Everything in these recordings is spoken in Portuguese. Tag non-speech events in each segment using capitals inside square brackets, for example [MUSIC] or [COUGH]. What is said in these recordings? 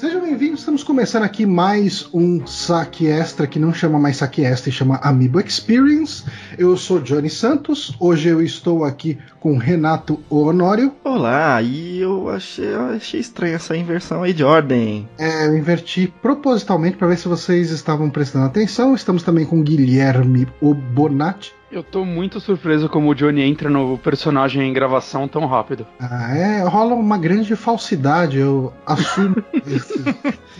Sejam bem-vindos, estamos começando aqui mais um saque extra que não chama mais saque extra e chama Amiibo Experience. Eu sou Johnny Santos, hoje eu estou aqui com Renato Honório. Olá, e eu achei, eu achei estranha essa inversão aí de ordem. É, eu inverti propositalmente para ver se vocês estavam prestando atenção. Estamos também com Guilherme Obonati. Eu tô muito surpreso como o Johnny entra no personagem em gravação tão rápido. Ah, é, rola uma grande falsidade, eu assumo [LAUGHS] esse,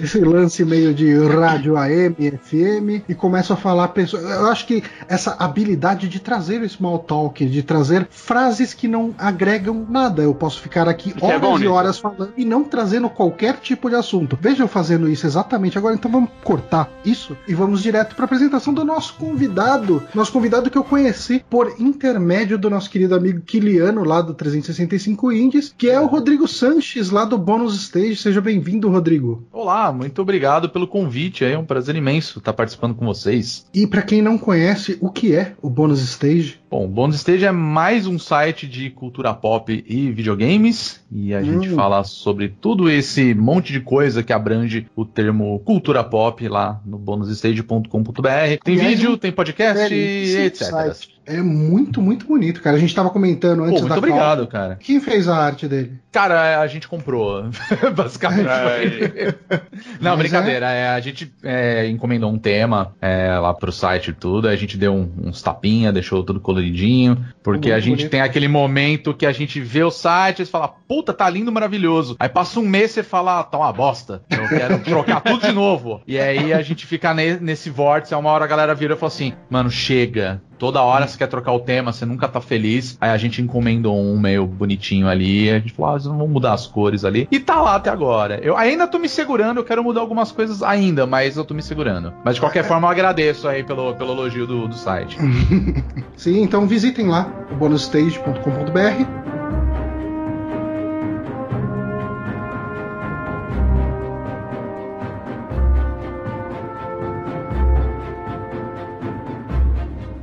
esse, lance meio de rádio AM, FM, e começo a falar pessoas. Eu acho que essa habilidade de trazer o small talk, de trazer frases que não agregam nada. Eu posso ficar aqui Isso é horas bom e horas falando e não trazendo qualquer tipo de assunto. Veja eu fazendo isso exatamente agora, então vamos cortar isso e vamos direto para apresentação do nosso convidado. Nosso convidado que eu conheci por intermédio do nosso querido amigo Kiliano, lá do 365 Indies, que é o Rodrigo Sanches, lá do Bônus Stage. Seja bem-vindo, Rodrigo. Olá, muito obrigado pelo convite. É um prazer imenso estar participando com vocês. E para quem não conhece, o que é o Bônus Stage? Bom, o Bônus Stage é mais um site de cultura pop e videogames. E a gente Hum. fala sobre tudo esse monte de coisa que abrange o termo cultura pop lá no bonusstage.com.br. Tem E vídeo, tem podcast, etc. site. É muito, muito bonito, cara. A gente tava comentando Pô, antes muito da obrigado, call. cara. Quem fez a arte dele? Cara, a gente comprou, [LAUGHS] basicamente. [LAUGHS] Não, Mas brincadeira. é, a gente é, encomendou um tema é, lá pro site e tudo. A gente deu um- uns tapinha, deixou tudo coloridinho. Porque Muito a gente bonito. tem aquele momento que a gente vê o site e fala, puta, tá lindo, maravilhoso. Aí passa um mês e você fala, ah, tá uma bosta. Eu quero [LAUGHS] trocar tudo de novo. E aí a gente fica ne- nesse vórtice. Aí uma hora a galera vira e fala assim, mano, chega. Toda hora você quer trocar o tema, você nunca tá feliz. Aí a gente encomendou um meio bonitinho ali. A gente falou, ah, vamos mudar as cores ali. E tá lá até agora. Eu ainda tô me segurando, eu quero mudar algumas coisas ainda, mas eu tô me segurando. Mas de qualquer forma, eu agradeço aí pelo, pelo elogio do, do site. [LAUGHS] Sim, então visitem lá, o bonusstage.com.br.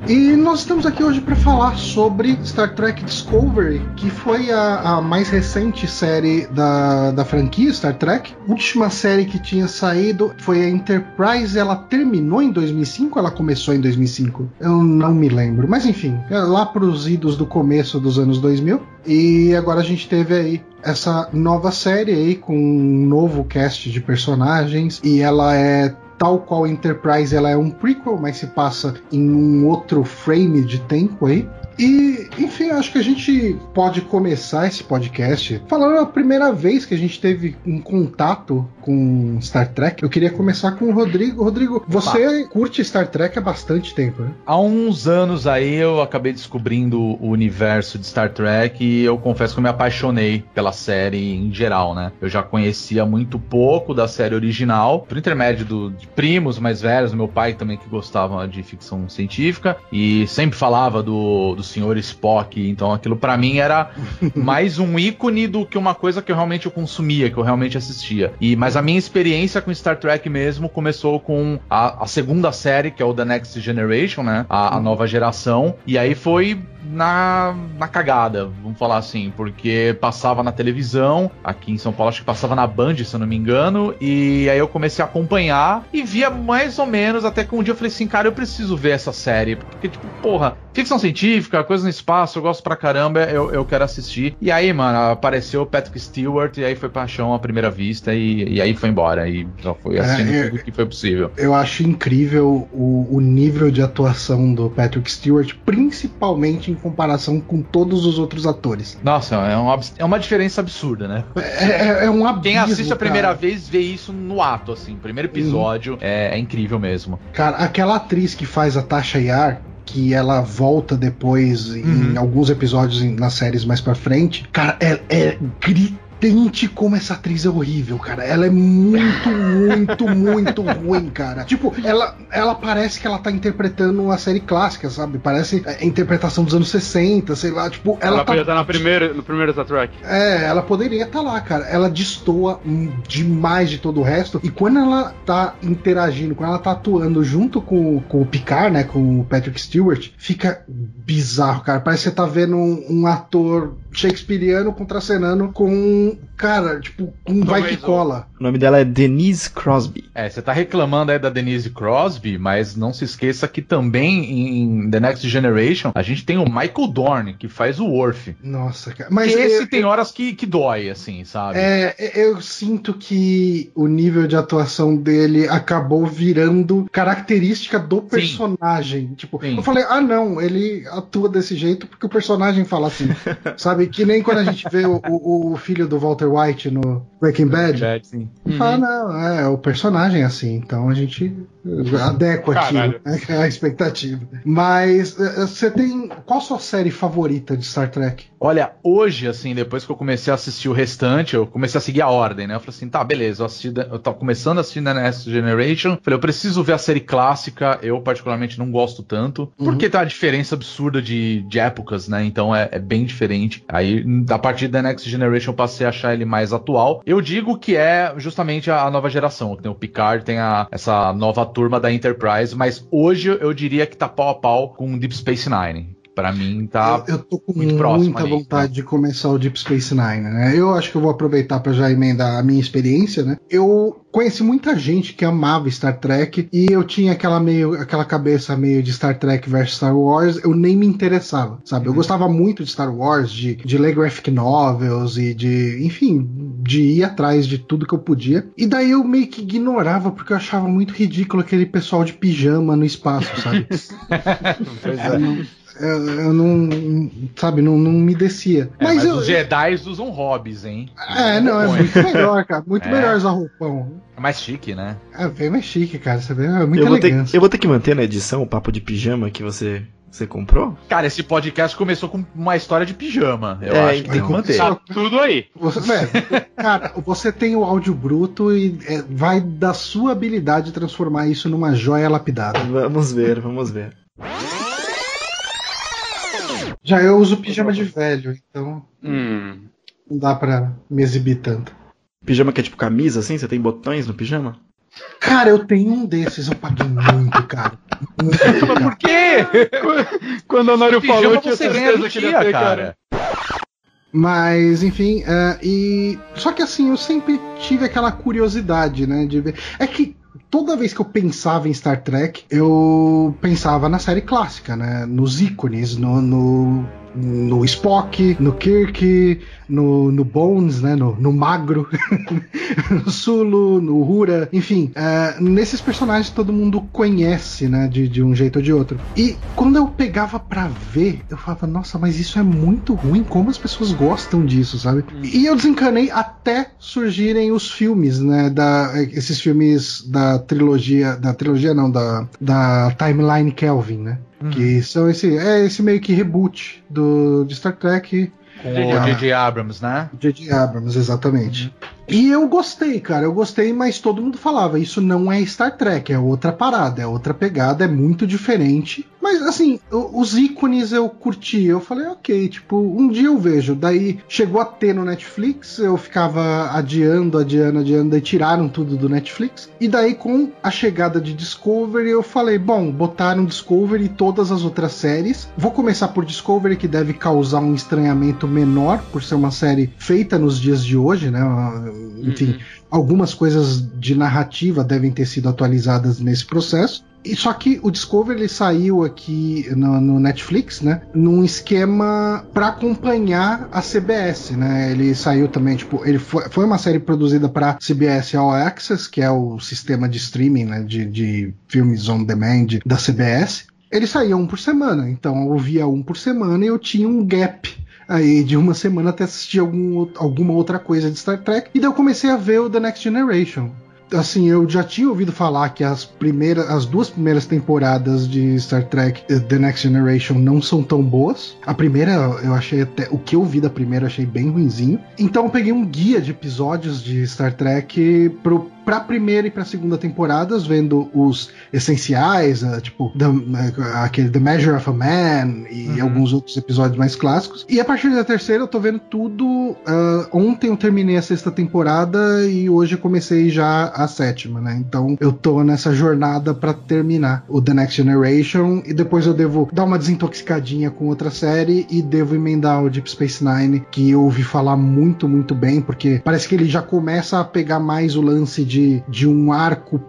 E nós estamos aqui hoje para falar sobre Star Trek Discovery, que foi a, a mais recente série da, da franquia Star Trek. Última série que tinha saído foi a Enterprise. Ela terminou em 2005 ou ela começou em 2005? Eu não me lembro. Mas enfim, é lá pros idos do começo dos anos 2000. E agora a gente teve aí essa nova série aí com um novo cast de personagens. E ela é tal qual Enterprise, ela é um prequel, mas se passa em um outro frame de tempo aí. E, enfim, acho que a gente pode começar esse podcast falando a primeira vez que a gente teve um contato com Star Trek. Eu queria começar com o Rodrigo. Rodrigo, você curte Star Trek há bastante tempo, né? Há uns anos aí eu acabei descobrindo o universo de Star Trek e eu confesso que eu me apaixonei pela série em geral, né? Eu já conhecia muito pouco da série original, por intermédio do- de primos mais velhos, meu pai também que gostava de ficção científica e sempre falava do, do Senhor Spock, então aquilo pra mim era [LAUGHS] mais um ícone do que uma coisa que eu realmente eu consumia, que eu realmente assistia. E mas a minha experiência com Star Trek mesmo começou com a, a segunda série, que é o The Next Generation, né? A, a nova geração. E aí foi na, na cagada, vamos falar assim, porque passava na televisão, aqui em São Paulo, acho que passava na Band, se eu não me engano, e aí eu comecei a acompanhar e via mais ou menos, até que um dia eu falei assim, cara, eu preciso ver essa série, porque, tipo, porra, ficção científica, coisa no espaço, eu gosto pra caramba, eu, eu quero assistir. E aí, mano, apareceu o Patrick Stewart, e aí foi paixão à primeira vista, e, e aí foi embora, e já foi assistindo É, é- tudo que foi possível. Eu acho incrível o, o nível de atuação do Patrick Stewart, principalmente em comparação com todos os outros atores. Nossa, é uma, abs- é uma diferença absurda, né? É, é- é um abismo, Quem assiste a primeira cara. vez vê isso no ato, assim. Primeiro episódio é, é incrível mesmo. Cara, aquela atriz que faz a Tasha Yar, que ela volta depois em Uhum. alguns episódios em- nas séries mais pra frente, cara, é, é gritante como essa atriz é horrível, cara. Ela é muito, muito, muito [LAUGHS] ruim, cara. Tipo, ela, ela parece que ela tá interpretando a série clássica, sabe? Parece a interpretação dos anos 60, sei lá, tipo, ela, Ela, tá podia estar na primeira, no primeiro Star Trek. é, ela poderia estar lá, cara. Ela destoa demais de todo o resto. E quando ela tá interagindo, quando ela tá atuando junto com, com o Picard, né? Com o Patrick Stewart, fica bizarro, cara. Parece que você tá vendo um, um ator shakespeariano contracenando com cara, tipo, um vai que cola. O nome dela é Denise Crosby. É, você tá reclamando aí da Denise Crosby, mas não se esqueça que também em The Next Generation a gente tem o Michael Dorn, que faz o Worf. Nossa, cara. Mas esse eu, tem horas que, que dói, assim, sabe? é, eu sinto que o nível de atuação dele acabou virando característica do personagem. Tipo, Sim. eu falei, ah, não, ele atua desse jeito porque o personagem fala assim. [LAUGHS] sabe? Que nem quando a gente vê o, o- o filho do Walter White no Breaking Bad. sim. Fala, não, é, o personagem é assim, então a gente adequa Caralho. aquilo, né, a expectativa. Mas eh, você tem. Qual a sua série favorita de Star Trek? Olha, hoje, assim, depois que eu comecei a assistir o restante, eu comecei a seguir a ordem, né? Eu falei assim, tá, beleza, eu, assisti, eu tava começando a assistir The Next Generation, falei, eu preciso ver a série clássica, eu particularmente não gosto tanto, Uhum. porque tá uma diferença absurda de, de épocas, né? Então é, é bem diferente. Aí, a partir da Next Generation, eu passei a achar ele mais atual. Eu digo que é justamente a, nova geração, tem o Picard, tem a, essa nova turma da Enterprise, mas hoje eu diria que tá pau a pau com Deep Space Nine. Pra mim, tá. eu, eu tô com muito próximo muita ali, vontade de começar o Deep Space Nine, né? Eu acho que eu vou aproveitar para já emendar a minha experiência, né? Eu conheci muita gente que amava Star Trek e eu tinha aquela meio aquela cabeça meio de Star Trek versus Star Wars, eu nem me interessava, sabe? Eu gostava muito de Star Wars, de, de ler graphic novels e de, enfim, de ir atrás de tudo que eu podia. E daí eu meio que ignorava porque eu achava muito ridículo aquele pessoal de pijama no espaço, sabe? [LAUGHS] Pois não- eu, eu não, sabe, não, não me descia. É, mas mas, eu, os Jedi usam hobbies, hein? é, não, é muito melhor, cara. Muito [LAUGHS] É. melhor usar roupão. É mais chique, né? É bem mais chique, cara. Você vê, é Eu vou, ter, elegância. eu vou ter que manter na edição o papo de pijama que você, você comprou? Cara, esse podcast começou com uma história de pijama. Eu É, acho que tem que então. manter. Só- Tá tudo aí. Você, velho, cara, você tem o áudio bruto e é, vai da sua habilidade transformar isso numa joia lapidada. Vamos ver, vamos ver. Já eu uso pijama de velho, então Hum. não dá pra me exibir tanto. Pijama que é tipo camisa, assim? Você tem botões no pijama? Cara, eu tenho um desses, eu paguei muito, cara. Muito [LAUGHS] caro. Por quê? [LAUGHS] Quando o Honório falou, eu tinha certeza que ele dia, ia ter, cara. Mas, enfim, é, e. Só que assim, eu sempre tive aquela curiosidade, né? De ver. É que toda vez que eu pensava em Star Trek, eu pensava na série clássica, né? Nos ícones, no. no no Spock, no Kirk, no, no Bones, né? No, no Magro, [LAUGHS] no Sulu, no Hura, enfim, é, nesses personagens todo mundo conhece, né? De, de um jeito ou de outro. E quando eu pegava pra ver, eu falava, nossa, mas isso é muito ruim, como as pessoas gostam disso, sabe? E eu desencanei até surgirem os filmes, né? Da, esses filmes da trilogia, da trilogia não, da, da Timeline Kelvin, né? Que são esse, é esse meio que reboot do, de Star Trek Com o J.J. Abrams, né? J.J. Abrams, exatamente. E eu gostei, cara, eu gostei, mas todo mundo falava, isso não é Star Trek, é outra parada, é outra pegada, é muito diferente. Mas assim, os ícones eu curti, eu falei, ok, tipo, um dia eu vejo. Daí chegou a ter no Netflix, eu ficava adiando, adiando, adiando, daí tiraram tudo do Netflix. E daí com a chegada de Discovery, eu falei, bom, botaram Discovery e todas as outras séries. Vou começar por Discovery, que deve causar um estranhamento menor, por ser uma série feita nos dias de hoje, né? Enfim, algumas coisas de narrativa devem ter sido atualizadas nesse processo. E só que o Discovery ele saiu aqui no, no Netflix, né? Num esquema para acompanhar a CBS, né? Ele saiu também, tipo, ele foi, foi uma série produzida para CBS All Access, que é o sistema de streaming, né? De, de filmes on demand da CBS. Ele saía um por semana, então eu via um por semana e eu tinha um gap aí de uma semana até assistir algum, alguma outra coisa de Star Trek. E daí eu comecei a ver o The Next Generation. Assim, eu já tinha ouvido falar que as primeiras, as duas primeiras temporadas de Star Trek eh, The Next Generation não são tão boas. A primeira, eu achei até. O que eu vi da primeira, eu achei bem ruinzinho. Então eu peguei um guia de episódios de Star Trek pro pra primeira e pra segunda temporadas, vendo os essenciais, uh, tipo, the, uh, aquele The Measure of a Man e uhum. alguns outros episódios mais clássicos. E a partir da terceira eu tô vendo tudo. Uh, ontem eu terminei a sexta temporada e hoje eu comecei já a sétima, né? Então eu tô nessa jornada para terminar o The Next Generation e depois eu devo dar uma desintoxicadinha com outra série e devo emendar o Deep Space Nine, que eu ouvi falar muito, muito bem, porque parece que ele já começa a pegar mais o lance de, de um arco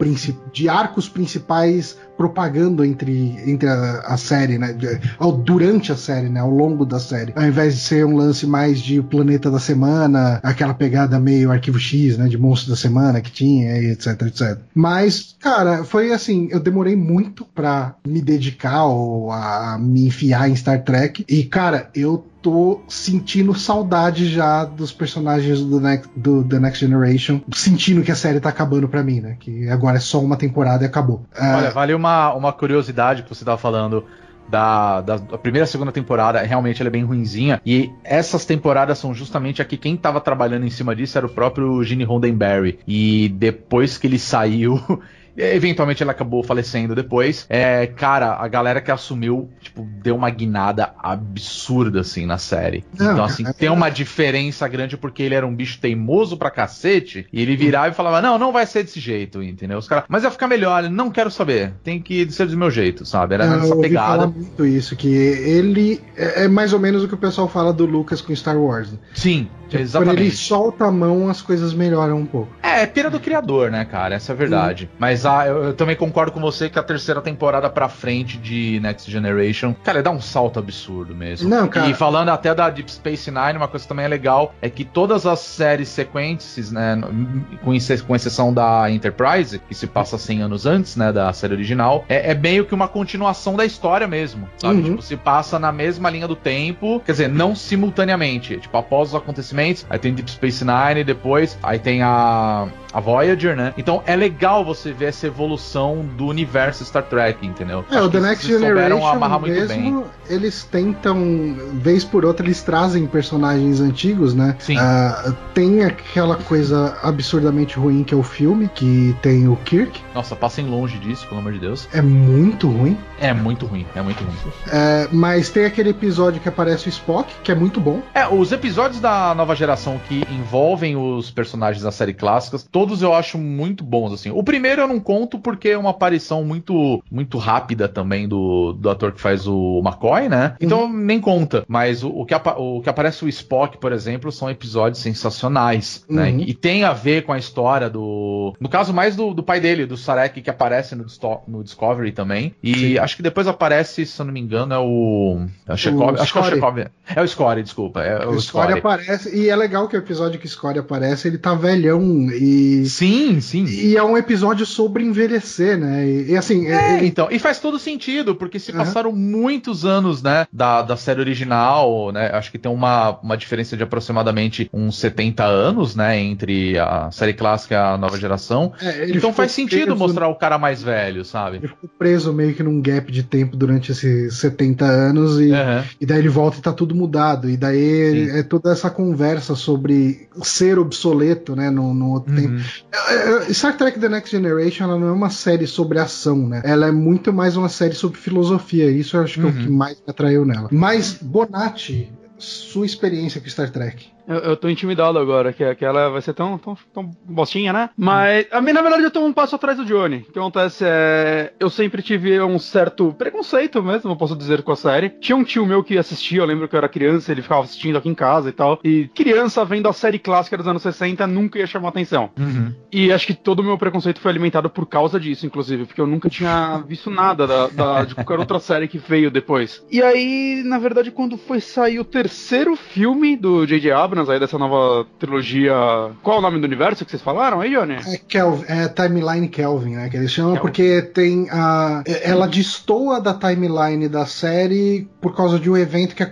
de arcos principais propagando entre, entre a, a série, né? De, ao, durante a série, né? Ao longo da série. Ao invés de ser um lance mais de planeta da semana, aquela pegada meio arquivo X, né? De monstro da semana que tinha, etc, etc. Mas, cara, foi assim, eu demorei muito para me dedicar ou a me enfiar em Star Trek. E, cara, eu tô sentindo saudade já dos personagens do, do The Next Generation, sentindo que a série tá acabando para mim, né? Que agora é só uma temporada e acabou. Olha, uh... vale uma, uma curiosidade que você tava falando. Da, da, da, primeira e segunda temporada, realmente ela é bem ruinzinha. E essas temporadas são justamente aqui. Quem tava trabalhando em cima disso era o próprio Gene Roddenberry. E depois que ele saiu, [LAUGHS] Eventualmente ela acabou falecendo depois. É, cara, a galera que assumiu, tipo, deu uma guinada absurda, assim, na série. Não, então, assim, é tem uma diferença grande porque ele era um bicho teimoso pra cacete. E ele virava e falava: Não, não vai ser desse jeito, entendeu? Os caras, mas vai ficar melhor, não quero saber. Tem que ser do meu jeito, sabe? Era nessa eu pegada. Falar muito isso, que ele é, é mais ou menos o que o pessoal fala do Lucas com Star Wars. Sim, Tipo, Exatamente. Quando ele solta a mão, as coisas melhoram um pouco. É, é pira do criador, né, cara? Essa é a verdade. Sim. Mas ah, eu, eu, também concordo com você que a terceira temporada pra frente de Next Generation, cara, dá um salto absurdo mesmo. Não, cara. E falando até da Deep Space Nine, uma coisa também é legal é que todas as séries sequentes, né, com, com exceção da Enterprise, que se passa 100 anos antes, né, da série original, é, é meio que uma continuação da história mesmo, sabe? Uhum. Tipo, se passa na mesma linha do tempo, quer dizer, não simultaneamente, tipo, após os acontecimentos aí tem Deep Space Nine depois, aí tem a a Voyager, né? Então é legal você ver essa evolução do universo Star Trek, entendeu? É, Acho o The Next Generation mesmo, eles tentam, vez por outra, eles trazem personagens antigos, né? Sim. Uh, tem aquela coisa absurdamente ruim que é o filme, que tem o Kirk. Nossa, passem longe disso, pelo amor de Deus. É muito ruim. É muito ruim, é muito ruim. É, mas tem aquele episódio que aparece o Spock, que é muito bom. É, os episódios da nova geração que envolvem os personagens da série clássicas, todos eu acho muito bons, assim. O primeiro eu não conto porque é uma aparição muito muito rápida também do, do ator que faz o McCoy, né? Então uhum. nem conta. Mas o, o, que o que aparece o Spock, por exemplo, são episódios sensacionais, né? uhum. né? E tem a ver com a história do... No caso mais do, do pai dele, do Sarek, que aparece no, no Discovery também. E Sim. acho que depois aparece, se eu não me engano, é o... É o Chekhov. Acho que é o Chekhov. É o Score, desculpa. É o, o Score aparece... E é legal que o episódio que o Score aparece, ele tá velhão e Sim, sim. E é um episódio sobre envelhecer, né? E, e assim. É, então. E faz todo sentido, porque se uhum. passaram muitos anos, né? Da, da série original, né? Acho que tem uma, uma diferença de aproximadamente uns 70 anos, né? Entre a série clássica e a nova geração. É, então faz sentido mostrar o cara mais velho, sabe? Ele ficou preso meio que num gap de tempo durante esses 70 anos e, uhum. e daí ele volta e tá tudo mudado. E daí Sim. é toda essa conversa sobre ser obsoleto, né? No, no outro uhum. tempo. Uhum. Star Trek The Next Generation ela não é uma série sobre ação, né? Ela é muito mais uma série sobre filosofia. Isso eu acho que uhum. é o que uhum. mais me atraiu nela. Mas, Bonatti, sua experiência com Star Trek? Eu, eu tô intimidado agora, que aquela vai ser tão, tão, tão bostinha, né? Mas, a mim, na verdade, eu tô um passo atrás do Johnny. O que acontece é. Eu sempre tive um certo preconceito mesmo, posso dizer, com a série. Tinha um tio meu que assistia, eu lembro que eu era criança, ele ficava assistindo aqui em casa e tal. E criança vendo a série clássica dos anos 60 nunca ia chamar atenção. Uhum. E acho que todo o meu preconceito foi alimentado por causa disso, inclusive, porque eu nunca tinha visto nada da, da, de qualquer outra série que veio depois. E aí, na verdade, quando foi sair o terceiro filme do J.J. Abrams, Abrams aí dessa nova trilogia. Qual é o nome do universo que vocês falaram aí, Johnny? É, Kelvin, é Timeline Kelvin, né? Que eles chamam, Kelvin. porque tem a. Ela destoa da timeline da série por causa de um evento que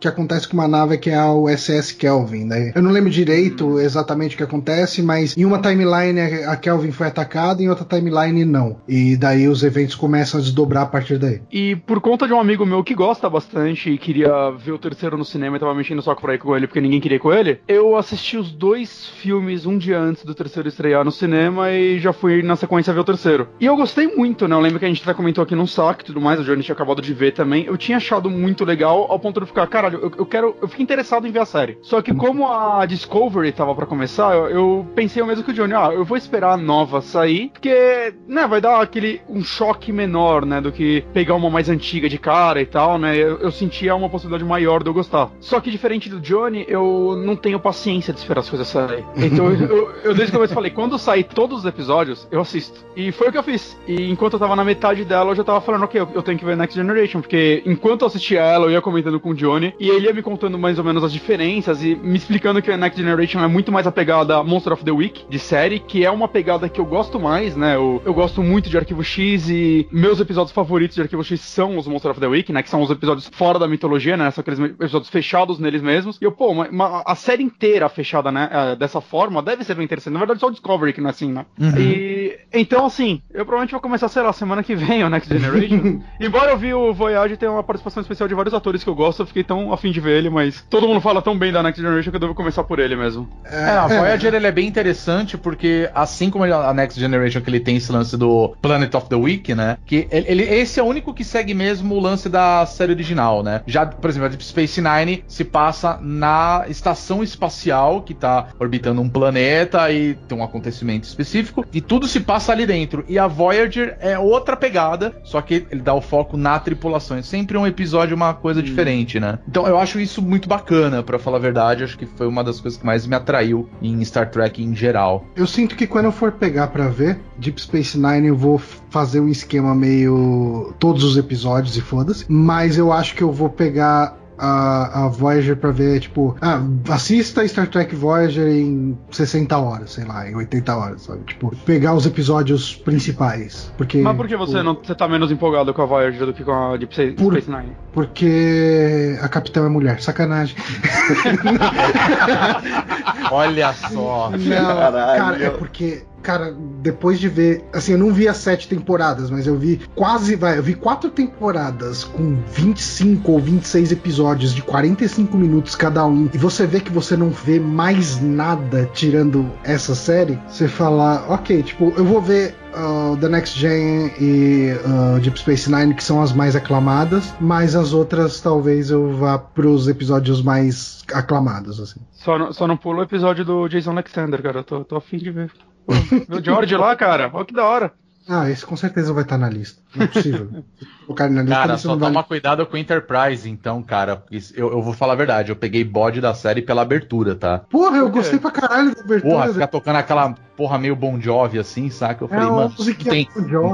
que acontece com uma nave que é a USS Kelvin, né? Eu não lembro direito exatamente o que acontece, mas em uma timeline a Kelvin foi atacada, em outra timeline não. E daí os eventos começam a desdobrar a partir daí. E por conta de um amigo meu que gosta bastante e queria ver o terceiro no cinema e tava mexendo o saco pra ir com ele porque ninguém queria ir com ele, eu assisti os dois filmes um dia antes do terceiro estrear no cinema e já fui na sequência ver o terceiro. E eu gostei muito, né? Eu lembro que a gente até comentou aqui num saco e tudo mais, o Johnny tinha acabado de ver também. Eu tinha achado muito legal ao ponto de ficar, caralho, eu, eu quero. Eu fiquei interessado em ver a série. Só que como a Discovery tava para começar, eu, eu, pensei o mesmo que o Johnny, ah, eu vou esperar a nova sair, porque, né, vai dar aquele um choque menor, né, do que pegar uma mais antiga de cara e tal, né? Eu, eu sentia uma possibilidade maior de eu gostar. Só que diferente do Johnny, eu não tenho paciência de esperar as coisas saírem. Então eu, eu, desde o começo falei, quando sair todos os episódios, eu assisto. E foi o que eu fiz. E enquanto eu tava na metade dela, eu já tava falando, ok, eu, eu tenho que ver Next Generation, porque enquanto eu assistia ela, eu ia comentando com o Johnny, e ele ia me contando mais ou menos as diferenças e me explicando que a Next Generation é muito mais a pegada Monster of the Week de série, que é uma pegada que eu gosto mais, né? Eu, eu gosto muito de Arquivo X e meus episódios favoritos de Arquivo X são os Monster of the Week, né? Que são os episódios fora da mitologia, né? São aqueles episódios fechados neles mesmos. E eu, pô, uma, uma, a série inteira fechada, né? É, dessa forma deve ser bem interessante. Na verdade, só o Discovery que não é assim, né? Uhum. E então, assim, eu provavelmente vou começar, sei lá, semana que vem o Next [LAUGHS] Generation. Embora eu vi o Voyage ter uma participação especial de vários atores que eu gosto, eu fiquei tão afim de ver ele, mas todo mundo fala tão bem da Next Generation que eu devo começar por ele mesmo. É, é a Voyager ele é bem interessante porque, assim como a Next Generation, que ele tem esse lance do Planet of the Week, né? Que ele, esse é o único que segue mesmo o lance da série original, né? Já, por exemplo, a Deep Space Nine se passa na estação espacial que tá orbitando um planeta e tem um acontecimento específico e tudo se passa ali dentro. E a Voyager é outra pegada, só que ele dá o foco na tripulação. É sempre um episódio, uma coisa hum. diferente, né? Então eu acho isso muito bacana, para falar a verdade. Acho que foi uma das coisas que mais me atraiu em Star Trek em geral. Eu sinto que quando eu for pegar para ver Deep Space Nine, eu vou fazer um esquema meio todos os episódios e foda-se. Mas eu acho que eu vou pegar a, a Voyager pra ver, tipo, ah, assista Star Trek Voyager em 60 horas, sei lá, em 80 horas, sabe? Tipo, pegar os episódios principais. Porque, Mas por que você, não, você tá menos empolgado com a Voyager do que com a Deep Space, por, Space Nine? Porque a capitã é mulher, sacanagem. [LAUGHS] Olha só. Não, cara, é porque cara, depois de ver. Assim, eu não vi as sete temporadas, mas eu vi quase. Vai, eu vi quatro temporadas com 25 ou 26 episódios de 45 minutos cada um. E você vê que você não vê mais nada tirando essa série. Você fala, ok, tipo, eu vou ver uh, The Next Gen e uh, Deep Space Nine, que são as mais aclamadas, mas as outras talvez eu vá pros episódios mais aclamados, assim. Só não, só não o episódio do Jason Alexander, cara. Eu tô, tô afim de ver. [LAUGHS] Meu George lá, cara. Olha que da hora. Ah, esse com certeza vai estar na lista. Não é possível. [LAUGHS] o cara na lista cara, só toma vale... cuidado com o Enterprise, então, cara. Eu, eu vou falar a verdade, eu peguei bode da série pela abertura, tá? Porra, eu gostei pra caralho da abertura. Porra, ficar tocando aquela porra meio Bon Jovi, assim, saca? Eu falei, é, mano, não tem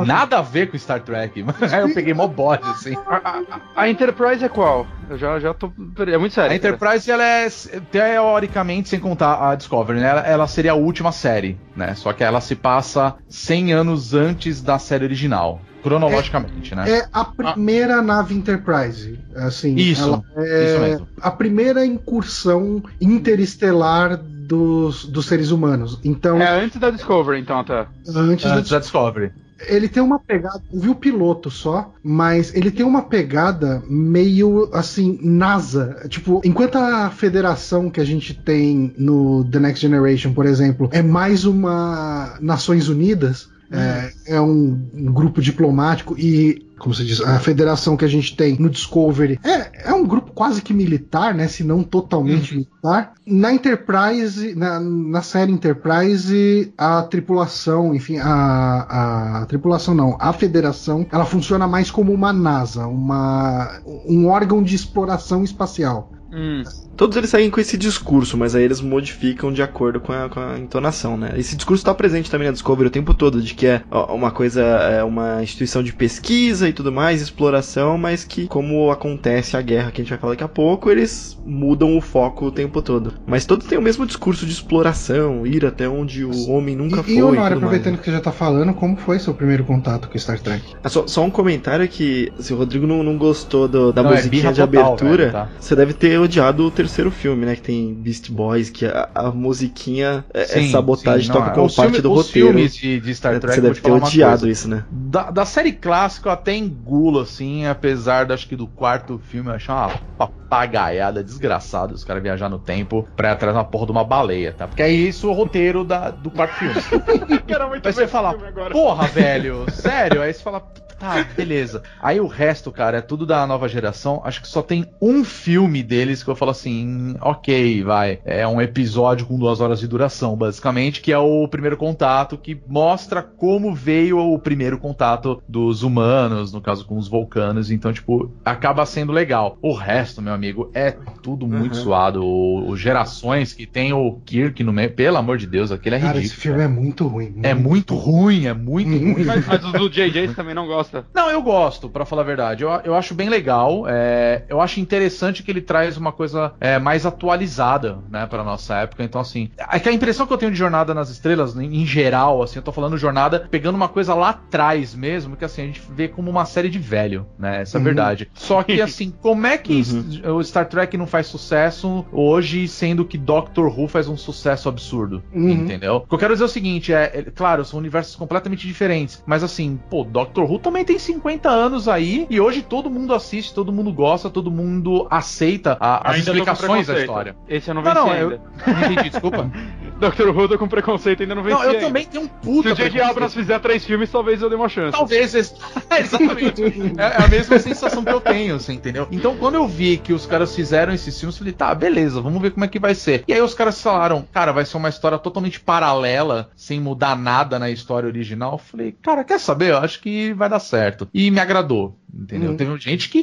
nada a ver com Star Trek. [LAUGHS] Aí eu peguei mó bode, assim. A, a, a, Enterprise é qual? Eu já, já tô... É muito sério. A Enterprise, cara. ela é, teoricamente, sem contar a Discovery, né? Ela, ela seria a última série, né? Só que ela se passa 100 anos antes da série original cronologicamente, é, né? É a primeira ah. nave Enterprise, assim. Isso, é isso mesmo. A primeira incursão interestelar dos, dos seres humanos. Então. É antes da Discovery, então até. Antes, antes da, da Discovery ele tem uma pegada, vi o piloto só, mas ele tem uma pegada meio assim, NASA. Tipo, enquanto a federação que a gente tem no The Next Generation, por exemplo, é mais uma Nações Unidas, é, é um, um, grupo diplomático e, como você diz, a federação que a gente tem no Discovery é, é um grupo quase que militar, né? Se não totalmente uhum. militar. Na Enterprise, na, na série Enterprise, a tripulação, enfim, a, a tripulação não, a federação, ela funciona mais como uma NASA, uma, um órgão de exploração espacial. Hum. Todos eles seguem com esse discurso, mas aí eles modificam de acordo com a, com a entonação, né? Esse discurso está presente também na Discovery o tempo todo, de que é uma coisa, é uma instituição de pesquisa e tudo mais, exploração, mas que, como acontece a guerra que a gente vai falar daqui a pouco, eles mudam o foco o tempo todo. Mas todos têm o mesmo discurso de exploração, ir até onde o homem nunca e, foi. E, Honório, aproveitando mais. que você já tá falando, como foi seu primeiro contato com Star Trek? Ah, só, só, um comentário que, se o Rodrigo não, não gostou do, da não, é musiquinha é de total, abertura, velho, tá? você deve ter odiado o terceiro filme, né? Que tem Beast Boys, que a, a musiquinha é, é Sim, sabotagem, sim, não, toca é. como Os parte filme- do os roteiro. filmes de, de Star Trek, Você deve te ter odiado coisa. isso, né? Da, da série clássica eu até engulo, assim, apesar de, acho que do quarto filme eu achar uma papagaiada desgraçada os caras viajar no tempo pra ir atrás de uma porra de uma baleia, tá? Porque é isso o roteiro da, do quarto filme. [LAUGHS] Quero muito Aí você fala, porra, velho, sério? Aí você fala, tá, beleza. Aí o resto, cara, é tudo da nova geração. Acho que só tem um filme deles que eu falo assim, ok, vai. É um episódio com duas horas de duração, basicamente, que é o primeiro contato, que mostra como veio o primeiro contato dos humanos, no caso com os vulcanos. Então, tipo, acaba sendo legal. O resto, meu amigo, é tudo muito Uhum. suado. O, o Gerações, que tem o Kirk no meio, pelo amor de Deus, aquele é Cara, ridículo. esse filme é muito ruim. É muito ruim, é muito ruim. Mas, mas os do JJ também não gosta. Não, eu gosto, pra falar a verdade. Eu, eu acho bem legal. é, eu acho interessante que ele traz uma coisa é, mais atualizada, né, pra nossa época. Então, assim, é que a impressão que eu tenho de Jornada nas Estrelas, em, em geral, assim, eu tô falando Jornada pegando uma coisa lá atrás mesmo, que assim, a gente vê como uma série de velho, né? Essa é a Uhum. verdade. Só que, [LAUGHS] assim, como é que Uhum. o Star Trek não faz sucesso hoje, sendo que Doctor Who faz um sucesso absurdo? Uhum. Entendeu? O que eu quero dizer é o seguinte: é, é- claro, são universos completamente diferentes. Mas assim, pô, Doctor Who também tem 50 anos aí. E hoje todo mundo assiste, todo mundo gosta, todo mundo aceita a- as explicações da história. Esse eu não Não, venci não, eu- ainda. [LAUGHS] Não entendi, desculpa. [LAUGHS] Dr. Who tô com preconceito ainda não venci não, eu ainda. também tenho um Se puta. o J.J. Abrams fizer três filmes, talvez eu dê uma chance. Talvez, ex- [LAUGHS] exatamente. É é a mesma sensação que eu tenho, você entendeu? Então, quando eu vi que os caras fizeram esses filmes, eu falei, tá, beleza, vamos ver como é que vai ser. E aí os caras falaram, cara, vai ser uma história totalmente paralela, sem mudar nada na história original. Eu falei, cara, quer saber? Eu acho que vai dar certo. E me agradou, entendeu? Uhum. Teve gente que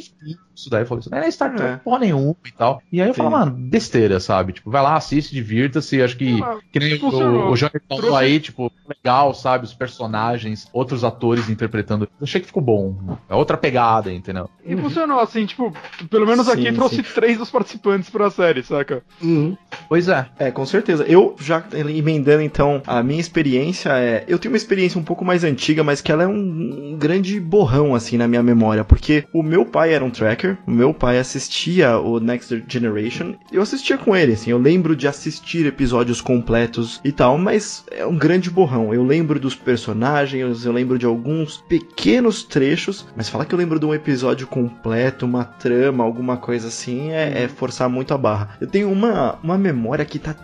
isso daí falou isso, não é Star Trek É. porra nenhuma e tal. E aí eu Sim. falo, mano, besteira, sabe? Tipo, vai lá, assiste, divirta-se. Acho que, que nem o, o Johnny falou Trouxe- aí, tipo, legal, sabe? Os personagens, outros atores interpretando. Eu achei que ficou bom. É outra pegada, entendeu? E funcionou assim, tipo, pelo menos Sim, aqui trouxe sim. três dos participantes pra série, saca? Uhum. Pois é. É, com certeza. Eu já emendando então a minha experiência é, eu tenho uma experiência um pouco mais antiga, mas que ela é um, um grande borrão assim na minha memória, porque o meu pai era um tracker, o meu pai assistia o Next Generation, eu assistia com ele, assim, eu lembro de assistir episódios completos e tal, mas é um grande borrão. Eu lembro dos personagens, eu lembro de alguns pequenos trechos, mas falar que eu lembro de um episódio completo, uma trama, alguma coisa assim, é, é forçar muito a barra. Eu tenho uma, uma memória que tá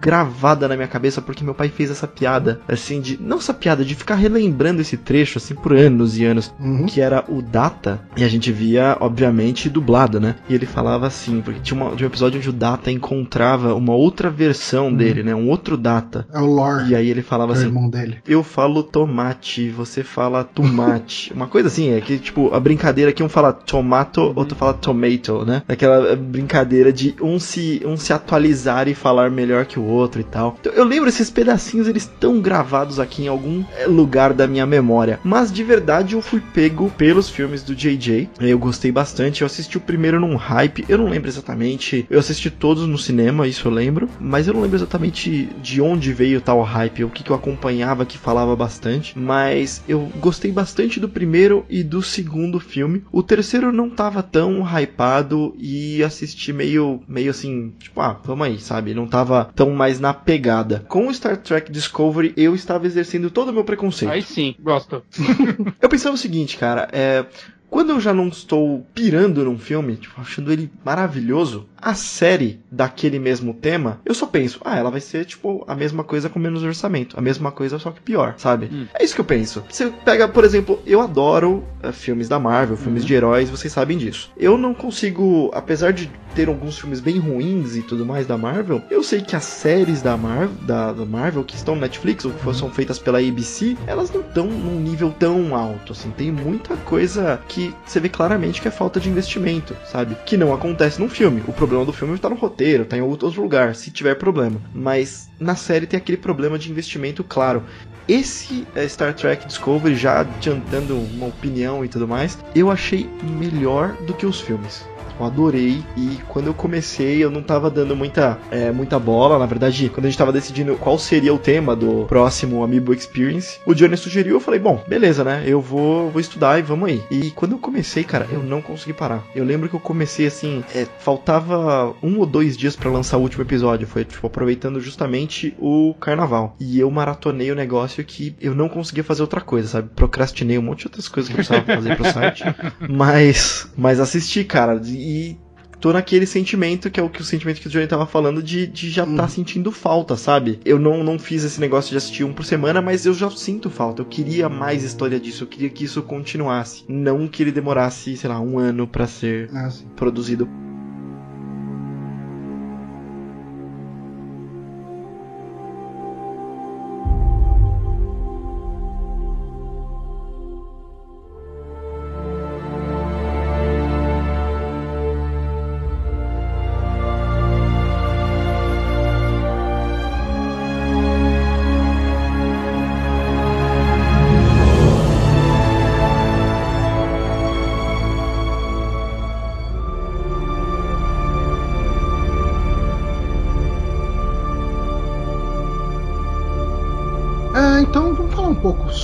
gravada na minha cabeça porque meu pai fez essa piada, assim, de. Não essa piada, de ficar relembrando esse trecho, assim, por anos e anos. Uhum. Que era o Data, e a gente via, obviamente, dublado, né? E ele falava assim, porque tinha, uma, tinha um episódio onde o Data encontrava uma outra versão dele, né? Um outro Data. É o Lore, E aí ele falava é assim: eu falo tomate, você fala tomate. [LAUGHS] Uma coisa assim, é que, tipo, a brincadeira que um fala tomato, outro fala tomato, né? Aquela brincadeira de um se, um se atualizar e falar melhor que o outro e tal. Então, eu lembro esses pedacinhos, eles estão gravados aqui em algum eh, lugar da minha memória. Mas de verdade eu fui pego pelos filmes do JJ. Eu gostei bastante. Eu assisti o primeiro num hype. Eu não lembro exatamente. Eu assisti todos no cinema, isso eu lembro. Mas eu não lembro exatamente de onde veio tal hype. O que, que eu acompanhava que falava bastante. Mas eu gostei bastante do primeiro e do segundo filme. O terceiro não tava tão hypado e assisti meio, meio assim, tipo, ah, vamos aí, sabe? Não tava tão mais na pegada. Com o Star Trek Discovery, eu estava exercendo todo o meu preconceito. Aí sim, gosto. [LAUGHS] Eu pensava o seguinte, cara, é. Quando eu já não estou pirando num filme, tipo, achando ele maravilhoso, a série daquele mesmo tema, eu só penso, ah, ela vai ser, tipo, a mesma coisa com menos orçamento. A mesma coisa, só que pior, sabe? Hum. É isso que eu penso. Você pega, por exemplo, eu adoro eh, filmes da Marvel, filmes de heróis, vocês sabem disso. Eu não consigo, apesar de ter alguns filmes bem ruins e tudo mais da Marvel, eu sei que as séries da Marvel, da, da Marvel que estão no Netflix ou que são feitas pela ABC, elas não estão num nível tão alto, assim. Tem muita coisa que você vê claramente que é falta de investimento, sabe? Que não acontece num filme. O problema do filme tá no roteiro, tá em outro lugar, se tiver problema. Mas na série tem aquele problema de investimento claro. Esse eh, Star Trek Discovery, já adiantando uma opinião e tudo mais, eu achei melhor do que os filmes. Eu adorei. E quando eu comecei, eu não tava dando muita, é, muita bola. Na verdade, quando a gente tava decidindo qual seria o tema do próximo Amiibo Experience, o Johnny sugeriu, eu falei, bom, beleza, né? Eu vou, vou estudar e vamos aí. E quando eu comecei, cara, eu não consegui parar. Eu lembro que eu comecei assim, é, faltava um ou dois dias para lançar o último episódio. Foi, tipo, aproveitando justamente o carnaval. E eu maratonei o negócio que eu não conseguia fazer outra coisa, sabe? Procrastinei um monte de outras coisas que eu precisava fazer pro site. [LAUGHS] Mas, mas assisti, cara. E tô naquele sentimento que é o que o sentimento que o Johnny tava falando de, de já tá sentindo falta, sabe? Eu não, não fiz esse negócio de assistir um por semana, mas eu já sinto falta. Eu queria mais história disso, eu queria que isso continuasse. Não que ele demorasse, sei lá, um ano para ser Ah, produzido.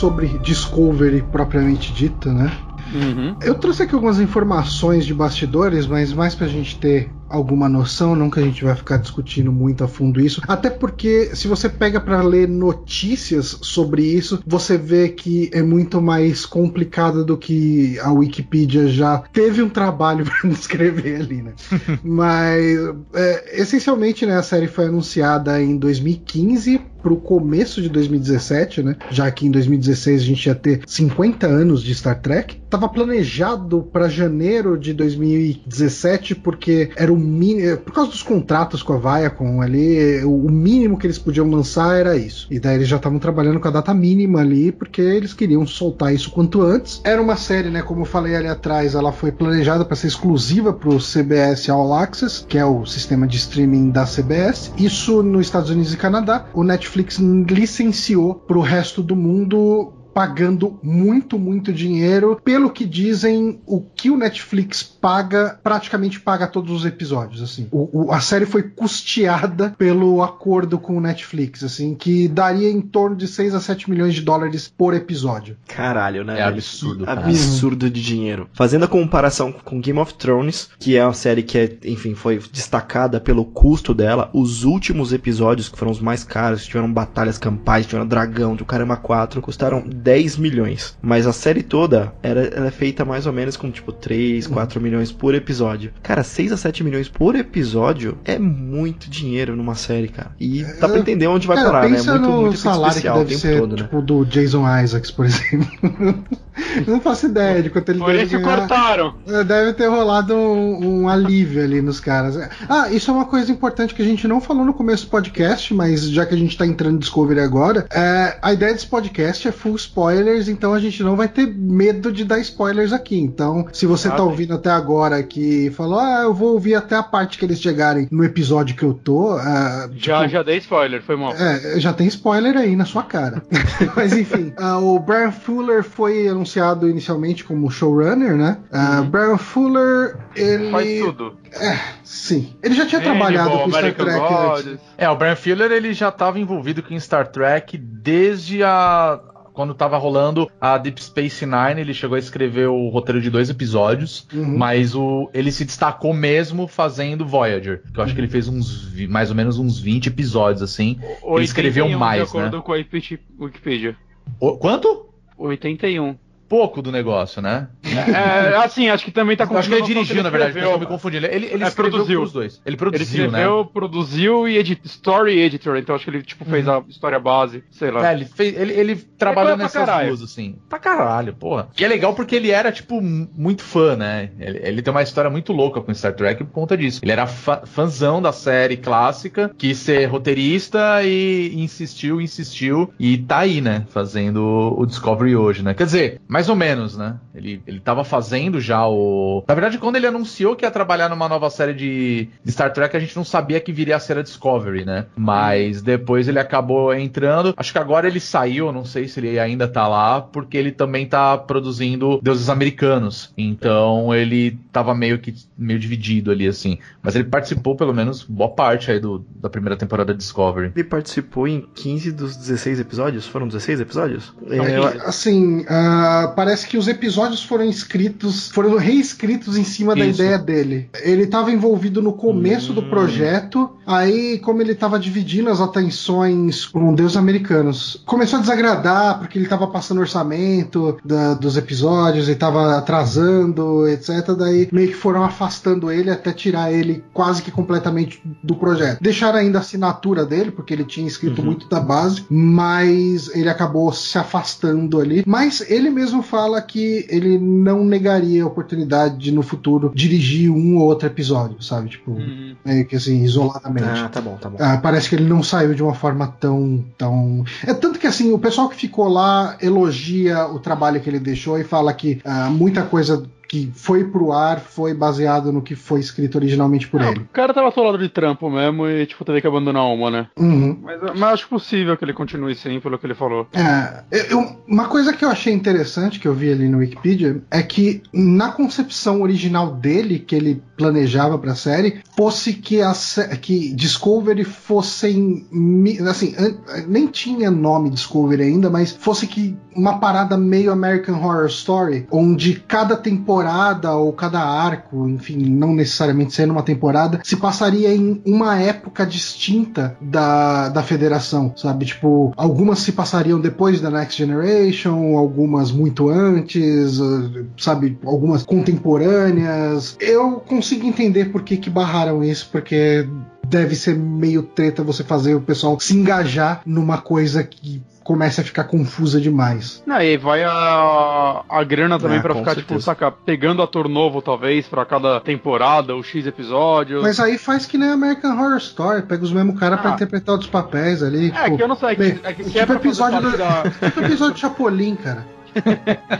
Sobre Discovery propriamente dita, né? Uhum. Eu trouxe aqui algumas informações de bastidores, mas mais pra gente ter alguma noção, não que a gente vai ficar discutindo muito a fundo isso. Até porque se você pega pra ler notícias sobre isso, você vê que é muito mais complicado do que a Wikipedia já teve um trabalho [LAUGHS] pra descrever ali, né? [LAUGHS] mas é, essencialmente, né, a série foi anunciada em 2015 pro começo de 2017, né? Já que em 2016 a gente ia ter 50 anos de Star Trek. Tava planejado para janeiro de 2017 porque era o mínimo, por causa dos contratos com a Viacom ali, o mínimo que eles podiam lançar era isso. E daí eles já estavam trabalhando com a data mínima ali porque eles queriam soltar isso quanto antes. Era uma série, né, como eu falei ali atrás, ela foi planejada para ser exclusiva pro CBS All Access, que é o sistema de streaming da CBS. Isso nos Estados Unidos e Canadá. O Netflix licenciou pro resto do mundo pagando muito, muito dinheiro. Pelo que dizem, o que o Netflix paga, praticamente paga todos os episódios, assim. O, o- a série foi custeada pelo acordo com o Netflix, assim, que daria em torno de 6 a 7 milhões de dólares por episódio. Caralho, né? É absurdo, cara. Absurdo de dinheiro. Fazendo a comparação com Game of Thrones, que é uma série que, é, enfim, foi destacada pelo custo dela, os últimos episódios, que foram os mais caros, tiveram batalhas campais, tiveram dragão, do Caramba 4, custaram 10 milhões. Mas a série toda era, ela é feita mais ou menos com, tipo, 3, 4 milhões por episódio. Cara, 6 a 7 milhões por episódio é muito dinheiro numa série, cara. E dá pra entender onde vai Cara, parar, né? pensa Muito, no muito salário que especial o deve tempo ser, todo, né? tipo, do Jason Isaacs, por [LAUGHS] exemplo. Eu não faço ideia de quanto ele Por deve isso ganhar. cortaram. É, Deve ter rolado um, um alívio ali nos caras. Ah, isso é uma coisa importante que a gente não falou no começo do podcast, mas já que a gente tá entrando em Discovery agora, é, a ideia desse podcast é full spoilers, então a gente não vai ter medo de dar spoilers aqui. Então, se você Ah, tá ouvindo até agora que falou, ah, eu vou ouvir até a parte que eles chegarem no episódio que eu tô, ah, Já, tipo, já dei spoiler, foi mal. é, já tem spoiler aí na sua cara. [LAUGHS] Mas enfim, ah, o Brian Fuller foi anunciado inicialmente como showrunner, né? Ah, Uhum. Brian Fuller, ele. Faz tudo. Sim. Ele já tinha trabalhado com Star American Trek Gods. antes. É, o Brian Fuller ele já estava envolvido com Star Trek desde a quando tava rolando a Deep Space Nine, ele chegou a escrever o roteiro de dois episódios, Uhum. mas o ele se destacou mesmo fazendo Voyager, que eu acho que ele fez uns mais ou menos uns 20 episódios assim. Ele escreveu 81, mais, De acordo com a Wiki- Wikipedia. O- quanto? 81. Pouco do negócio, né? É, assim, acho que também tá Eu acho que ele confundindo com o dirigiu, na verdade, escreveu. eu me confundi. Ele, ele, ele É, produziu. pros dois. Ele Ele produziu, né? escreveu, produziu e edit, story editor, então acho que ele tipo fez a história base, sei lá. É, ele, fez, ele, ele trabalhou coisa pra nessas caralho. duas, assim. Pra caralho, porra. E é legal porque ele era, tipo, muito fã, né? Ele, ele tem uma história muito louca com Star Trek por conta disso. Ele era fa- fãzão da série clássica, quis ser roteirista e insistiu, insistiu. E tá aí, né? Fazendo o Discovery hoje, né? Quer dizer, mais mais ou menos, né? Ele, ele tava fazendo já o. Na verdade, quando ele anunciou que ia trabalhar numa nova série de, de Star Trek, a gente não sabia que viria a ser a Discovery, né? Mas depois ele acabou entrando. Acho que agora ele saiu, não sei se ele ainda tá lá, porque ele também tá produzindo Deuses Americanos. Então ele tava meio que meio dividido ali, assim. Mas ele participou, pelo menos, boa parte aí do, da primeira temporada de Discovery. Ele participou em 15 dos 16 episódios? Foram 16 episódios? É, assim, uh, parece que os episódios foram escritos, foram reescritos em cima da Isso. ideia dele. Ele estava envolvido no começo do projeto, aí, como ele estava dividindo as atenções com Deus Americanos, começou a desagradar porque ele estava passando orçamento da- dos episódios e estava atrasando, etc. Daí meio que foram afastando ele até tirar ele quase que completamente do projeto. Deixaram ainda a assinatura dele, porque ele tinha escrito muito da base, mas ele acabou se afastando ali. Mas ele mesmo fala que ele não negaria a oportunidade de no futuro dirigir um ou outro episódio, sabe? Tipo, Uhum. meio que assim, isoladamente. Ah, tá bom, tá bom. Ah, parece que ele não saiu de uma forma tão, tão. É tanto que assim, o pessoal que ficou lá elogia o trabalho que ele deixou e fala que ah, muita coisa que foi pro ar foi baseado no que foi escrito originalmente por Não, ele. o cara tava atolado de trampo mesmo e, tipo, teve que abandonar uma, né? Uhum. Mas, mas acho possível que ele continue sim, pelo que ele falou. É, eu- uma coisa que eu achei interessante que eu vi ali no Wikipedia é que na concepção original dele, que ele planejava pra série, fosse que, a, que Discovery fossem. Assim, nem tinha nome Discovery ainda, mas fosse que uma parada meio American Horror Story, onde cada temporada ou cada arco, enfim, não necessariamente sendo uma temporada, se passaria em uma época distinta da, da federação, sabe? Tipo, algumas se passariam depois da Next Generation, algumas muito antes, sabe? Algumas contemporâneas. Eu consigo entender por que, que barraram isso, porque deve ser meio treta você fazer o pessoal se engajar numa coisa que comece a ficar confusa demais. Não, e aí vai a, a grana também pra com ficar, tipo, certeza. saca, pegando ator novo, talvez, pra cada temporada, ou X episódios. Mas aí faz que nem American Horror Story, pega os mesmos caras pra Ah. interpretar outros papéis ali. É, tipo, que eu não sei, é que, é que tipo é pra fazer episódio do- da... [LAUGHS] tipo episódio de Chapolin, cara. [LAUGHS]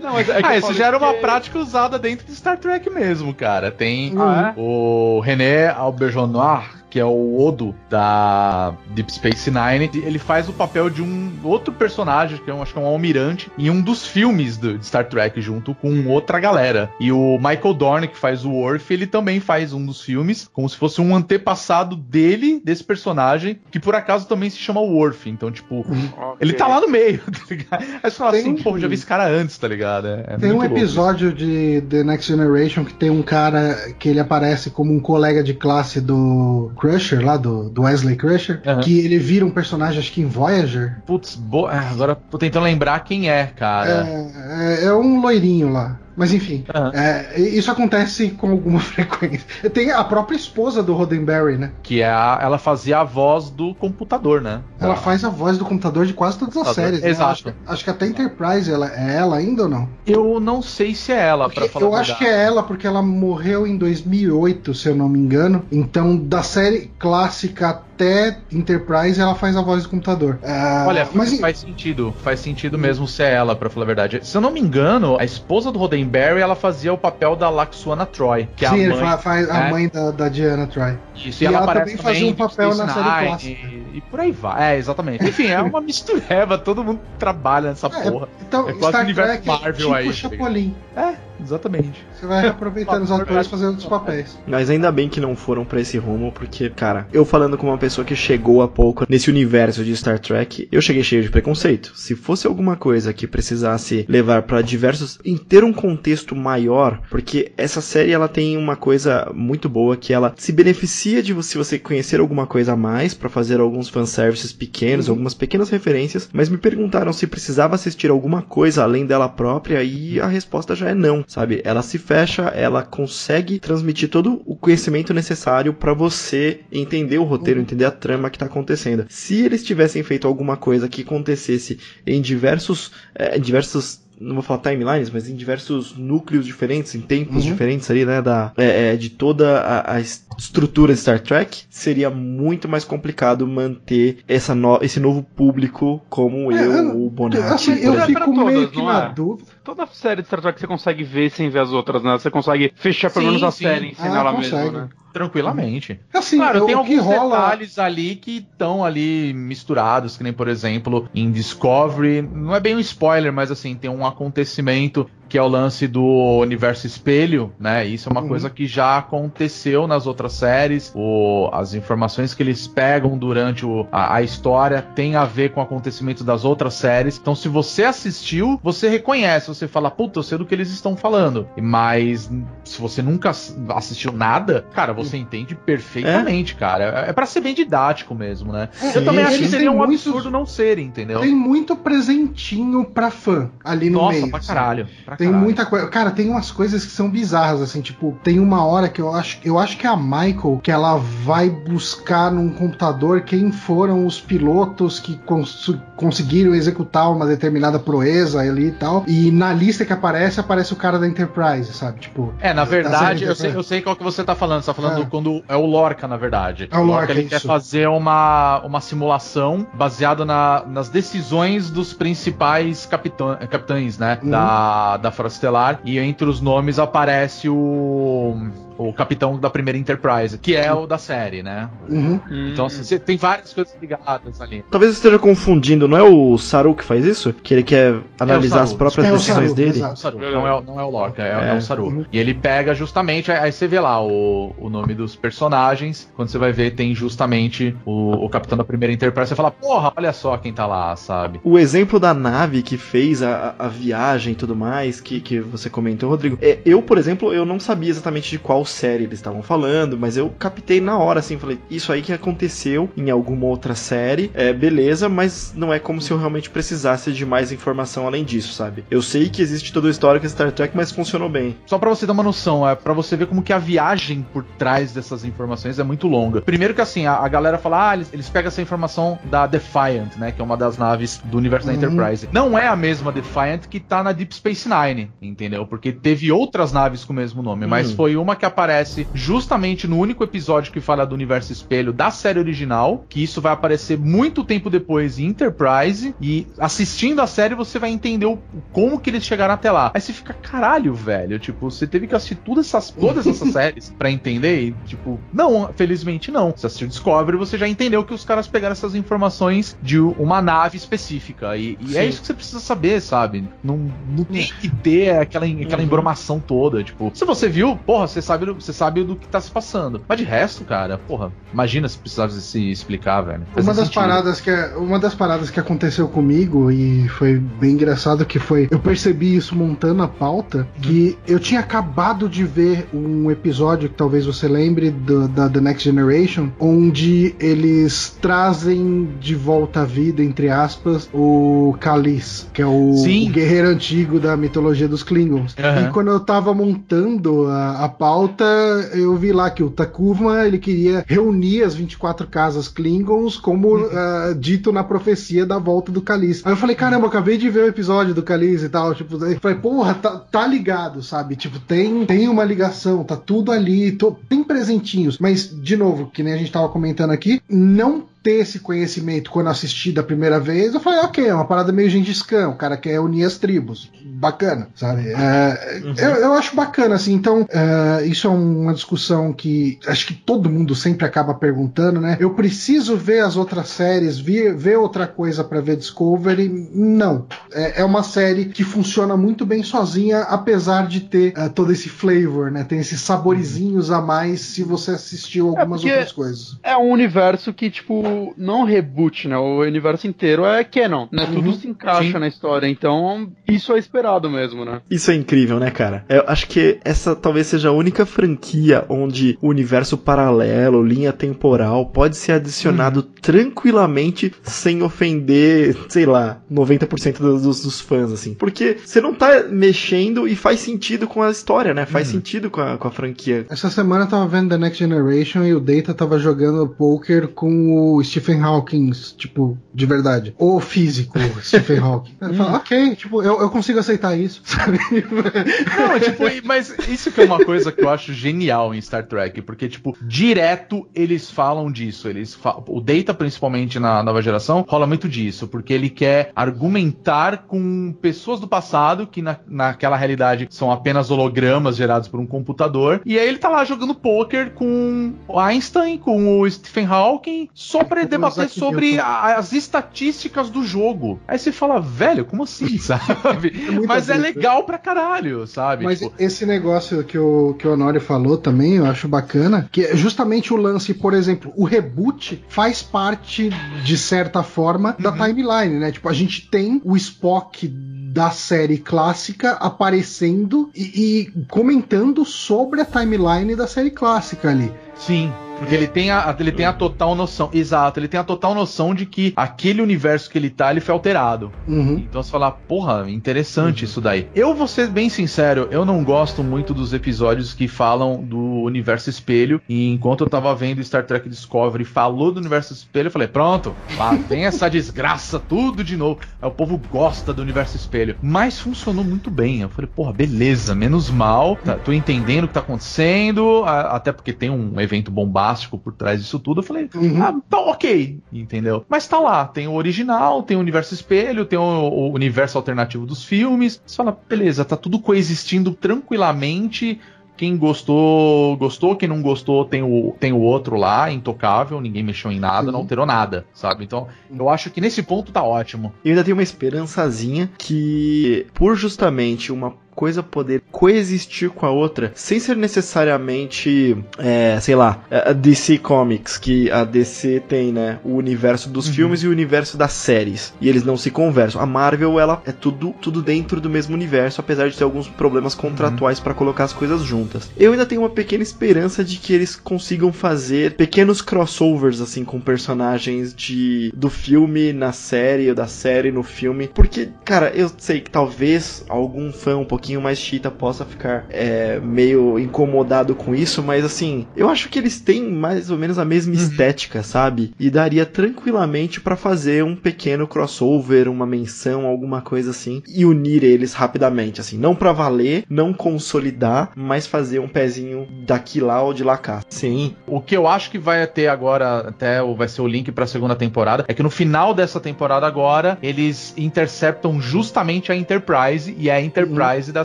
Não, mas é que ah, isso já era uma que- prática usada dentro de Star Trek mesmo, cara. Tem Ah, é? o René Auberjonois, que é o Odo da Deep Space Nine. Ele faz o papel de um outro personagem, que eu acho que é um almirante, em um dos filmes do, de Star Trek, junto com outra galera. E o Michael Dorn, que faz o Worf, ele também faz um dos filmes, como se fosse um antepassado dele, desse personagem, que por acaso também se chama Worf. Então, tipo, Ok. ele tá lá no meio, [LAUGHS] tá ligado? Aí você fala Tem- assim, pô, já vi esse cara antes, tá ligado? É, é Tem um episódio de The Next Generation que tem um cara que ele aparece como um colega de classe do Crusher, lá do, do Wesley Crusher, Aham. que ele vira um personagem, acho que em Voyager. Putz, boa. ah, Agora tô tentando lembrar quem é, cara. É, é- é um loirinho lá. Mas enfim, Aham. é, isso acontece com alguma [LAUGHS] frequência. Tem a própria esposa do Roddenberry, né? Que é a, ela fazia a voz do computador, né? Ela Ah, faz a voz do computador de quase todas as séries. né? Exato. Acho, que- acho que até Enterprise ela, é ela ainda ou não? Eu não sei se é ela, pra Porque falar eu acho que é ela porque ela morreu em 2008, se eu não me engano. Então, da série clássica até Enterprise, ela faz a voz do computador. Ah, Olha, mas faz sentido. Faz sentido mesmo ser ela, pra falar a verdade. Se eu não me engano, a esposa do Roddenberry, ela fazia o papel da Laxuana Troy, que é sim, a ele mãe. fa- faz a né? mãe da, da Diana Troy. Isso, E ela, ela também fazia um papel na série clássica. E, e por aí vai. É, exatamente. Enfim, é uma [LAUGHS] mistureba, todo mundo trabalha nessa É, porra. Então, É quase Star universo Trek é Marvel tipo aí, tá Chapolin. É, exatamente. Você vai aproveitando os atores fazendo outros papéis. Mas ainda bem que não foram pra esse rumo, porque, cara, eu falando com uma pessoa que chegou há pouco nesse universo de Star Trek, eu cheguei cheio de preconceito. Se fosse alguma coisa que precisasse levar pra diversos. em ter um contexto maior, porque essa série ela tem uma coisa muito boa que ela se beneficia de você, você conhecer alguma coisa a mais pra fazer alguns fanservices pequenos, Uhum. algumas pequenas referências, mas me perguntaram se precisava assistir alguma coisa além dela própria e a resposta já é não, sabe? Ela se fecha, ela consegue transmitir todo o conhecimento necessário pra você entender o roteiro, entender a trama que tá acontecendo. Se eles tivessem feito alguma coisa que acontecesse em diversos, em diversos não vou falar timelines, mas em diversos núcleos diferentes, em tempos Uhum. diferentes ali, né, da, é, é, de toda a, a estrutura de Star Trek, seria muito mais complicado manter essa no- esse novo público como É, eu, eu- o Bonatti. Assim, eu Pra- exemplo. fico meio todas, que na é? dúvida. Toda série de Star Trek você consegue ver sem ver as outras, né? Você consegue fechar pelo Sim, menos a sim. série em Ah, nela consegue. mesma, né? Tranquilamente. Assim, Claro, o tem que alguns rola. detalhes ali que estão ali misturados, que nem, por exemplo, em Discovery, não é bem um spoiler, mas assim, tem um acontecimento que é o lance do universo espelho, né? Isso é uma Uhum. coisa que já aconteceu nas outras séries. O, as informações que eles pegam durante o- a, a história tem a ver com o acontecimento das outras séries. Então, se você assistiu, você reconhece, você fala, puta, eu sei do que eles estão falando. Mas se você nunca ass- assistiu nada, cara, você entende perfeitamente, cara. É, é para ser bem didático mesmo, né? É, eu também acho que seria um muitos- absurdo não ser, entendeu? Tem muito presentinho pra fã ali no Nossa, meio. pra assim. caralho. pra Tem caralho. muita coisa. Cara, tem umas coisas que são bizarras, assim, tipo, tem uma hora que eu acho. Eu acho que é a Michael que ela vai buscar num computador quem foram os pilotos que cons- conseguiram executar uma determinada proeza ali e tal. E na lista que aparece, aparece o cara da Enterprise, sabe? Tipo. É, na da verdade, eu sei, eu sei qual que você tá falando. Você tá falando É. quando é o Lorca, na verdade. É o Lorca, ele isso. quer fazer uma, uma simulação baseada na- nas decisões dos principais capitã, capitães, né? Uhum. Da, da Frota Estelar. E entre os nomes aparece o. O capitão da primeira Enterprise, que é o da série, né? Uhum. Então, assim, você tem várias coisas ligadas ali. Talvez eu esteja confundindo, não é o Saru que faz isso? Que ele quer analisar as Saru. próprias É decisões Saru, dele? exato. o Saru, não é, não é o Lorca, é, É. é o Saru. Uhum. E ele pega justamente, aí você vê lá o, o nome dos personagens, quando você vai ver tem justamente o, o capitão da primeira Enterprise, você fala, porra, olha só quem tá lá, sabe? O exemplo da nave que fez a, a- a viagem e tudo mais, que, que você comentou, Rodrigo, é, eu, por exemplo, eu não sabia exatamente de qual série eles estavam falando, mas eu captei na hora, assim, falei, isso aí que aconteceu em alguma outra série, é beleza, mas não é como se eu realmente precisasse de mais informação além disso, sabe? Eu sei que existe todo o histórico de Star Trek, mas funcionou bem. Só pra você dar uma noção, é para você ver como que a viagem por trás dessas informações é muito longa. Primeiro que assim, a, a galera fala, ah, eles, eles pegam essa informação da Defiant, né, que é uma das naves do universo Uhum. da Enterprise. Não é a mesma Defiant que tá na Deep Space Nine, entendeu? Porque teve outras naves com o mesmo nome, mas Uhum. foi uma que aparece justamente no único episódio que fala do universo espelho da série original, que isso vai aparecer muito tempo depois em Enterprise e assistindo a série você vai entender o, como que eles chegaram até lá. Aí você fica, caralho, velho, tipo, você teve que assistir todas essas, todas essas [LAUGHS] séries pra entender e, tipo, não, felizmente não. Você assistiu Discovery, você já entendeu que os caras pegaram essas informações de uma nave específica e, e é isso que você precisa saber, sabe? Não, não tem que ter aquela, aquela Uhum. embromação toda, tipo, se você viu, porra, você sabe, você sabe do que tá se passando. Mas de resto, cara, porra, imagina se precisasse se explicar, velho. Faz Uma das, sentido. paradas que, uma das paradas que aconteceu comigo e foi bem engraçado que foi eu percebi isso montando a pauta que eu tinha acabado de ver um episódio que talvez você lembre do- da The Next Generation onde eles trazem de volta à vida entre aspas o Kalis que é o, o guerreiro antigo da mitologia dos Klingons Aham. e quando eu tava montando a, a pauta eu vi lá que o Takuma ele queria reunir as 24 casas Klingons como ah, dito na profecia da volta do Kalis. Aí eu falei, caramba, eu acabei de ver o episódio do Kalis e tal. Tipo, eu falei, porra, tá, tá ligado, sabe? Tipo, tem, tem uma ligação, tá tudo ali, to- tem presentinhos. Mas, de novo, que nem a gente tava comentando aqui, não ter esse conhecimento quando assisti da primeira vez, eu falei, ok, é uma parada meio Gengis Khan, o cara quer unir as tribos. Bacana, sabe? É, eu, eu acho bacana, assim, então, é, isso é uma discussão que acho que todo mundo sempre acaba perguntando, né? Eu preciso ver as outras séries, ver, ver outra coisa pra ver Discovery? Não. É, é uma série que funciona muito bem sozinha, apesar de ter é, todo esse flavor, né? Tem esses saborizinhos a mais se você assistiu algumas porque- outras coisas. É um universo que, tipo, não reboot, né? O universo inteiro é canon, né? Tudo Uhum, se encaixa sim. na história, então isso é esperado mesmo, né? Isso é incrível, né, cara? Eu acho que essa talvez seja a única franquia onde o universo paralelo, linha temporal, pode ser adicionado tranquilamente sem ofender, sei lá, 90% dos, dos, dos fãs, assim. Porque você não tá mexendo e faz sentido com a história, né? Faz Uhum. sentido com a, com a franquia. Essa semana eu tava vendo The Next Generation e o Data tava jogando poker com o Stephen Hawking, tipo, de verdade. O físico Stephen Hawking. Ele fala, ok, tipo, eu, eu consigo aceitar isso, [LAUGHS] sabe? Não, tipo, mas isso que é uma coisa que eu acho genial em Star Trek, porque, tipo, direto eles falam disso. Eles fa o Data, principalmente na nova geração, rola muito disso, porque ele quer argumentar com pessoas do passado que na, naquela realidade são apenas hologramas gerados por um computador. E aí ele tá lá jogando poker com o Einstein, com o Stephen Hawking, só pra debater [LAUGHS] sobre a, as estatísticas do jogo. Aí você fala, velho, como assim, [LAUGHS] sabe? É Mas é legal pra caralho, sabe? Mas tipo... esse negócio que o, que o Honório falou também, eu acho bacana, que é justamente o lance, por exemplo, o reboot faz parte, de certa forma, da uhum. timeline, né? Tipo, a gente tem o Spock da série clássica aparecendo e, e comentando sobre a timeline da série clássica ali. Sim. Porque ele tem, a, ele tem a total noção. Exato, ele tem a total noção de que aquele universo que ele tá, ele foi alterado. Uhum. Então você fala, porra, interessante uhum. isso daí. Eu vou ser bem sincero, eu não gosto muito dos episódios que falam do universo espelho. E enquanto eu tava vendo Star Trek Discovery falou do universo espelho, eu falei, pronto, lá vem essa desgraça, tudo de novo. Aí o povo gosta do universo espelho. Mas funcionou muito bem. Eu falei, porra, beleza, menos mal. Tá, tô entendendo o que tá acontecendo. A, até porque tem um evento bombado bombástico por trás disso tudo. Eu falei, uhum. ah, tá ok, entendeu? Mas tá lá, tem o original, tem o universo espelho, tem o, o universo alternativo dos filmes. Você fala, beleza, tá tudo coexistindo tranquilamente. Quem gostou, gostou. Quem não gostou, tem o, tem o outro lá, intocável. Ninguém mexeu em nada, não alterou nada, sabe? Então, eu acho que nesse ponto tá ótimo. Eu ainda tenho uma esperançazinha que, por justamente uma coisa poder coexistir com a outra sem ser necessariamente, é, sei lá, a DC Comics, que a DC tem, né? O universo dos uhum. filmes e o universo das séries. E eles não se conversam. A Marvel, ela é tudo, tudo dentro do mesmo universo, apesar de ter alguns problemas contratuais uhum. para colocar as coisas juntas. Eu ainda tenho uma pequena esperança de que eles consigam fazer pequenos crossovers, assim, com personagens de do filme na série, ou da série no filme. Porque, cara, eu sei que talvez algum fã um pouquinho pouquinho mais chita possa ficar é, meio incomodado com isso, mas assim, eu acho que eles têm mais ou menos a mesma uhum. estética, sabe? E daria tranquilamente para fazer um pequeno crossover, uma menção, alguma coisa assim, e unir eles rapidamente, assim, não para valer, não consolidar, mas fazer um pezinho daqui lá ou de lá cá. Sim. O que eu acho que vai ter agora, até vai ser o link para a segunda temporada, é que no final dessa temporada agora, eles interceptam justamente a Enterprise e é a Enterprise uhum da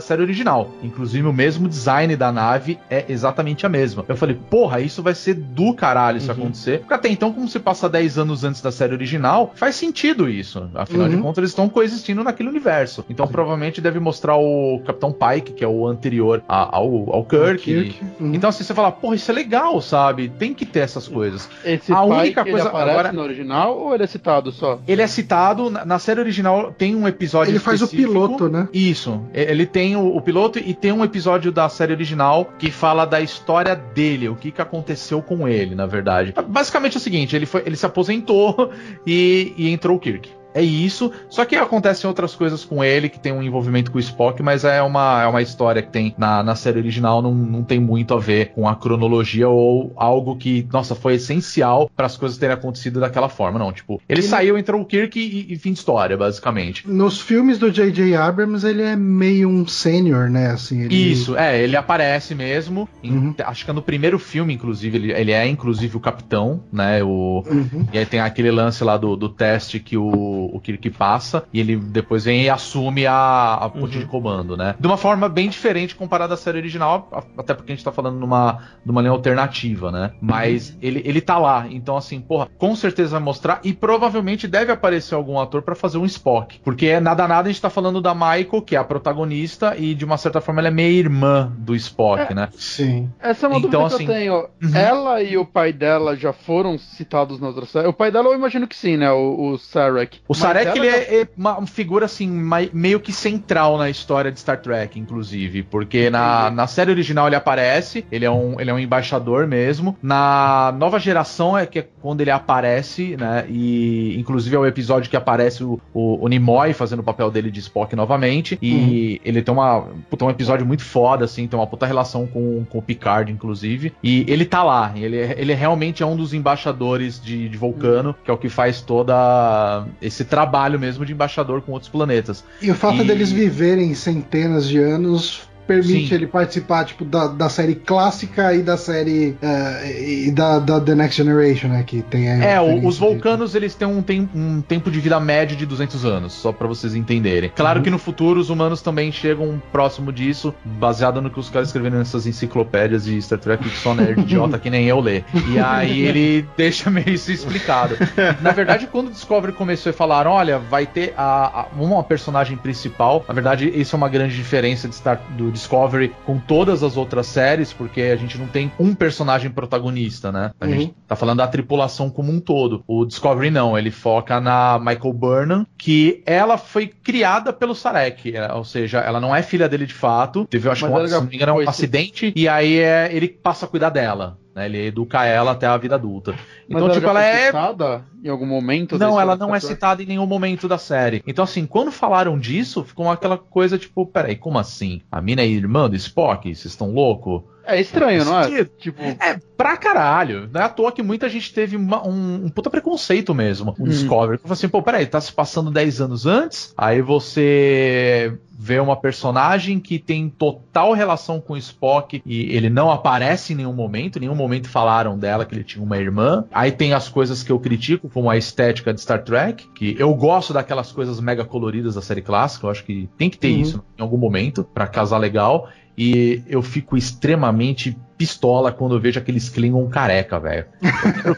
série original. Inclusive, o mesmo design da nave é exatamente a mesma. Eu falei, porra, isso vai ser do caralho isso uhum. acontecer. Porque até então, como se passa 10 anos antes da série original, faz sentido isso. Afinal uhum. de contas, eles estão coexistindo naquele universo. Então, Sim. provavelmente deve mostrar o Capitão Pike, que é o anterior ao, ao Kirk. Kirk. Uhum. Então, assim, você fala, porra, isso é legal, sabe? Tem que ter essas coisas. Esse a Pike, única coisa ele aparece agora no original ou ele é citado só? Ele é citado na, na série original, tem um episódio Ele faz o piloto, né? Isso. Ele tem tem o, o, piloto e tem um episódio da série original que fala da história dele, o que, que aconteceu com ele, na verdade. Basicamente é o seguinte: ele, foi, ele se aposentou [LAUGHS] e, e entrou o Kirk é isso. Só que acontecem outras coisas com ele que tem um envolvimento com o Spock, mas é uma, é uma história que tem na, na série original, não, não tem muito a ver com a cronologia ou algo que, nossa, foi essencial para as coisas terem acontecido daquela forma. Não, tipo, ele e saiu, entrou o Kirk e, e, fim de história, basicamente. Nos filmes do J.J. Abrams, ele é meio um sênior, né? Assim, ele... Isso, é, ele aparece mesmo. Em, uhum. Acho que é no primeiro filme, inclusive, ele, ele é inclusive o capitão, né? O, uhum. E aí tem aquele lance lá do, do teste que o o, Kirk passa e ele depois vem e assume a, a ponte uhum. de comando, né? De uma forma bem diferente comparada à série original, até porque a gente tá falando numa, numa linha alternativa, né? Mas uhum. ele, ele tá lá, então assim, porra, com certeza vai mostrar e provavelmente deve aparecer algum ator para fazer um Spock, porque é nada nada a gente tá falando da Michael, que é a protagonista e de uma certa forma ela é meio irmã do Spock, é, né? Sim. Essa é uma então, dúvida assim, que eu assim, tenho. Uhum. Ela e o pai dela já foram citados na outra série? O pai dela eu imagino que sim, né? O, o Sarek. O Sarek ele é, é, uma figura assim meio que central na história de Star Trek, inclusive, porque na, na série original ele aparece, ele é, um, ele é um embaixador mesmo. Na nova geração é que é quando ele aparece, né? E inclusive é o episódio que aparece o, o, o Nimoy fazendo o papel dele de Spock novamente. E uhum. ele tem uma puta, um episódio muito foda, assim, tem uma puta relação com, com o Picard, inclusive. E ele tá lá, ele, ele realmente é um dos embaixadores de, de Vulcano, uhum. que é o que faz toda esse trabalho mesmo de embaixador com outros planetas. E o fato e... deles viverem centenas de anos permite Sim. ele participar tipo, da, da série clássica e da série uh, e da, da The Next Generation, né? Que tem É, os vulcanos eles têm um, tem, um tempo de vida médio de 200 anos, só para vocês entenderem. Claro uhum. que no futuro os humanos também chegam próximo disso, baseado no que os caras escreveram nessas enciclopédias de Star Trek que só nerd [LAUGHS] idiota que nem eu lê. E aí [LAUGHS] ele deixa meio isso explicado. Na verdade, quando o Discovery começou e falaram, olha, vai ter a, a, uma personagem principal, na verdade, isso é uma grande diferença de Star, do Discovery com todas as outras séries, porque a gente não tem um personagem protagonista, né? A uhum. gente tá falando da tripulação como um todo. O Discovery não, ele foca na Michael Burnham, que ela foi criada pelo Sarek, é, ou seja, ela não é filha dele de fato. Teve, acho que, um, se não me engano, um acidente, e aí é, ele passa a cuidar dela. Né, ele educa ela até a vida adulta. Então, Mas tipo, ela, ela é. citada em algum momento? Não, ela não é citada em nenhum momento da série. Então, assim, quando falaram disso, ficou aquela coisa tipo, peraí, como assim? A mina é irmã do Spock? Vocês estão louco? É estranho, não é? Tipo... É, pra caralho. Não é à toa que muita gente teve uma, um, um, puta preconceito mesmo. O hum. Discovery. Falou assim, pô, peraí, tá se passando 10 anos antes, aí você vê uma personagem que tem total relação com o Spock e ele não aparece em nenhum momento, em nenhum momento falaram dela que ele tinha uma irmã. Aí tem as coisas que eu critico, como a estética de Star Trek, que eu gosto daquelas coisas mega coloridas da série clássica, eu acho que tem que ter uhum. isso em algum momento para casar legal. E eu fico extremamente pistola quando eu vejo aqueles Klingon careca, velho.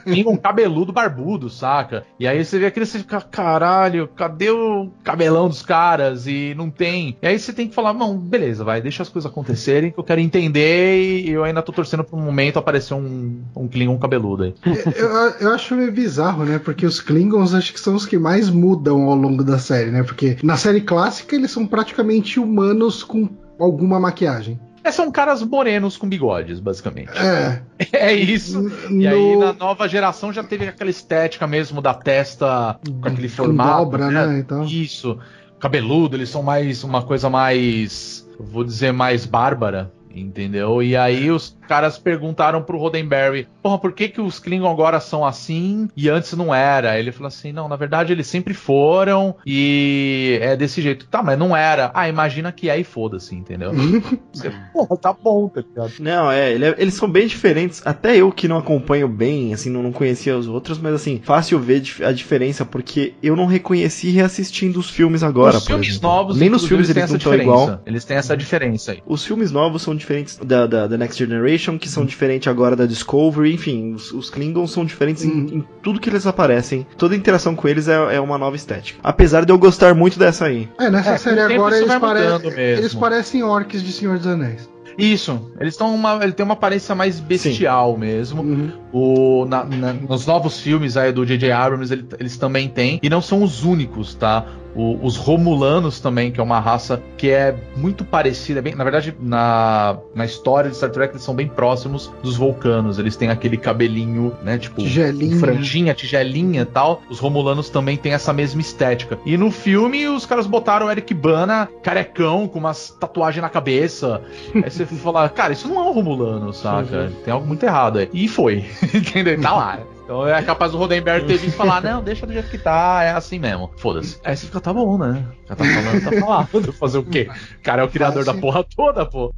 Klingon cabeludo, barbudo, saca? E aí você vê aquele, você fica, caralho, cadê o cabelão dos caras? E não tem. E aí você tem que falar, não, beleza, vai, deixa as coisas acontecerem, que eu quero entender e eu ainda tô torcendo por um momento aparecer um, um Klingon cabeludo aí. Eu, eu acho meio bizarro, né? Porque os Klingons acho que são os que mais mudam ao longo da série, né? Porque na série clássica eles são praticamente humanos com alguma maquiagem. É, são caras morenos com bigodes, basicamente. É. [LAUGHS] É isso. No... E aí, na nova geração, já teve aquela estética mesmo da testa com aquele formato. dobra, né? né? Então. Isso. Cabeludo, eles são mais uma coisa mais. Vou dizer, mais bárbara. Entendeu? E aí os caras perguntaram pro Roddenberry, porra, por que que os Klingon agora são assim e antes não era? Ele falou assim, não, na verdade eles sempre foram e é desse jeito. Tá, mas não era. Ah, imagina que é e foda-se, entendeu? [LAUGHS] Você, porra, tá bom, tá ligado? Não, é, ele é, eles são bem diferentes. Até eu que não acompanho bem, assim, não, não conhecia os outros, mas assim, fácil ver a diferença porque eu não reconheci reassistindo os filmes agora. Os filmes exemplo. novos, nem nos filmes eles, eles não estão igual. Eles têm essa diferença aí. Os filmes novos são diferentes da, da, da Next Generation, que são uhum. diferentes agora da Discovery, enfim, os, os Klingons são diferentes uhum. em, em, tudo que eles aparecem. Toda interação com eles é, é, uma nova estética. Apesar de eu gostar muito dessa aí. É, nessa é, série agora eles, pare... eles parecem orcs de Senhor dos Anéis. Isso, eles estão uma, ele tem uma aparência mais bestial Sim. mesmo. Uhum. O, na, na, nos novos filmes aí do J.J. Abrams ele, eles também têm e não são os únicos, tá? O, os Romulanos também, que é uma raça que é muito parecida, bem, na verdade, na, na história de Star Trek, eles são bem próximos dos Vulcanos. Eles têm aquele cabelinho, né? Tipo, tigelinha. franjinha, tigelinha e tal. Os Romulanos também têm essa mesma estética. E no filme, os caras botaram o Eric Bana carecão, com umas tatuagens na cabeça. Aí você [LAUGHS] fala, cara, isso não é um Romulano, saca? Uhum. Tem algo muito errado aí. E foi. [LAUGHS] Entendeu? Tá lá. Então é capaz do Rodenberg ter visto falar, não, deixa do jeito que tá, é assim mesmo. Foda-se. Aí você fica, tá bom, né? Já tá falando, tá [LAUGHS] falando. Fazer o quê? O cara é o criador da porra toda, pô.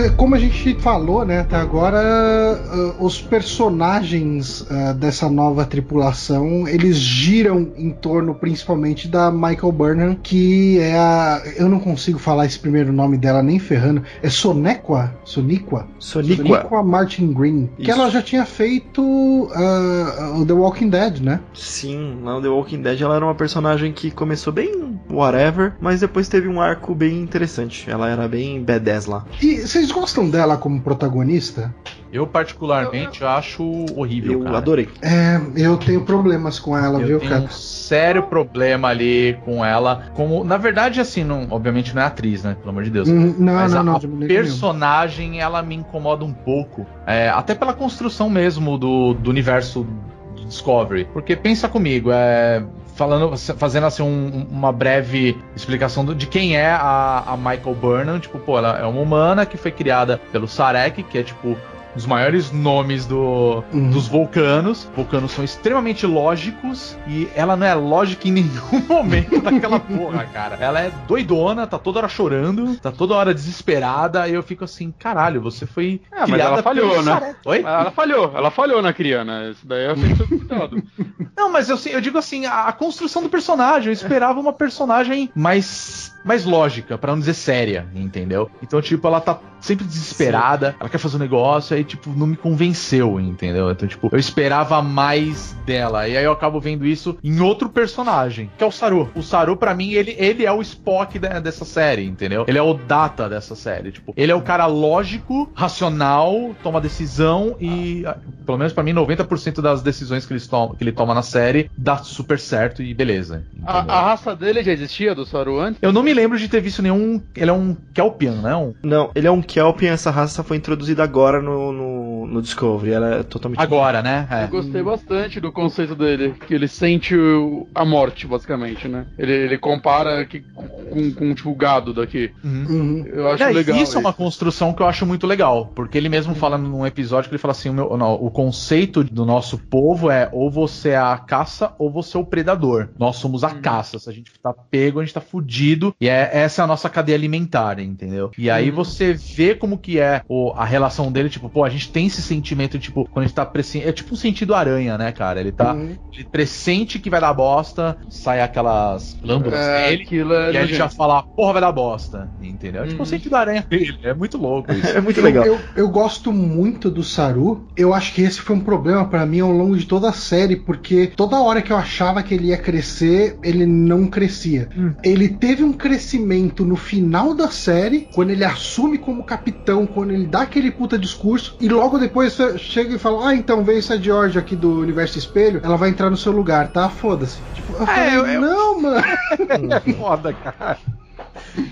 É, como a gente falou, né, até agora, uh, os personagens uh, dessa nova tripulação, eles giram em torno principalmente da Michael Burnham, que é a... Eu não consigo falar esse primeiro nome dela nem ferrando. É Sonequa? Soniqua? Soniqua. Soniqua Martin Green. Que Isso. ela já tinha feito uh, The Walking Dead, né? Sim, lá no The Walking Dead ela era uma personagem que começou bem whatever, mas depois teve um arco bem interessante. Ela era bem badass lá. E vocês gostam dela como protagonista? Eu, particularmente, acho horrível, Eu cara. adorei. É, eu tenho problemas com ela, Eu viu, tenho cara? um sério problema ali com ela. Como, na verdade, assim, não, obviamente não é atriz, né? Pelo amor de Deus. Hum, Não, Mas não, a, não, a nenhuma. personagem, ela me incomoda um pouco. É, até pela construção mesmo do, do universo do Discovery. Porque pensa comigo, é, falando, fazendo assim um- uma breve explicação do- de quem é a, a Michael Burnham. Tipo, pô, ela é uma humana que foi criada pelo Sarek, que é tipo dos maiores nomes do, Uhum. dos vulcanos. Vulcanos são extremamente lógicos e ela não é lógica em nenhum [LAUGHS] momento daquela porra, cara. Ela é doidona, tá toda hora chorando, tá toda hora desesperada. E eu fico assim, caralho, você foi. É, mas ela falhou, pelo né? Oi? Ela falhou, ela falhou na Criana. Isso daí eu achei que foi cuidado. Não, mas eu, eu digo assim, a, a construção do personagem, eu esperava uma personagem mais mais lógica, pra não dizer séria, entendeu? Então, tipo, ela tá sempre desesperada, ela quer fazer um negócio, aí, tipo, não me convenceu, entendeu? Então, tipo, eu esperava mais dela. E aí eu acabo vendo isso em outro personagem, que é o Saru. O Saru, pra mim, ele, ele é o Spock de- dessa série, entendeu? Ele é o Data dessa série. Tipo, ele é o cara lógico, racional, toma decisão e, ah, pelo menos pra mim, 90% das decisões que ele, toma, que ele toma na série dá super certo e beleza. A, a raça dele já existia, do Saru antes? Eu não me lembro de ter visto nenhum. Ele é um Kelpian, né? Um- Não, ele é um Kelpian, essa raça foi introduzida agora no, no, no Discovery. Ela é totalmente. Agora, né? Eu É. gostei bastante do conceito dele, que ele sente o- a morte, basicamente, né? Ele, ele compara que, com, com tipo, o gado daqui. Uhum. Uhum. Eu acho É, legal. isso é uma construção que eu acho muito legal, porque ele mesmo fala num episódio que ele fala assim: o, meu- não, o conceito do nosso povo é ou você é a caça ou você é o predador. Nós somos a Uhum. caça. Se a gente tá pego, a gente tá fudido. E é, essa é a nossa cadeia alimentar, entendeu? E aí Uhum. você vê como que é o- a relação dele, tipo, pô, a gente tem esse sentimento, tipo, quando a gente tá pressi- É tipo um sentido aranha, né, cara? Ele tá. Uhum. Ele pressente que vai dar bosta, sai aquelas lâmpadas É, dele. aquilo é E a gente já fala, porra, vai dar bosta. Entendeu? É Tipo o Uhum. sentido da aranha dele. É muito louco isso. [LAUGHS] É muito Eu- legal. Eu, eu gosto muito do Saru. Eu acho que esse foi um problema pra mim ao longo de toda a série, porque toda hora que eu achava que ele ia crescer, ele não crescia. Hum. Ele teve um crescimento no final da série, quando ele assume como capitão, quando ele dá aquele puta discurso, e logo depois você chega e fala: Ah, então veio essa George aqui do Universo Espelho, ela vai entrar no seu lugar, tá? Foda-se. Tipo, eu falei, eu- eu- não, mano. [LAUGHS] É foda, cara.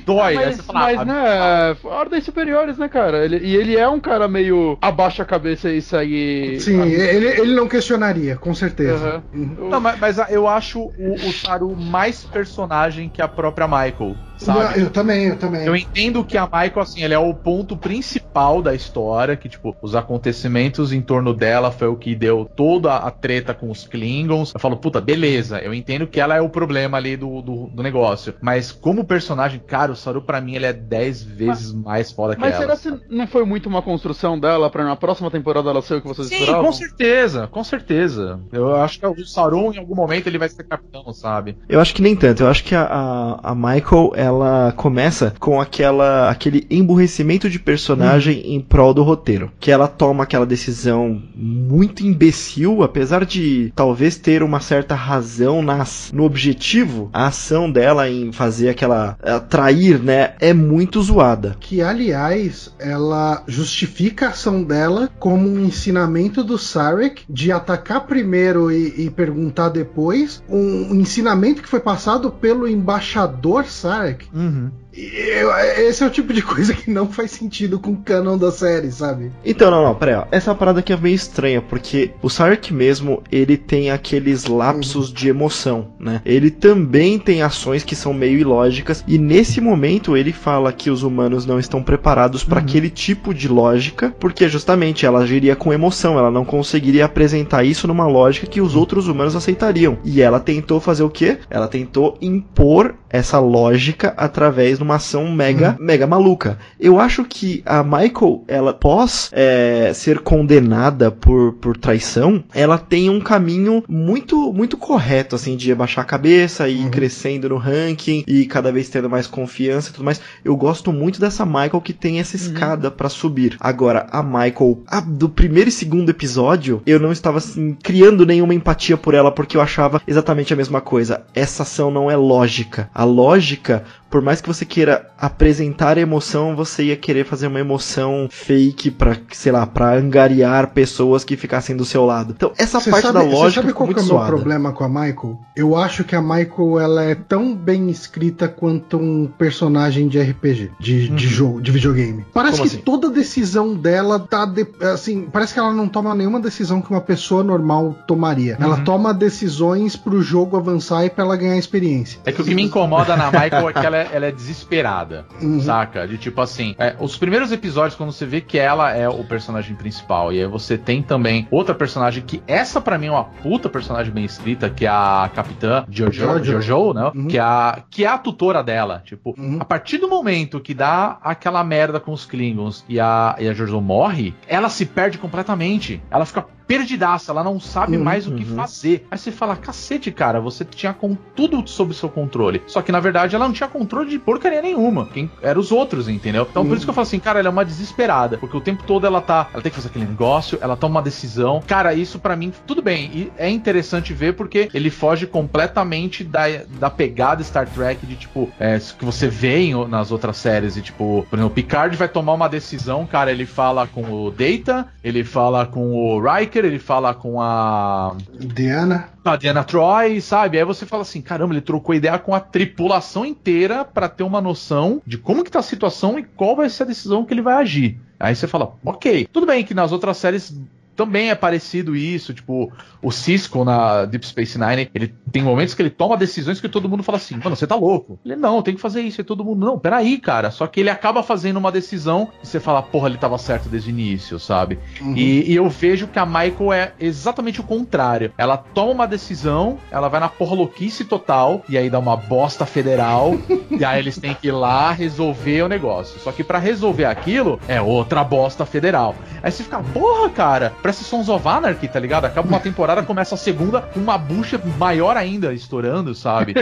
Dói, né? Mas, fala, mas ah, né, ordens superiores, né, cara? Ele, e ele é um cara meio abaixa a cabeça e segue. Sim, a- ele, ele não questionaria, com certeza. Uhum. Eu- Não, mas, mas eu acho o, o Saru mais personagem que a própria Michael, sabe? Eu também, eu também. Eu entendo que a Michael, assim, ele é o ponto principal da história, que, tipo, os acontecimentos em torno dela foi o que deu toda a treta com os Klingons. Eu falo, puta, beleza, eu entendo que ela é o problema ali do, do, do negócio. Mas como personagem, cara, o Saru pra mim ele é 10 vezes mais foda que Mas ela. será que não foi muito uma construção dela pra na próxima temporada ela ser o que vocês Sim, esperavam? com certeza, com certeza. Eu acho que o Sauron, em algum momento, ele vai ser capitão, sabe? Eu acho que nem tanto. Eu acho que a, a, a Michael, ela começa com aquela aquele emburrecimento de personagem em prol do roteiro. Que ela toma aquela decisão muito imbecil, apesar de talvez ter uma certa razão nas, no objetivo, a ação dela em fazer aquela. atrair, né? É muito zoada. Que, aliás, ela justifica a ação dela como um ensinamento do Sarek de atacar primeiro e, e perguntar depois. Um ensinamento que foi passado pelo embaixador Sarek. Uhum. Mm-hmm. Eu- esse é o tipo de coisa que não faz sentido com o canon da série, sabe? Então, não, não, peraí, ó. Essa parada aqui é meio estranha, porque o Sarek mesmo, ele tem aqueles lapsos de emoção, né? Ele também tem ações que são meio ilógicas, e nesse momento ele fala que os humanos não estão preparados para aquele tipo de lógica, porque justamente ela agiria com emoção, ela não conseguiria apresentar isso numa lógica que os outros humanos aceitariam. E ela tentou fazer o quê? Ela tentou impor essa lógica através de numa ação mega, uhum. mega maluca. Eu acho que a Michael, ela pós é, ser condenada por, por traição, ela tem um caminho muito, muito correto, assim, de abaixar a cabeça e ir uhum. crescendo no ranking e cada vez tendo mais confiança e tudo mais. Eu gosto muito dessa Michael que tem essa uhum. escada uhum. para subir. Agora, a Michael, a, do primeiro e segundo episódio, eu não estava assim, criando nenhuma empatia por ela porque eu achava exatamente a mesma coisa. Essa ação não é lógica. A lógica por mais que você queira apresentar emoção, você ia querer fazer uma emoção fake para, sei lá, para angariar pessoas que ficassem do seu lado. Então, essa você parte sabe, da lógica Você sabe qual é o meu problema com a Michael? Eu acho que a Michael ela é tão bem escrita quanto um personagem de RPG, de, uhum. de jogo, de videogame. Parece Como que assim? toda decisão dela tá de, assim, parece que ela não toma nenhuma decisão que uma pessoa normal tomaria. Uhum. Ela toma decisões pro jogo avançar e para ela ganhar experiência. É que o que me incomoda na Michael é que ela é, ela é desesperada, uhum. saca? De tipo assim, é, os primeiros episódios, quando você vê que ela é o personagem principal, e aí você tem também outra personagem que essa para mim é uma puta personagem bem escrita, que é a Capitã Jojo, Jojo. Jojo né? Uhum. Que, é a, que é a tutora dela. Tipo, uhum. a partir do momento que dá aquela merda com os Klingons e a, e a Jojo morre, ela se perde completamente. Ela fica perdidaça, ela não sabe uhum, mais o que uhum. fazer. Aí você fala, cacete, cara, você tinha com tudo sob seu controle. Só que na verdade ela não tinha controle de porcaria nenhuma. Quem eram os outros, entendeu? Então uhum. por isso que eu falo assim, cara, ela é uma desesperada. Porque o tempo todo ela tá. Ela tem que fazer aquele negócio, ela toma uma decisão. Cara, isso para mim, tudo bem. E é interessante ver porque ele foge completamente da, da pegada Star Trek de tipo, é, que você vê em, nas outras séries. E tipo, por exemplo, o Picard vai tomar uma decisão, cara, ele fala com o Data, ele fala com o Riker ele fala com a. Diana. A Diana Troy, sabe? Aí você fala assim: caramba, ele trocou ideia com a tripulação inteira para ter uma noção de como que tá a situação e qual vai ser a decisão que ele vai agir. Aí você fala, ok. Tudo bem que nas outras séries também é parecido isso, tipo, o Cisco na Deep Space Nine, ele tem momentos que ele toma decisões que todo mundo fala assim, mano, você tá louco. Ele, não, tem que fazer isso, e todo mundo, não, peraí, cara. Só que ele acaba fazendo uma decisão e você fala, porra, ele tava certo desde o início, sabe? Uhum. E, e, eu vejo que a Michael é exatamente o contrário. Ela toma uma decisão, ela vai na porra louquice total, e aí dá uma bosta federal, [LAUGHS] e aí eles têm que ir lá resolver o negócio. Só que para resolver aquilo, é outra bosta federal. Aí você fica, porra, cara, Parece Sons of Anarchy, tá ligado? Acaba uma temporada, começa a segunda com uma bucha maior ainda estourando, sabe?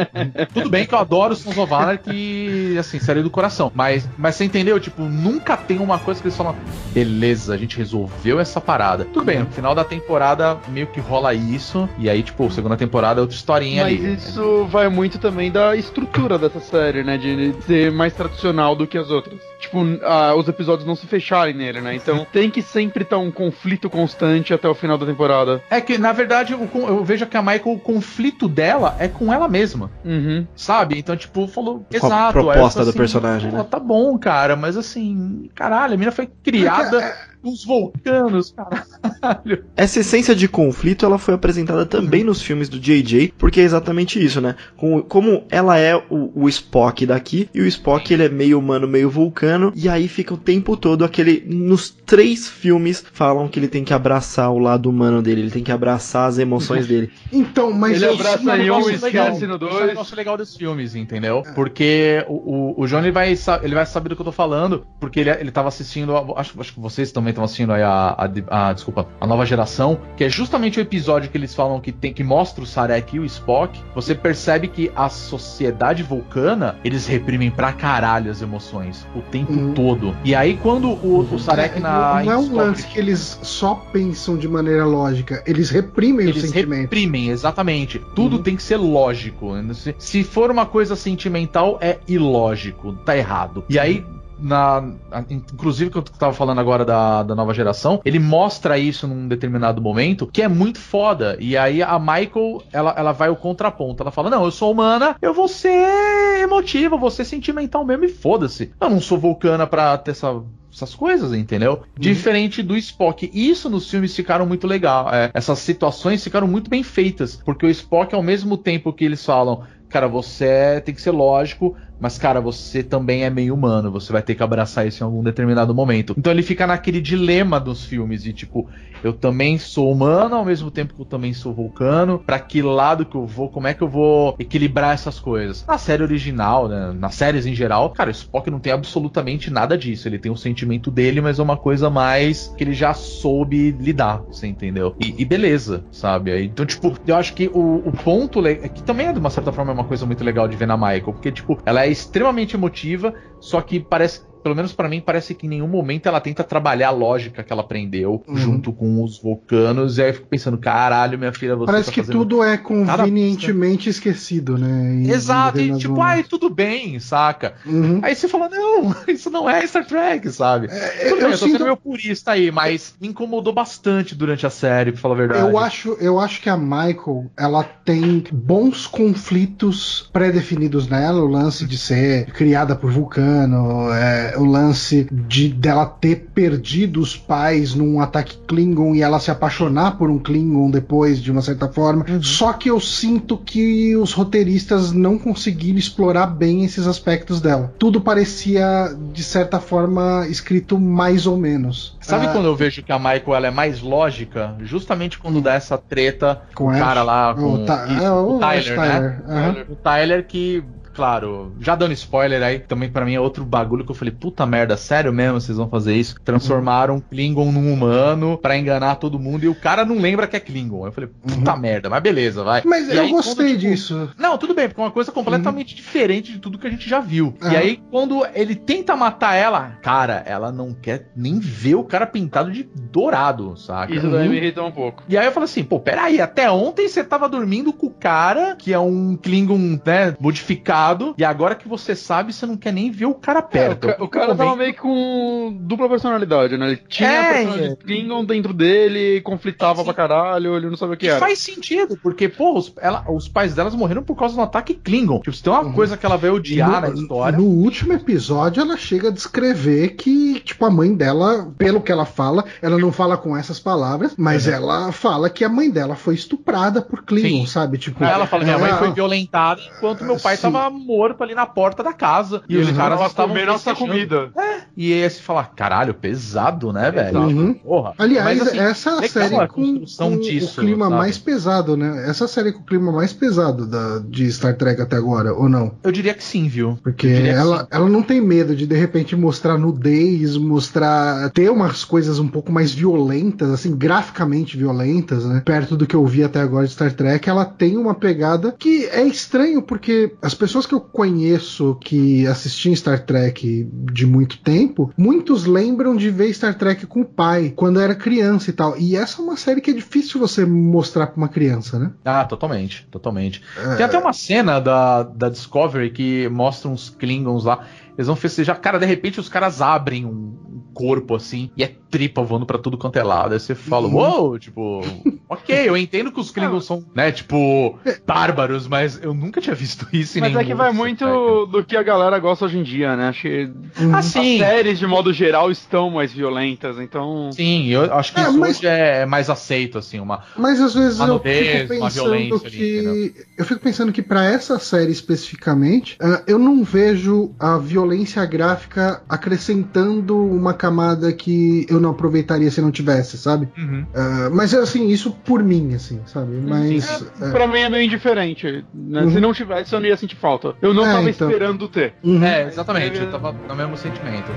[LAUGHS] Tudo bem que eu adoro Sons of Anarchy, assim, série do coração. Mas, mas você entendeu? Tipo, nunca tem uma coisa que eles falam, beleza, a gente resolveu essa parada. Tudo bem, no final da temporada meio que rola isso, e aí, tipo, segunda temporada é outra historinha mas ali. Mas isso vai muito também da estrutura dessa série, né? De ser mais tradicional do que as outras. Tipo, uh, os episódios não se fecharem nele, né? Então [LAUGHS] tem que sempre estar tá um conflito conflito constante até o final da temporada. É que, na verdade, eu vejo que a Michael, o conflito dela é com ela mesma. Uhum. Sabe? Então, tipo, falou. Com exato. A proposta do assim, personagem. Né? Tá bom, cara, mas assim, caralho, a mina foi criada. É uns vulcanos, caralho. Essa essência de conflito ela foi apresentada também nos filmes do JJ, porque é exatamente isso, né? Com, como ela é o, o, Spock daqui, e o Spock ele é meio humano, meio vulcano, e aí fica o tempo todo aquele. Nos três filmes falam que ele tem que abraçar o lado humano dele, ele tem que abraçar as emoções dele. [LAUGHS] Então, mas ele abraça em um e esquece no dois. Isso é negócio legal desses filmes, entendeu? É. Porque o, o, o Johnny vai, ele vai saber do que eu tô falando, porque ele, ele tava assistindo, acho, acho que vocês também estão assistindo aí a, a, a, desculpa, a nova geração, que é justamente o episódio que eles falam que tem que mostra o Sarek e o Spock, você percebe que a sociedade vulcana, eles reprimem pra caralho as emoções o tempo uhum. todo. E aí quando o, o Sarek é, na não é um Spock, lance que eles só pensam de maneira lógica, eles reprimem eles o sentimento. Reprimem, exatamente. Tudo uhum. tem que ser lógico. Se, se for uma coisa sentimental, é ilógico, tá errado. E aí na, inclusive que eu tava falando agora da, da nova geração, ele mostra isso num determinado momento que é muito foda. E aí a Michael, ela, ela vai o contraponto. Ela fala: Não, eu sou humana, eu vou ser emotiva, vou ser sentimental mesmo e foda-se. Eu não sou vulcana pra ter essa essas coisas, entendeu? Uhum. Diferente do Spock. Isso nos filmes ficaram muito legal. É, essas situações ficaram muito bem feitas. Porque o Spock, ao mesmo tempo que eles falam, cara, você tem que ser lógico, mas cara, você também é meio humano, você vai ter que abraçar isso em algum determinado momento. Então ele fica naquele dilema dos filmes de tipo, eu também sou humano ao mesmo tempo que eu também sou vulcano, para que lado que eu vou, como é que eu vou equilibrar essas coisas. Na série original, né, nas séries em geral, cara, o Spock não tem absolutamente nada disso, ele tem o sentimento dele, mas é uma coisa mais que ele já soube lidar, você entendeu? E, e beleza, sabe? Então, tipo, eu acho que o, o ponto, é que também é de uma certa forma é uma coisa muito legal de ver na Michael, porque, tipo, ela é extremamente emotiva, só que parece pelo menos para mim, parece que em nenhum momento ela tenta trabalhar a lógica que ela aprendeu uhum. junto com os vulcanos. E aí eu fico pensando, caralho, minha filha, você Parece tá que tudo é convenientemente esquecido, né? Exato, e tipo, ai, tudo bem, saca? Uhum. Aí você fala, não, [LAUGHS] isso não é Star Trek, sabe? É, tudo eu, bem, eu tô sinto... sendo meu purista aí, mas me incomodou bastante durante a série, pra falar a verdade. Eu acho, eu acho que a Michael, ela tem bons conflitos pré-definidos nela, o lance de ser criada por vulcano, é, o lance de dela ter perdido os pais num ataque Klingon e ela se apaixonar por um Klingon depois, de uma certa forma. Uhum. Só que eu sinto que os roteiristas não conseguiram explorar bem esses aspectos dela. Tudo parecia, de certa forma, escrito mais ou menos. Sabe ah, quando eu vejo que a Michael ela é mais lógica? Justamente quando dá essa treta com o cara lá, com o, isso, é, o, o Tyler, né? Uhum. O Tyler que claro, já dando spoiler aí, também para mim é outro bagulho que eu falei, puta merda, sério mesmo vocês vão fazer isso? Transformaram Klingon num humano para enganar todo mundo e o cara não lembra que é Klingon. Eu falei, puta uhum. merda, mas beleza, vai. Mas e eu aí, gostei quando, tipo, disso. Não, tudo bem, porque é uma coisa completamente uhum. diferente de tudo que a gente já viu. Uhum. E aí, quando ele tenta matar ela, cara, ela não quer nem ver o cara pintado de dourado, saca? Isso daí me irritou um pouco. E aí eu falei assim, pô, peraí, até ontem você tava dormindo com o cara, que é um Klingon, né, modificado e agora que você sabe, você não quer nem ver o cara perto. É, o, o, cara tava meio com dupla personalidade, né? Ele tinha é, a personalidade é. Klingon dentro dele, conflitava Sim. pra caralho, ele não sabia o que, era. Faz sentido, porque, pô, os, ela, os pais delas morreram por causa do ataque Klingon. Tipo, se tem uma uhum. coisa que ela veio odiar no, na história. No último episódio, ela chega a descrever que, tipo, a mãe dela, pelo que ela fala, ela não fala com essas palavras, mas uhum. ela fala que a mãe dela foi estuprada por Klingon, Sim. sabe? Tipo, ela fala que a mãe foi violentada enquanto meu pai Sim. tava morto ali na porta da casa. E uhum. os caras estavam comendo nossa comida. É. E aí você fala, caralho, pesado, né, velho? Uhum. Porra. Aliás, Mas, assim, essa é série com, com disso, o clima sabe? mais pesado, né? Essa série com o clima mais pesado da, de Star Trek até agora, ou não? Eu diria que sim, viu? Porque ela, ela não tem medo de de repente mostrar nudez, mostrar. ter umas coisas um pouco mais violentas, assim, graficamente violentas, né? Perto do que eu vi até agora de Star Trek, ela tem uma pegada que é estranho, porque as pessoas que eu conheço que assistiam Star Trek de muito tempo, muitos lembram de ver Star Trek com o pai, quando era criança e tal. E essa é uma série que é difícil você mostrar pra uma criança, né? Ah, totalmente, totalmente. É... Tem até uma cena da, da Discovery que mostra uns Klingons lá. Eles vão festejar. Cara, de repente os caras abrem um corpo assim e é tripa voando para tudo quanto é lado. Aí você fala, uhum. uou, wow, tipo, [LAUGHS] ok, eu entendo que os Klingons são, né, tipo, bárbaros, mas eu nunca tinha visto [LAUGHS] isso em Mas é que vai muito do que a galera gosta hoje em dia, né? Acho que assim, as séries, de modo geral, estão mais violentas, então. Sim, eu acho que é, isso mas... hoje é mais aceito, assim, uma. Mas às vezes eu fico pensando que. Ali, eu fico pensando que para essa série especificamente, uh, eu não vejo a violência gráfica acrescentando uma camada que eu não aproveitaria se não tivesse, sabe? Uhum. Uh, mas assim, isso por mim, assim, sabe? Mas. É, pra mim é meio indiferente. Né? Uhum. Se não tivesse, eu não ia sentir falta. Eu não é, tava então. esperando ter. Uhum. É, exatamente. Eu tava no mesmo sentimento.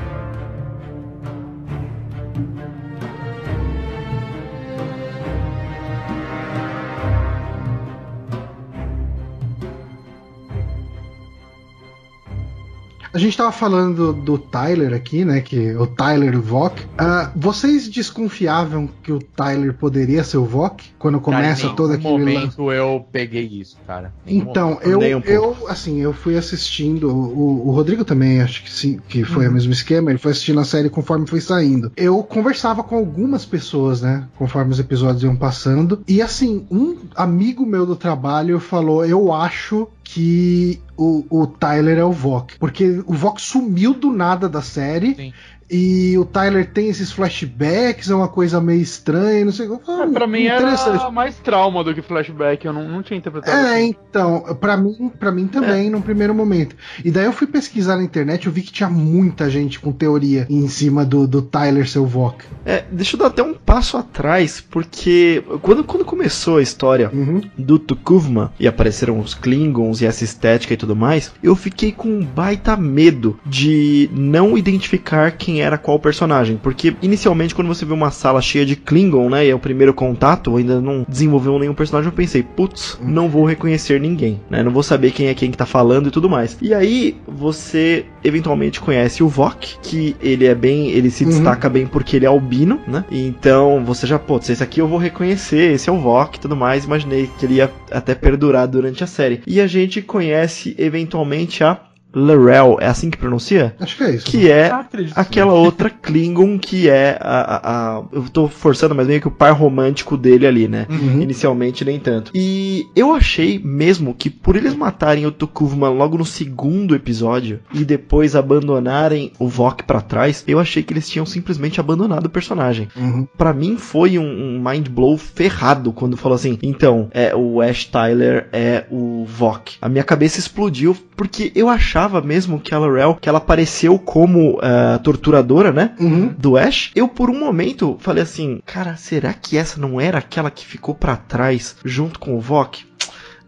A gente estava falando do Tyler aqui, né? Que o Tyler Vok. Uh, vocês desconfiavam que o Tyler poderia ser o Vok quando começa cara, todo aquele momento eu peguei isso, cara. Então, eu, um eu assim, eu fui assistindo. O, o Rodrigo também, acho que sim, que foi uhum. o mesmo esquema. Ele foi assistindo a série conforme foi saindo. Eu conversava com algumas pessoas, né? Conforme os episódios iam passando. E assim, um amigo meu do trabalho falou: Eu acho que o, o Tyler é o Vok. Porque o Vok sumiu do nada da série. Sim. E o Tyler tem esses flashbacks, é uma coisa meio estranha, não sei o que. É, pra mim era mais trauma do que flashback, eu não, não tinha interpretado. É, assim. então, pra mim, pra mim também, É. num primeiro momento. E daí eu fui pesquisar na internet, eu vi que tinha muita gente com teoria em cima do, do Tyler seu Vok. É, deixa eu dar até um passo atrás, porque quando, quando começou a história Uhum. do Tukuvma e apareceram os Klingons e essa estética e tudo mais, eu fiquei com um baita medo de não identificar quem era qual personagem. Porque inicialmente, quando você vê uma sala cheia de Klingon, né, e é o primeiro contato, ainda não desenvolveu nenhum personagem, eu pensei, putz, não vou reconhecer ninguém, né, não vou saber quem é quem que tá falando e tudo mais. E aí você eventualmente conhece o Vok, que ele é bem, ele se Uhum. destaca bem porque ele é albino, né? Então você já, pô, esse aqui eu vou reconhecer, esse é o Vok e tudo mais. Imaginei que ele ia até perdurar durante a série. E a gente conhece eventualmente a Larel, é assim que pronuncia? Acho que é isso. Que é Ah, aquela outra Klingon que é a, a, a- Eu tô forçando, mas meio que o par romântico dele ali, né? Uhum. Inicialmente nem tanto. E eu achei mesmo que por eles matarem o Tukuvman logo no segundo episódio e depois abandonarem o Vok pra trás, eu achei que eles tinham simplesmente abandonado o personagem. Uhum. Pra mim foi um, um mind blow ferrado quando falou assim: então, é o Ash Tyler é o Vok. A minha cabeça explodiu porque eu achava mesmo que a Laurel, que ela apareceu como ah, torturadora, né? Uhum. do Ash, eu por um momento falei assim, cara, será que essa não era aquela que ficou pra trás junto com o Vok?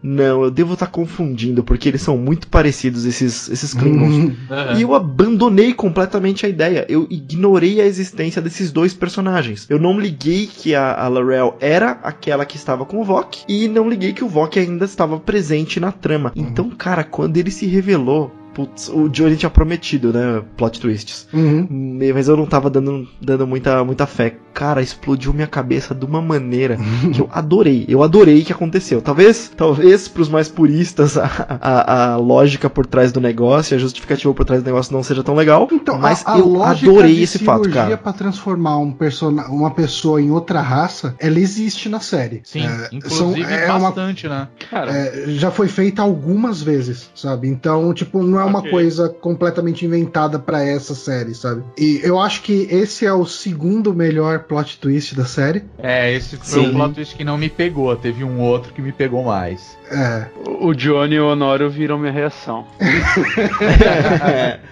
Não, eu devo estar confundindo, porque eles são muito parecidos, esses, esses Klingons. Uhum. Aham. E eu abandonei completamente a ideia. Eu ignorei a existência desses dois personagens. Eu não liguei que a, a Laurel era aquela que estava com o Vok. E não liguei que o Vok ainda estava presente na trama. Então, cara, quando ele se revelou. Putz, o Johnny tinha prometido, né? Plot twists. Uhum. Mas eu não tava dando, dando muita, muita fé. Cara, explodiu minha cabeça de uma maneira que eu adorei. Eu adorei que aconteceu. Talvez, talvez pros mais puristas [LAUGHS] a, a, a lógica por trás do negócio, a justificativa por trás do negócio não seja tão legal. Então, mas a, a eu adorei de esse fato, cirurgia cara. pra transformar um persona uma pessoa em outra raça, ela existe na série. Sim, É, inclusive são- é uma bastante, né? Cara, É, já foi feita algumas vezes, sabe? Então, tipo, não é uma Ok. coisa completamente inventada pra essa série, sabe? E eu acho que esse é o segundo melhor plot twist da série. É, esse foi Sim. um plot twist que não me pegou. Teve um outro que me pegou mais. É. o Johnny e o Honório viram minha reação. É, [LAUGHS] [LAUGHS]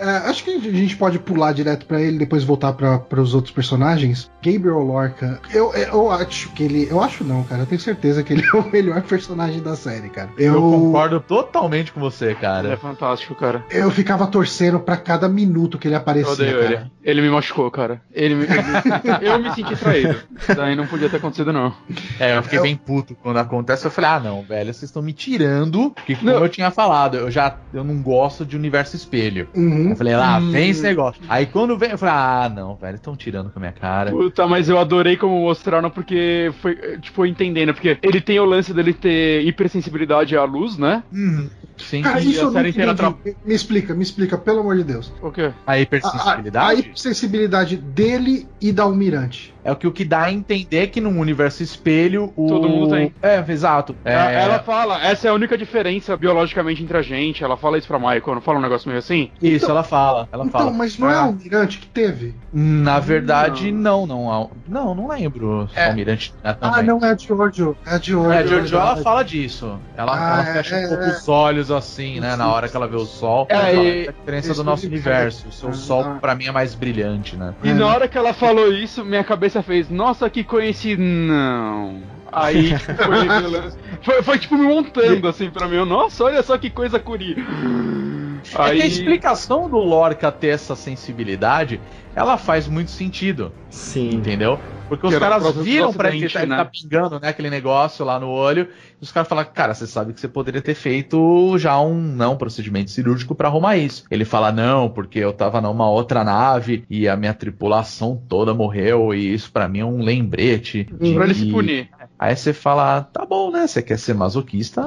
acho que a gente pode pular direto pra ele e depois voltar para os outros personagens. Gabriel Lorca, eu, eu acho que ele. Eu acho não, cara. Eu tenho certeza que ele é o melhor personagem da série, cara. Eu, Eu, concordo totalmente com você, Ele é cara. fantástico, cara. eu ficava torcendo pra cada minuto que ele Eu aparecia. odeio ele. cara. Ele me machucou, cara. Ele me... ele- Eu me senti traído. Daí não podia ter acontecido, não. É, eu fiquei Eu- bem puto quando acontece. Eu falei, ah, não, velho, vocês estão me tirando. Que como Não. eu tinha falado, eu já eu não gosto de universo espelho. Uhum. Eu falei, lá, Hum. vem esse negócio. Aí quando vem, eu falei, ah, não, velho, estão tirando com a minha cara. Puta, mas eu adorei como mostraram porque foi, tipo, entendendo. Porque ele tem o lance dele ter hipersensibilidade à luz, né? Uhum. Sim. Cara, isso eu não série inteira entendi. Me, me explica, me explica, pelo amor de Deus. O quê? A A, a, a hipersensibilidade hipersensibilidade dele e da Almirante. É o que o que dá a entender que num universo espelho o. Todo mundo tem. É, exato. É, Ela- Ela fala, essa é a única diferença biologicamente entre a gente. Ela fala isso pra Michael, não fala um negócio meio assim? Isso, Então- ela fala. Ela então, fala. mas não é a Ah. Almirante que teve? Na verdade, não, não. Não, não lembro. se É. o Almirante é Ah, não é a Giorgio. É a Giorgio. É, a Giorgio, ela fala disso. Ela, Ah, ela fecha é, um pouco é. os olhos assim, né? Na hora que ela vê o sol. É, fala, e- "Essa é a diferença do nosso universo. O seu Ah, sol, pra mim, é mais brilhante, né? E É. na hora que ela falou isso, minha cabeça fez, nossa, que coincidência. Não. Aí foi, [LAUGHS] foi, foi, tipo me montando assim pra mim. Nossa, olha só que coisa curi. É que Aí a explicação do Lorca ter essa sensibilidade, ela faz muito sentido, Sim. entendeu? Porque Que os caras viram pra ele, tá, né? tá pingando, né, aquele negócio lá no olho, e os caras falam, cara, você sabe que você poderia ter feito já um não procedimento cirúrgico pra arrumar isso. Ele fala, não, porque eu tava numa outra nave e a minha tripulação toda morreu, e isso pra mim é um lembrete. de pra ele se punir. Aí você fala, tá bom, né? Você quer ser masoquista?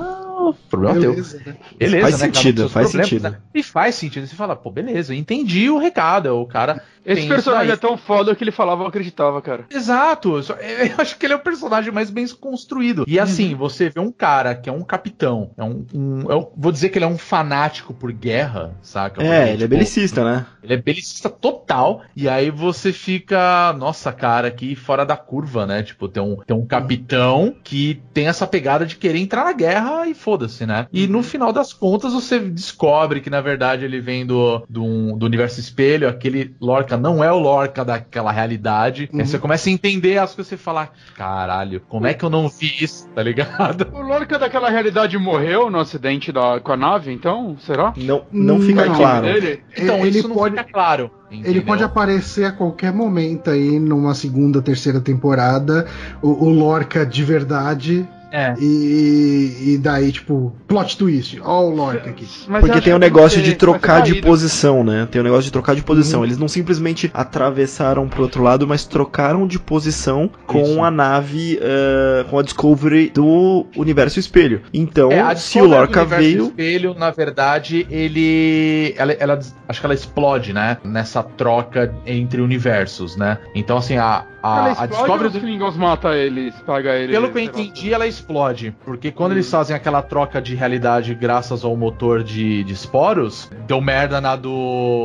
Problema Beleza, teu. né? Beleza, Faz né, sentido, faz problemas, sentido. E faz sentido. Você fala, pô, beleza, eu entendi o recado. O cara. Esse personagem é tão foda que ele falava, eu acreditava, cara. Exato, só- [LAUGHS] eu acho que ele é o personagem mais bem construído. E assim, você vê um cara que é um capitão, é um, um- eu vou dizer que ele é um fanático por guerra, saca? Porque, É, ele é tipo, belicista, né? Ele é belicista total, e aí você fica, nossa, cara, aqui fora da curva, né? Tipo, tem um, tem um capitão que tem essa pegada de querer entrar na guerra e foda-se, né? E no final das contas você descobre que na verdade ele vem do, do, do universo espelho, aquele Lorca não é o Lorca daquela realidade. Aí você começa a entender as coisas e você fala, caralho, como é que eu não vi isso, tá ligado? O Lorca daquela realidade morreu no acidente da, com a nave, então? Será? Não, não fica Não. claro. Ele? Então, Ele isso não pode- fica claro. Ele entendeu? pode aparecer a qualquer momento aí numa segunda, terceira temporada. O, o Lorca de verdade. É. E, e daí, tipo, plot twist. Ó, o Lorca aqui. Mas Porque tem o que negócio de trocar de posição, né? Tem o negócio de trocar de posição. Uhum. Eles não simplesmente atravessaram pro outro lado, mas trocaram de posição com Isso. a nave, eh, com a Discovery do universo espelho. Então, É, se o Lorca Universo veio. Espelho, na verdade, ele. Ela, ela- acho que ela explode, né? Nessa troca entre universos, né? Então, assim, a, a, Ela a ou os do. Klingons mata eles, paga eles? Pelo que eu lá. entendi, ela explode. Porque quando Hum. eles fazem aquela troca de realidade graças ao motor de, de esporos, deu merda na do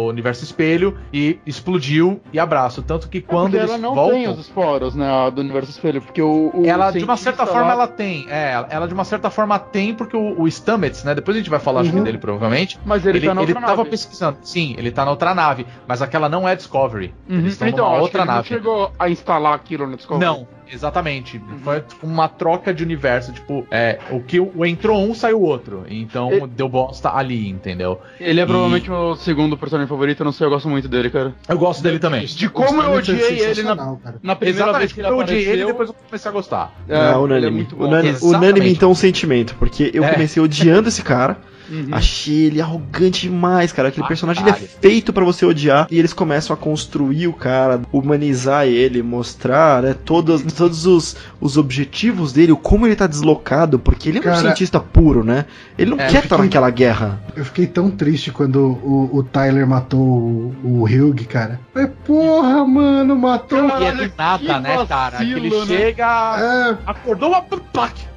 universo espelho e explodiu e abraço. Tanto que quando Porque eles ela não voltam. tem os esporos, né, a do universo espelho, porque o, o Ela, de uma certa cientista forma, lá- ela tem. É, ela de uma certa forma tem, porque o, o Stamets, né? Depois a gente vai falar acho que Uhum. dele, provavelmente. Mas ele, Ele, tá na ele outra tava nave. pesquisando. Sim, ele tá na outra nave. Mas aquela não é Discovery. Uhum. Eles estão Então, numa outra ele nave. chegou a instalar aquilo no Discovery. Não, exatamente. Foi tipo, uma troca de universo. Tipo, é, o que o, entrou um, saiu o outro. Então E- deu bosta ali, entendeu? Ele é E- provavelmente meu segundo personagem favorito, eu não sei, eu gosto muito dele, cara. Eu gosto dele também. De como eu O odiei ele na, cara. na primeira vez Exatamente, que ele eu odiei apareceu. ele e depois eu comecei a gostar. É, não, ele é unânime. muito bom. Unânime, unânime, então, um sentimento. Porque eu É. comecei odiando esse cara. Uhum. Achei ele arrogante demais, cara. Aquele Ah, personagem ele é feito pra você odiar. E eles começam a construir o cara, humanizar ele, mostrar né, todos, todos os, os objetivos dele, o como ele tá deslocado, porque ele é um Cara, cientista puro, né? Ele não é, quer estar naquela guerra. Eu fiquei tão triste quando o, o Tyler matou o, o Hugh, cara. Falei, porra, mano, matou. Caralho, E é do nada, que né, cara? Que ele vacilo, né? chega, É, acordou, uma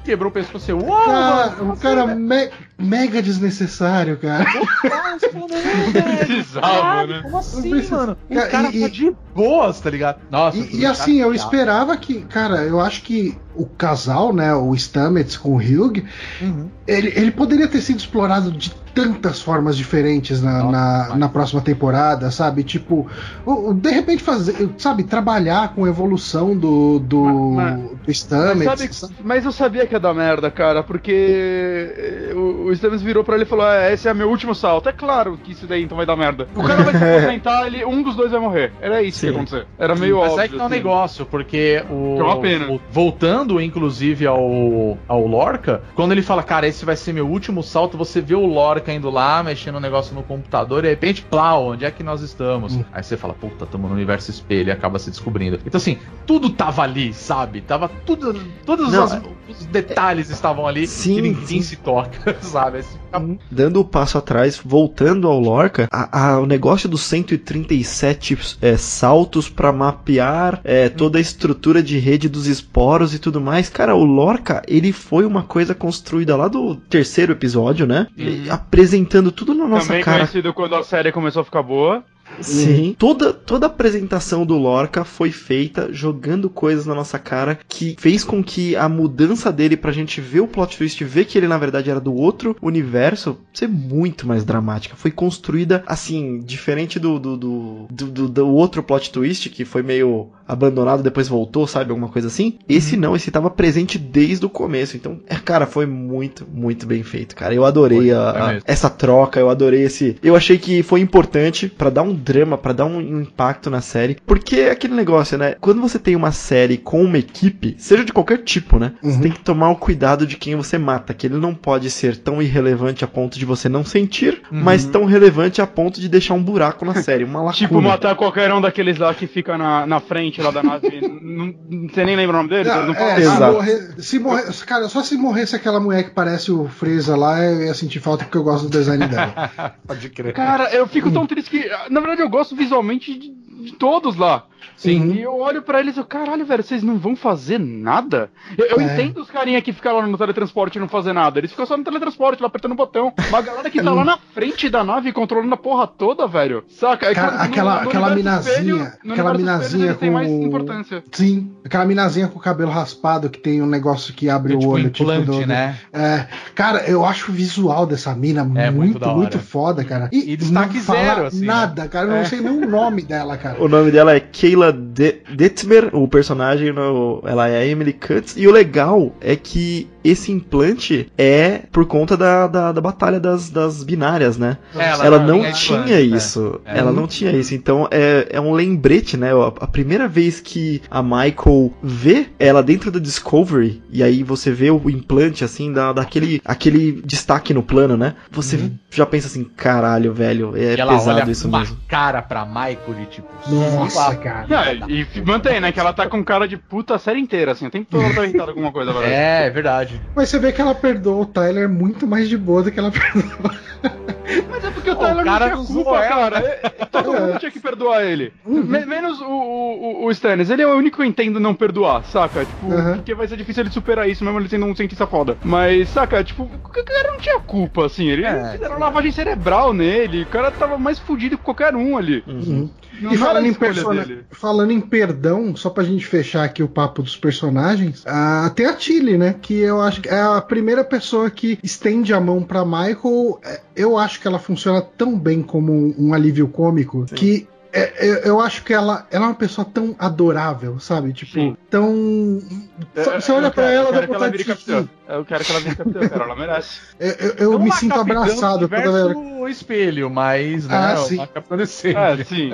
quebrou o pescoço. Uau, cara, mano, um cara me- mega desnecessário, cara. Precisava, [LAUGHS] né? Como assim, mano? O Cara, cara e- tá de boas, tá ligado? Nossa, E, e assim, eu chateado. esperava que, cara, eu acho que o casal, né, o Stamets com o Hugh, Uhum. ele, ele poderia ter sido explorado de tantas formas diferentes na, Nossa, na, na próxima temporada, sabe? Tipo, de repente fazer, sabe, trabalhar com a evolução do, do, Mas- do Mas, Stamets. sabe- mas eu sabia que ia dar merda, cara, porque eh, o, o Stamets virou pra ele e falou: É, esse é meu último salto. É claro que isso daí então vai dar merda. O cara vai se aposentar, ele, um dos dois vai morrer. Era isso que ia Sim. acontecer. Era meio Mas óbvio. aí que tá um assim. negócio, porque o, Que é uma pena. o- Voltando, inclusive, ao, ao Lorca, quando ele fala, cara, esse vai ser meu último salto, você vê o Lorca indo lá, mexendo um negócio no computador, e de repente, plau, onde é que nós estamos? Hum. Aí você fala, puta, tamo no universo espelho e acaba se descobrindo. Então, assim, tudo tava ali, sabe? Tava tudo. Todos Não, as- é- os detalhes estavam ali Sim, que ninguém sim. se toca, [LAUGHS] sabe? Aí você fica Dando o passo atrás, voltando ao Lorca, a- a- o negócio dos 137 é, saltos pra mapear é, toda a estrutura de rede dos esporos e tudo mais. Cara, o Lorca, ele foi uma coisa construída lá do terceiro episódio, né? E Apresentando tudo na nossa Também cara. conhecido quando a série começou a ficar boa. Sim. Toda, toda a apresentação do Lorca foi feita jogando coisas na nossa cara que fez com que a mudança dele pra gente ver o plot twist, ver que ele na verdade era do outro universo, ser muito mais dramática. Foi construída assim, diferente do, do, do, do, do- do outro plot twist que foi meio abandonado, depois voltou, sabe? Alguma coisa assim. Esse não, esse tava presente desde o começo. Então, é, cara, foi muito, muito bem feito, cara. Eu adorei a- a- essa troca, eu adorei esse. Eu achei que foi importante pra dar um drama, para dar um impacto na série. Porque é aquele negócio, né? Quando você tem uma série com uma equipe, seja de qualquer tipo, né? Uhum. Você tem que tomar o cuidado de quem você mata, que ele não pode ser tão irrelevante a ponto de você não sentir, uhum. mas tão relevante a ponto de deixar um buraco na [LAUGHS] série, uma lacuna. Tipo matar qualquer um daqueles lá que fica na, na frente lá da nave. não, você nem lembra o nome dele? Não, não é, se morrer, se morrer, cara, só se morresse aquela mulher que parece o Freeza lá, eu ia sentir falta porque eu gosto do design dela. [LAUGHS] Pode crer. Cara, eu fico tão triste que, na verdade, eu gosto visualmente de, de todos lá. Sim. Uhum. E eu olho para eles e eu, caralho, velho, vocês não vão fazer nada? Eu, eu é. entendo os carinha que ficam lá no teletransporte e não fazer nada. Eles ficam só no teletransporte, lá apertando o botão. Mas a galera que tá [LAUGHS] lá na frente da nave controlando a porra toda, velho. Saca? É Cara, aquela, no aquela minazinha. Espelho, aquela minazinha com. mais importância. Sim. Aquela minazinha com o cabelo raspado que tem um negócio que abre é, o tipo olho. Tipo implante, tipo do, né? É. Cara, eu acho o visual dessa mina é, muito, muito, muito, foda, cara. E, e destaque não zero, assim. Né? Nada, né? cara. Eu não é. sei nem o nome dela, cara. O nome dela é Keila de Detmer, o personagem, no, ela é a Emily Cutts. E o legal é que esse implante é por conta da, da, da batalha das, das binárias, né? É, ela, ela, não, não tinha implante, né? isso. É. Ela não tinha isso. Então é, é um lembrete, né? A, a primeira vez que a Michael vê ela dentro da Discovery, e aí você vê o implante, assim, da, daquele aquele destaque no plano, né? Você uhum. já pensa assim, caralho, velho, é e pesado isso mesmo. cara pra Michael de tipo, nossa, cara. Não, e mantém, né? Que ela tá com cara de puta a série inteira, assim. O tempo todo ela tá irritada com alguma coisa, [LAUGHS] verdade. É, é verdade. Mas você vê que ela perdoou o Tyler muito mais de boa do que ela [LAUGHS] perdoou. Mas é porque o Tyler o cara não tinha culpa, cara. Né? Todo mundo tinha que perdoar ele. Uhum. Menos o, o, o Stannis. Ele é o único que eu entendo não perdoar, saca? Tipo, uhum. porque vai ser difícil ele superar isso, mesmo ele sendo um cientista foda. Mas, saca? Tipo, o cara não tinha culpa, assim. Ele é, fizeram lavagem cerebral nele. O cara tava mais fudido que qualquer um ali. Uhum. Não, e falando em, persona... falando em perdão, só pra gente fechar aqui o papo dos personagens, uh, tem a Tilly, né? Que eu acho que é a primeira pessoa que estende a mão pra Michael. É, eu acho que ela funciona tão bem como um alívio cômico Sim. que é, eu, eu, acho que ela, ela é uma pessoa tão adorável, sabe? Tipo, Sim. tão. É, você olha pra ela, dá vontade de. Eu quero que ela vire capitã, cara, ela merece. [LAUGHS] Eu, eu, eu me sinto abraçado toda vez. o espelho, mas, né? Ah, sim. Uma capitã decente. É, sim.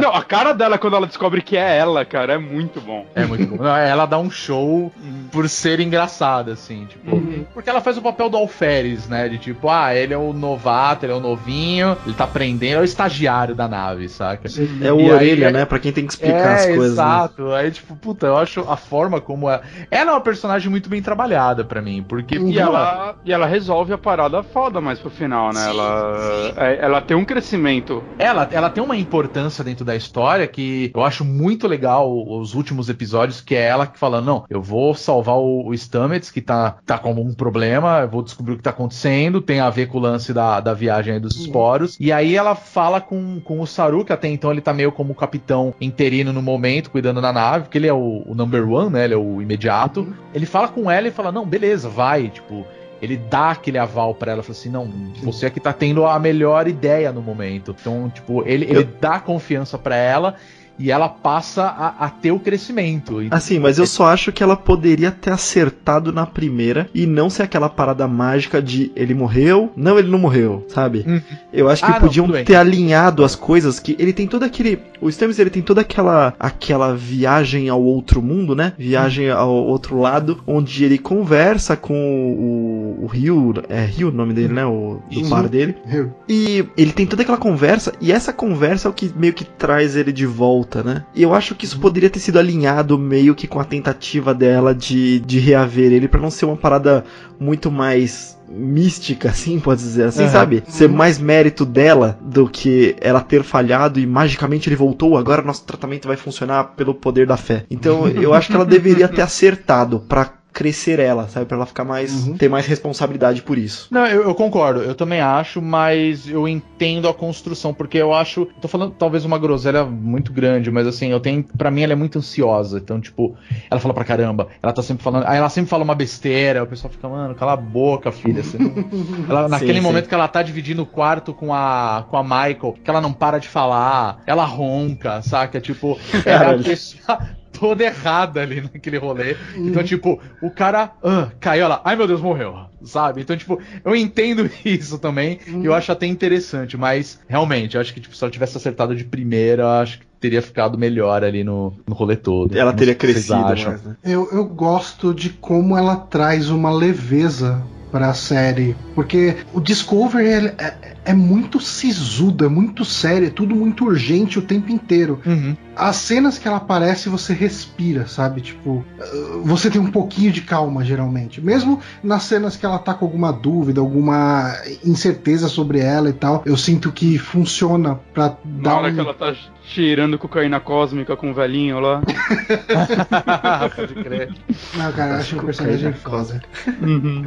Não, a cara dela quando ela descobre que é ela, cara, é muito bom. É muito bom. Não, ela dá um show por ser engraçada, assim, tipo. Uhum. Porque ela faz o papel do alferes, né? De tipo, ah, ele é o novato, ele é o novinho, ele tá aprendendo, é o estagiário da nave, saca? É o e orelha, aí, né? Pra quem tem que explicar é, as coisas. Né? Exato. Né? Aí, tipo, puta, eu acho a forma como ela. Ela é uma personagem muito bem trabalhada para mim. Porque. E ela, e ela resolve a parada foda mais pro final, né? Sim, ela, sim. É, ela tem um crescimento. Ela, ela tem uma importância dentro da história que eu acho muito legal os últimos episódios, que é ela que fala: não, eu vou salvar o, o Stamets, que tá, tá com um problema, eu vou descobrir o que tá acontecendo, tem a ver com o lance da, da viagem dos esporos. E aí ela fala com, com o Saru, que até então ele tá meio como capitão interino no momento, cuidando da nave, porque ele é o, o number one, né? Ele é o imediato. Uhum. Ele fala com ela e fala: Não, beleza, vai. Tipo, ele dá aquele aval para ela, fala assim, não, você é que tá tendo a melhor ideia no momento. Então, tipo, ele, ele dá confiança para ela e ela passa a, a, ter o crescimento. Assim, mas eu só acho que ela poderia ter acertado na primeira e não ser aquela parada mágica de ele morreu, não, ele não morreu, sabe? Uhum. Eu acho que ah, podiam não, ter alinhado as coisas que ele tem todo aquele, o Stamets ele tem toda aquela aquela viagem ao outro mundo, né? Viagem uhum. ao outro lado, onde ele conversa com o, o Rio, é Rio o nome dele, né? O do par dele. Rio. E ele tem toda aquela conversa e essa conversa é o que meio que traz ele de volta volta, né? E eu acho que isso poderia ter sido alinhado meio que com a tentativa dela de, de reaver ele para não ser uma parada muito mais mística, assim, pode dizer assim, uhum. sabe? Ser mais mérito dela do que ela ter falhado e magicamente ele voltou, agora nosso tratamento vai funcionar pelo poder da fé. Então eu acho que ela deveria ter acertado para crescer ela, sabe? Pra ela ficar mais. Uhum. ter mais responsabilidade por isso. Não, eu, eu, concordo, eu também acho, mas eu entendo a construção, porque eu acho. Tô falando talvez uma groselha muito grande, mas assim, eu tenho. para mim ela é muito ansiosa. Então, tipo, ela fala pra caramba, ela tá sempre falando. Aí ela sempre fala uma besteira, o pessoal fica, mano, cala a boca, filha. [LAUGHS] ela, naquele sim, momento sim. que ela tá dividindo o quarto com a, com a Michael, que ela não para de falar, ela ronca, saca? Tipo, é a pessoa toda errada ali naquele rolê. Então, tipo, o cara ah, caiu lá, ai meu Deus, morreu. Sabe? Então, tipo, eu entendo [LAUGHS] isso também. E eu acho até interessante, mas realmente, eu acho que tipo, se ela tivesse acertado de primeira, eu acho que teria ficado melhor ali no, no rolê todo. Ela teria crescido mais, né? Eu, eu gosto de como ela traz uma leveza pra série. Porque o Discovery ele é, é muito sisudo, é muito sério, é tudo muito urgente o tempo inteiro. Uhum. As cenas que ela aparece, você respira, sabe? Tipo, uh, você tem um pouquinho de calma, geralmente. Mesmo nas cenas que ela tá com alguma dúvida, alguma incerteza sobre ela e tal, eu sinto que funciona pra Na dar hora um... que ela tá cheirando cocaína cósmica com o velhinho lá. [LAUGHS] Pode crer. Não, cara, eu acho um personagem foda. Uhum.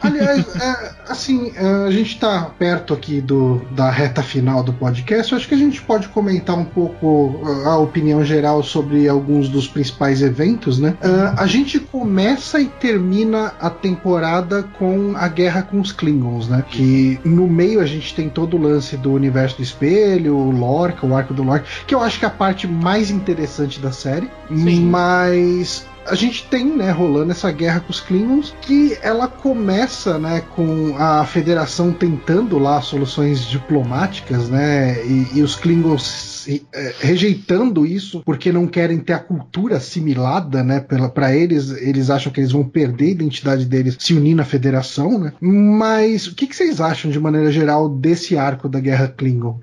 Aliás, é, assim, é, a gente tá perto aqui do, da reta final do podcast. Eu acho que a gente pode comentar um pouco uh, a opinião geral sobre alguns dos principais eventos, né? Uh, a gente começa e termina a temporada com a guerra com os Klingons, né? Que no meio a gente tem todo o lance do universo do espelho, o Lorca, o arco do Lorca, que eu acho que é a parte mais interessante da série. Sim. Mas a gente tem, né, rolando essa guerra com os Klingons, que ela começa, né, com a Federação tentando lá soluções diplomáticas, né, e, e os Klingons eh, rejeitando isso porque não querem ter a cultura assimilada, né, para eles, eles acham que eles vão perder a identidade deles se unindo à Federação, né? Mas o que, que vocês acham de maneira geral desse arco da Guerra Klingon?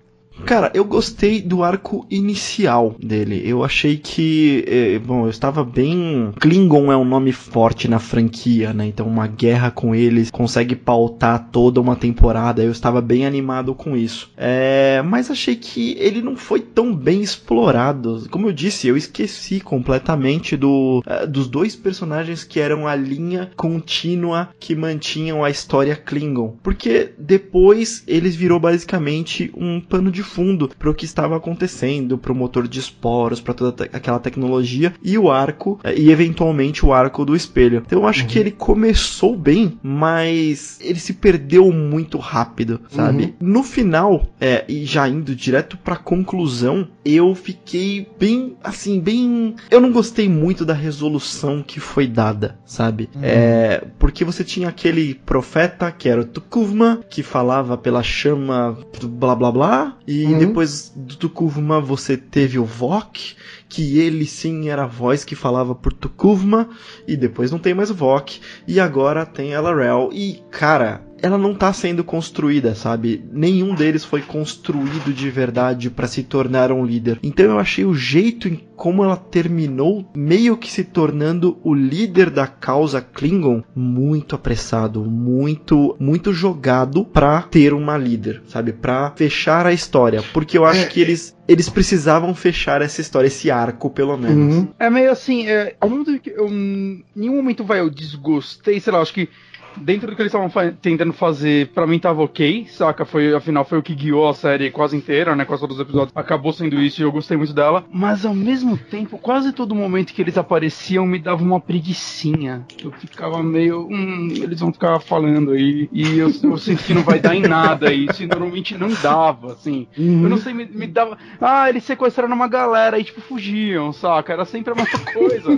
Cara, eu gostei do arco inicial dele. Eu achei que. eh, bom, eu estava bem. Klingon é um nome forte na franquia, né? Então, uma guerra com eles consegue pautar toda uma temporada. Eu estava bem animado com isso. É, mas achei que ele não foi tão bem explorado. Como eu disse, eu esqueci completamente do, eh, dos dois personagens que eram a linha contínua que mantinham a história Klingon. Porque depois eles virou basicamente um pano de fundo para o que estava acontecendo, para o motor de esporos, para toda aquela tecnologia e o arco eh, e eventualmente o arco do espelho. Então eu acho que ele começou bem, mas ele se perdeu muito rápido, sabe? No final, é, e já indo direto para conclusão, eu fiquei bem assim, bem, eu não gostei muito da resolução que foi dada, sabe? É, porque você tinha aquele profeta que era o Tukuvma, que falava pela chama blá blá blá, e Uhum. depois do Tukuvma você teve o Vok, que ele sim era a voz que falava por Tukuvma, e depois não tem mais o Vok, e agora tem a Larel, e cara, ela não tá sendo construída, sabe? Nenhum deles foi construído de verdade pra se tornar um líder. Então eu achei o jeito em como ela terminou meio que se tornando o líder da causa Klingon muito apressado, muito muito jogado pra ter uma líder, sabe? Pra fechar a história, porque eu acho É, que eles eles precisavam fechar essa história, esse arco pelo menos. Uhum. É meio assim, é, ao que eu em nenhum momento vai eu desgostei, sei lá, acho que dentro do que eles estavam fa- tentando fazer, pra mim tava ok, saca? Foi, afinal, foi o que guiou a série quase inteira, né? Quase todos os episódios. Acabou sendo isso e eu gostei muito dela. Mas ao mesmo tempo, quase todo momento que eles apareciam me dava uma preguiçinha. Eu ficava meio. Hum, eles vão ficar falando aí. E eu, eu que não vai dar em nada isso. E normalmente não dava, assim. Uhum. Eu não sei, me, me dava. Ah, eles sequestraram uma galera e, tipo, fugiam, saca? Era sempre a mesma coisa.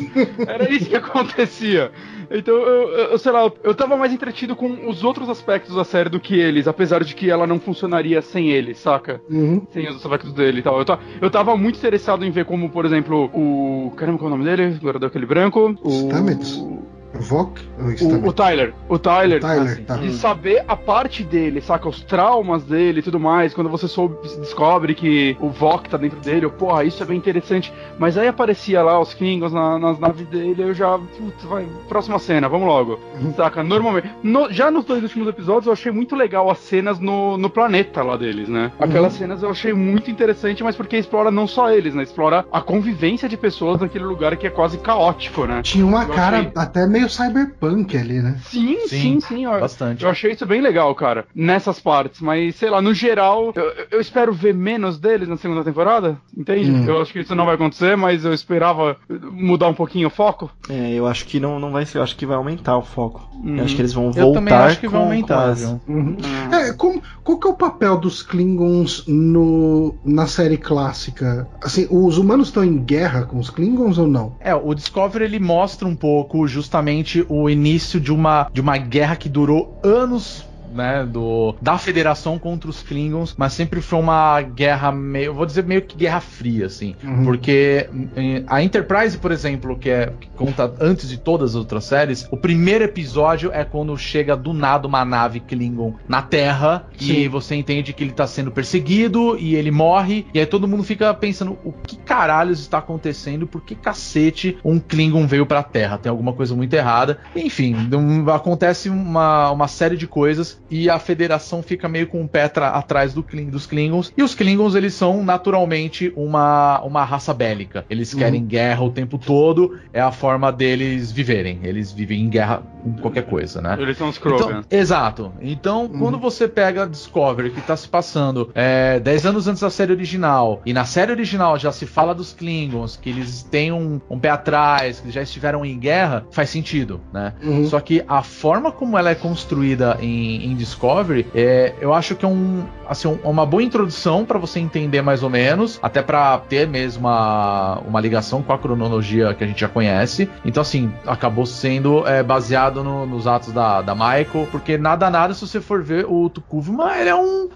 Era isso que acontecia. Então, eu, eu, sei lá, eu tava mais entretido com os outros aspectos da série do que eles, apesar de que ela não funcionaria sem eles, saca? Uhum. Sem os aspectos dele e tal. Eu, eu tava muito interessado em ver como, por exemplo, o. Caramba, qual é o nome dele? Agora deu aquele branco. O. Stamets? Vok? O, o Tyler, o Tyler, O Tyler, assim, tá. de saber a parte dele, saca? Os traumas dele e tudo mais. Quando você soube, descobre que o Vok tá dentro dele, eu, porra, isso é bem interessante. Mas aí aparecia lá os Klingons na- nas naves dele, eu já, putz, vai, próxima cena, vamos logo. Uhum. Saca? Normalmente. no- já nos dois últimos episódios eu achei muito legal as cenas no, no planeta lá deles, né? Uhum. Aquelas cenas eu achei muito interessante, mas porque explora não só eles, né? Explora a convivência de pessoas naquele lugar que é quase caótico, né? Tinha uma Eu cara achei- até meio meio cyberpunk ali, né? Sim, sim, sim. sim eu, bastante. Eu achei isso bem legal, cara, nessas partes. Mas, sei lá, no geral, eu, eu espero ver menos deles na segunda temporada, entende? Hum. Eu acho que isso não vai acontecer, mas eu esperava mudar um pouquinho o foco. É, eu acho que não, não vai ser, eu acho que vai aumentar o foco. Uhum. Eu acho que eles vão Eu também voltar acho que com, vai aumentar, com as- viu? Uhum. É, como, qual que é o papel dos Klingons no, na série clássica? Assim, os humanos estão em guerra com os Klingons ou não? É, o Discovery ele mostra um pouco justamente o início de uma, de uma guerra que durou anos. Né, do, da federação contra os Klingons, mas sempre foi uma guerra meio, eu vou dizer meio que guerra fria, assim, Uhum. porque a Enterprise, por exemplo, que é que conta antes de todas as outras séries, o primeiro episódio é quando chega do nada uma nave Klingon na Terra e Sim. você entende que ele tá sendo perseguido e ele morre, e aí todo mundo fica pensando o que caralhos está acontecendo, por que cacete um Klingon veio pra Terra? Tem alguma coisa muito errada. Enfim, acontece uma, uma série de coisas e a Federação fica meio com o pé tra- atrás do Kling- dos Klingons. E os Klingons, eles são naturalmente uma, uma raça bélica. Eles Uhum. querem guerra o tempo todo, é a forma deles viverem. Eles vivem em guerra com qualquer coisa, né? Eles são os Então, Krogan. exato. Então, quando você pega Discovery, que tá se passando é, 10 anos antes da série original, e na série original já se fala dos Klingons, que eles têm um, um pé atrás, que já estiveram em guerra, faz sentido, né? Uhum. Só que a forma como ela é construída em, em Discovery, é, eu acho que é um, assim, um- uma boa introdução para você entender mais ou menos, até para ter mesmo uma, uma ligação com a cronologia que a gente já conhece. Então, assim, acabou sendo é, baseado no- nos atos da, da Michael, porque nada, nada, se você for ver, o Tukuvma, ele é um.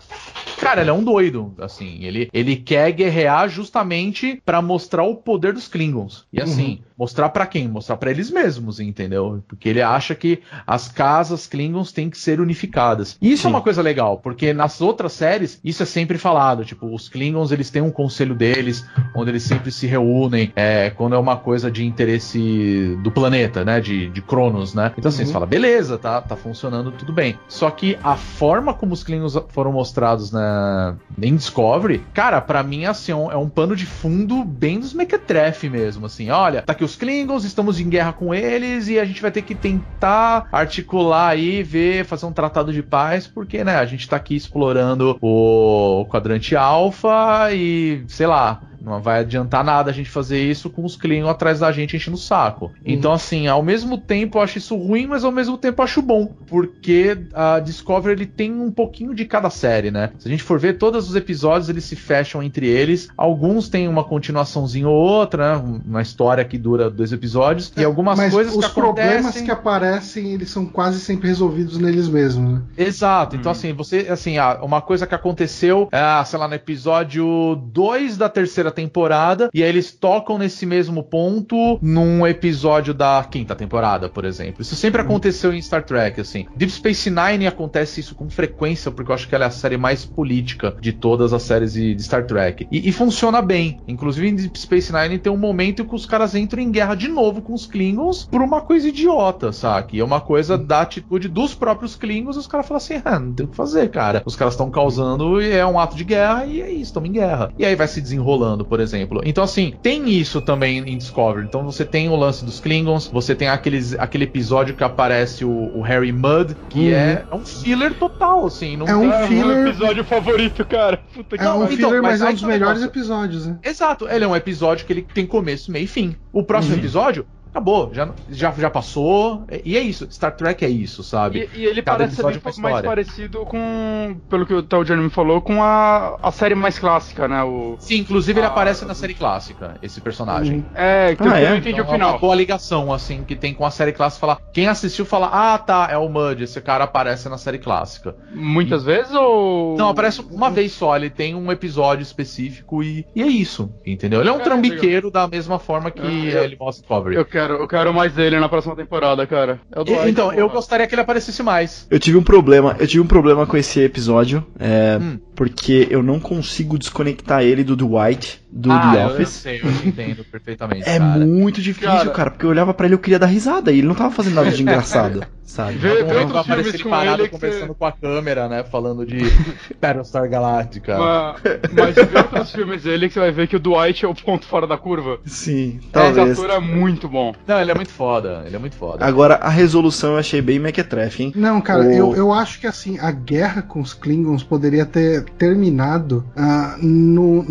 Cara, ele é um doido, assim. Ele, ele quer guerrear justamente para mostrar o poder dos Klingons. E assim, mostrar para quem? Mostrar para eles mesmos, entendeu? Porque ele acha que as casas Klingons têm que ser unificadas. E isso é Sim. uma coisa legal, porque nas outras séries isso é sempre falado, tipo, os Klingons eles têm um conselho deles, onde eles sempre se reúnem, é, quando é uma coisa de interesse do planeta, né, de, de Cronos, né? Então assim, Uhum. você fala, beleza, tá, tá funcionando tudo bem. Só que a forma como os Klingons foram mostrados na, em Discovery, cara, pra mim assim, é um, é um pano de fundo bem dos mequetrefe mesmo, assim, olha, tá aqui os Klingons, estamos em guerra com eles e a gente vai ter que tentar articular aí, ver, fazer um tratado de paz, porque, né, a gente tá aqui explorando o quadrante alfa e, sei lá, não vai adiantar nada a gente fazer isso com os Klingons atrás da gente enchendo o saco. Então, assim, ao mesmo tempo eu acho isso ruim, mas ao mesmo tempo eu acho bom. Porque a Discovery ele tem um pouquinho de cada série, né? Se a gente for ver todos os episódios, eles se fecham entre eles. Alguns têm uma continuaçãozinha ou outra, né? Uma história que dura dois episódios. E algumas Mas coisas os que problemas acontecem... que aparecem, eles são quase sempre resolvidos neles mesmos, né? Exato. Então, Hum. assim, você, assim, ah, uma coisa que aconteceu, ah, sei lá, no episódio 2 da terceira temporada, e aí eles tocam nesse mesmo ponto num episódio da quinta temporada, por exemplo. Isso sempre aconteceu em Star Trek, assim. Deep Space Nine acontece isso com frequência, porque eu acho que ela é a série mais política de todas as séries de, de Star Trek. E, e funciona bem. Inclusive, em Deep Space Nine tem um momento que os caras entram em guerra de novo com os Klingons por uma coisa idiota, sabe? É uma coisa da atitude dos próprios Klingons, e os caras falam assim, ah, não tem o que fazer, cara. Os caras estão causando e é um ato de guerra e é isso, estamos em guerra. E aí vai se desenrolando, por exemplo. Então, assim, tem isso também em Discovery. Então você tem o lance dos Klingons, você tem aqueles, aquele episódio que aparece o, o Harry Mudd, que Uhum. é, é um filler total, assim. Não É um tem- É filler- meu episódio favorito, cara. Puta que É um então, filler, mas, mas é um dos é melhores negócio. episódios, né? Exato, ele é um episódio que ele tem começo, meio e fim. O próximo Uhum. episódio acabou, já, já, já passou. E é isso, Star Trek é isso, sabe? E, e ele Cada parece ser é uma mais parecido com, pelo que o Tal Johnny me falou, com a, a série mais clássica, né? O, Sim, inclusive ele Ah, aparece na série clássica, esse personagem. Uhum. é, que Ah, eu, é? eu não entendi Então, o É uma final. boa ligação, assim, que tem com a série clássica. Falar, quem assistiu fala, ah, tá, é o Mud, esse cara aparece na série clássica. Muitas vezes ou. Não, aparece uma vez só, ele tem um episódio específico e, e é isso, entendeu? Ele é um É, trambiqueiro da mesma forma que É, eu- ele mostra Discovery. Eu quero, eu quero mais dele na próxima temporada, cara. É E- Dwight, então, eu gostaria que ele aparecesse mais. Eu tive um problema, eu tive um problema com esse episódio. é, Hum. Porque eu não consigo desconectar ele do Dwight, do ah, The eu- Office. Eu, sei, eu entendo perfeitamente. É cara. muito difícil, Cara- cara, porque eu olhava pra ele e eu queria dar risada e ele não tava fazendo nada de engraçado, [LAUGHS] sabe? Vê- Algum vê outros vai aparecer ele com parado ele conversando você- com a câmera, né? Falando de [LAUGHS] Battlestar Galactica. Mas, mas vê outros filmes dele que você vai ver que o Dwight é o ponto fora da curva. Sim, Esse talvez. ator é muito bom. Não, ele é muito foda. Ele é muito foda. Agora, a resolução eu achei bem mequetrefe, hein? Não, cara, O- eu, eu acho que assim, a guerra com os Klingons poderia ter terminado ah, no,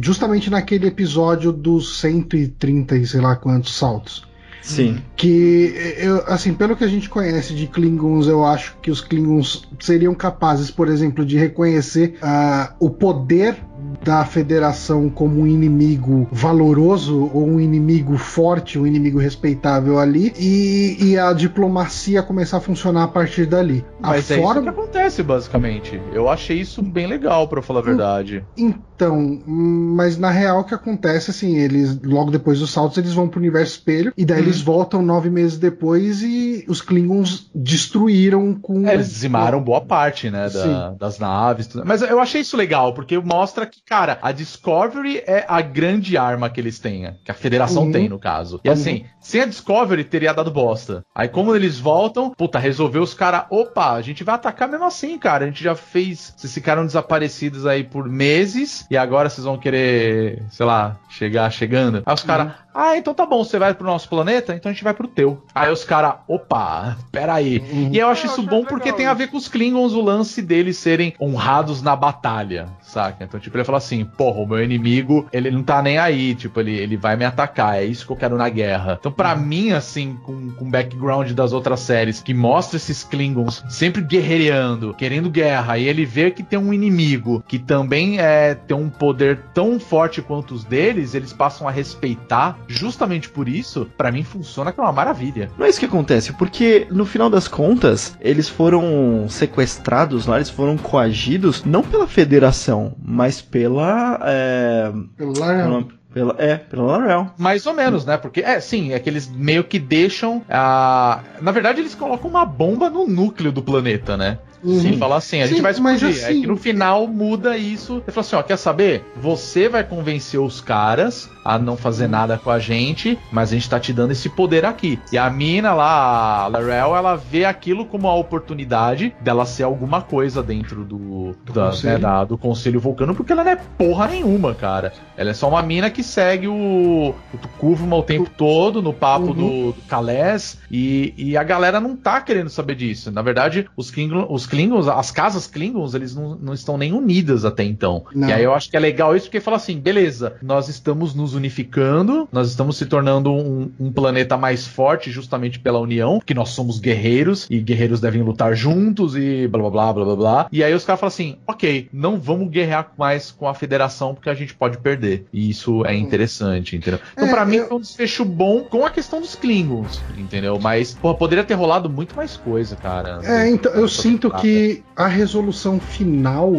justamente naquele episódio dos 130 e sei lá quantos saltos. Sim. Que, eu, assim, pelo que a gente conhece de Klingons, eu acho que os Klingons seriam capazes, por exemplo, de reconhecer ah, o poder da federação como um inimigo valoroso ou um inimigo forte, um inimigo respeitável ali, e, e a diplomacia começar a funcionar a partir dali. Mas a é isso que forma. acontece, basicamente. Eu achei isso bem legal, pra falar a verdade. Então, hum, mas na real o que acontece, assim, eles, logo depois dos saltos, eles vão pro universo espelho, e daí eles voltam nove meses depois e os Klingons destruíram com. É, eles dizimaram boa parte, né, da- das naves. tudo. Mas eu achei isso legal, porque mostra que, cara, a Discovery é a grande arma que eles têm, que a Federação Uhum. tem, no caso. E assim, sem a Discovery teria dado bosta. Aí como eles voltam, puta, resolveu os caras, opa, a gente vai atacar mesmo assim, cara. A gente já fez, vocês ficaram desaparecidos aí por meses, e agora vocês vão querer, sei lá, chegar chegando. Aí os caras, ah, então tá bom, você vai pro nosso planeta, então a gente vai pro teu. Aí os caras, opa, peraí. Uhum. E eu acho isso bom legal porque tem a ver com os Klingons o lance deles serem honrados na batalha, saca? Então, tipo, ele fala assim, porra, o meu inimigo, ele não tá nem aí, tipo, ele, ele vai me atacar, é isso que eu quero na guerra. Então, pra mim, assim, com, com o background das outras séries, que mostra esses Klingons sempre guerreando, querendo guerra, e ele vê que tem um inimigo que também é, tem um poder tão forte quanto os deles, eles passam a respeitar, justamente por isso, pra mim funciona que é uma maravilha. Não é isso que acontece, porque no final das contas, eles foram sequestrados lá, eles foram coagidos, não pela federação, mas pela. É, pela, pela é, pela Larel. Mais ou menos, né? Porque, é, sim, é que eles meio que deixam a. Na verdade, eles colocam uma bomba no núcleo do planeta, né? Uhum. Sim, fala assim, a Sim, gente vai explodir. assim- É que no final muda isso. Ele fala assim: ó, quer saber? Você vai convencer os caras a não fazer nada com a gente, mas a gente tá te dando esse poder aqui. E a mina lá, a Larel, ela vê aquilo como a oportunidade dela ser alguma coisa dentro do, Do da- conselho. né, da- do Conselho Vulcano, porque ela não é porra nenhuma, cara. Ela é só uma mina que segue o, o Tukuvma o tempo todo no papo Uhum. do, do Kalés e, e a galera não tá querendo saber disso. Na verdade, os, Klingon, os Klingons, as casas Klingons, eles não, não estão nem unidas até então. Não. E aí eu acho que é legal isso porque fala assim, beleza, nós estamos nos unificando, nós estamos se tornando um, um planeta mais forte justamente pela união, porque nós somos guerreiros e guerreiros devem lutar juntos e blá blá blá blá blá blá. E aí os caras falam assim, ok, não vamos guerrear mais com a federação porque a gente pode perder. E isso é interessante, entendeu? Então É, pra mim eu- foi um desfecho bom com a questão dos Klingons, entendeu? Mas, porra, poderia ter rolado muito mais coisa, cara. É, então eu sinto. Que a resolução final, o,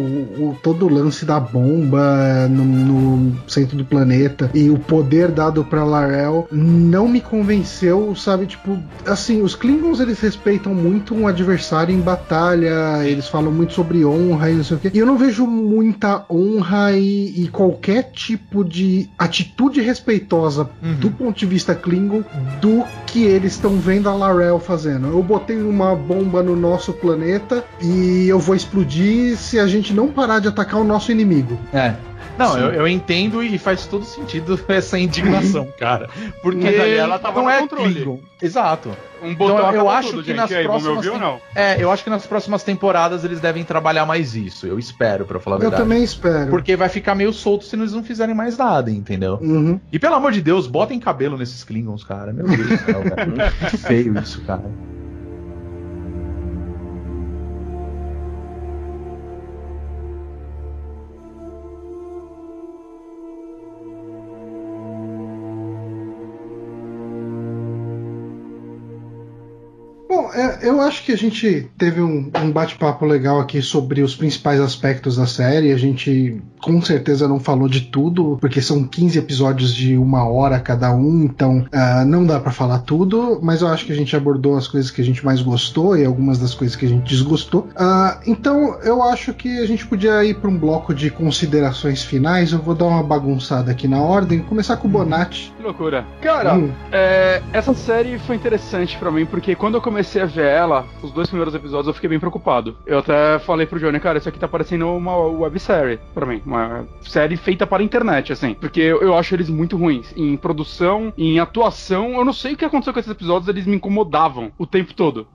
o- todo o lance da bomba no, no centro do planeta e o poder dado pra Larel não me convenceu, sabe? Tipo, assim, os Klingons eles respeitam muito um adversário em batalha, eles falam muito sobre honra e não sei o quê. E eu não vejo muita honra e, e qualquer tipo de atitude respeitosa Uhum. do ponto de vista Klingon do que eles estão vendo a Larel fazendo. Eu botei uma bomba no nosso planeta e eu vou explodir se a gente não parar de atacar o nosso inimigo. É. Não, eu, eu entendo e faz todo sentido [LAUGHS] essa indignação, [LAUGHS] cara. Porque ela tava não no é controle. Klingon. Exato. Um botão eu acaba acho tudo, que gente. nas E aí, próximas não? É, eu acho que nas próximas temporadas eles devem trabalhar mais isso. Eu espero, pra falar a Eu verdade. também espero. Porque vai ficar meio solto se eles não fizerem mais nada, entendeu? Uhum. E pelo amor de Deus, botem cabelo nesses Klingons, cara. Meu Deus do céu, velho. [LAUGHS] Que feio isso, cara. Bom, é, eu acho que a gente teve um, um bate-papo legal aqui sobre os principais aspectos da série. A gente com certeza não falou de tudo, porque são 15 episódios de uma hora cada um, então uh, não dá para falar tudo, mas eu acho que a gente abordou as coisas que a gente mais gostou e algumas das coisas que a gente desgostou. Uh, então eu acho que a gente podia ir para um bloco de considerações finais. Eu vou dar uma bagunçada aqui na ordem, começar com o Bonatti. Que loucura. Cara, hum. é, essa série foi interessante para mim, porque quando eu comecei a ver ela, os dois primeiros episódios, eu fiquei bem preocupado. Eu até falei pro Johnny, cara, isso aqui tá parecendo uma websérie para mim uma série feita para a internet, assim. Porque eu, eu acho eles muito ruins. Em produção, em atuação, eu não sei o que aconteceu com esses episódios, eles me incomodavam o tempo todo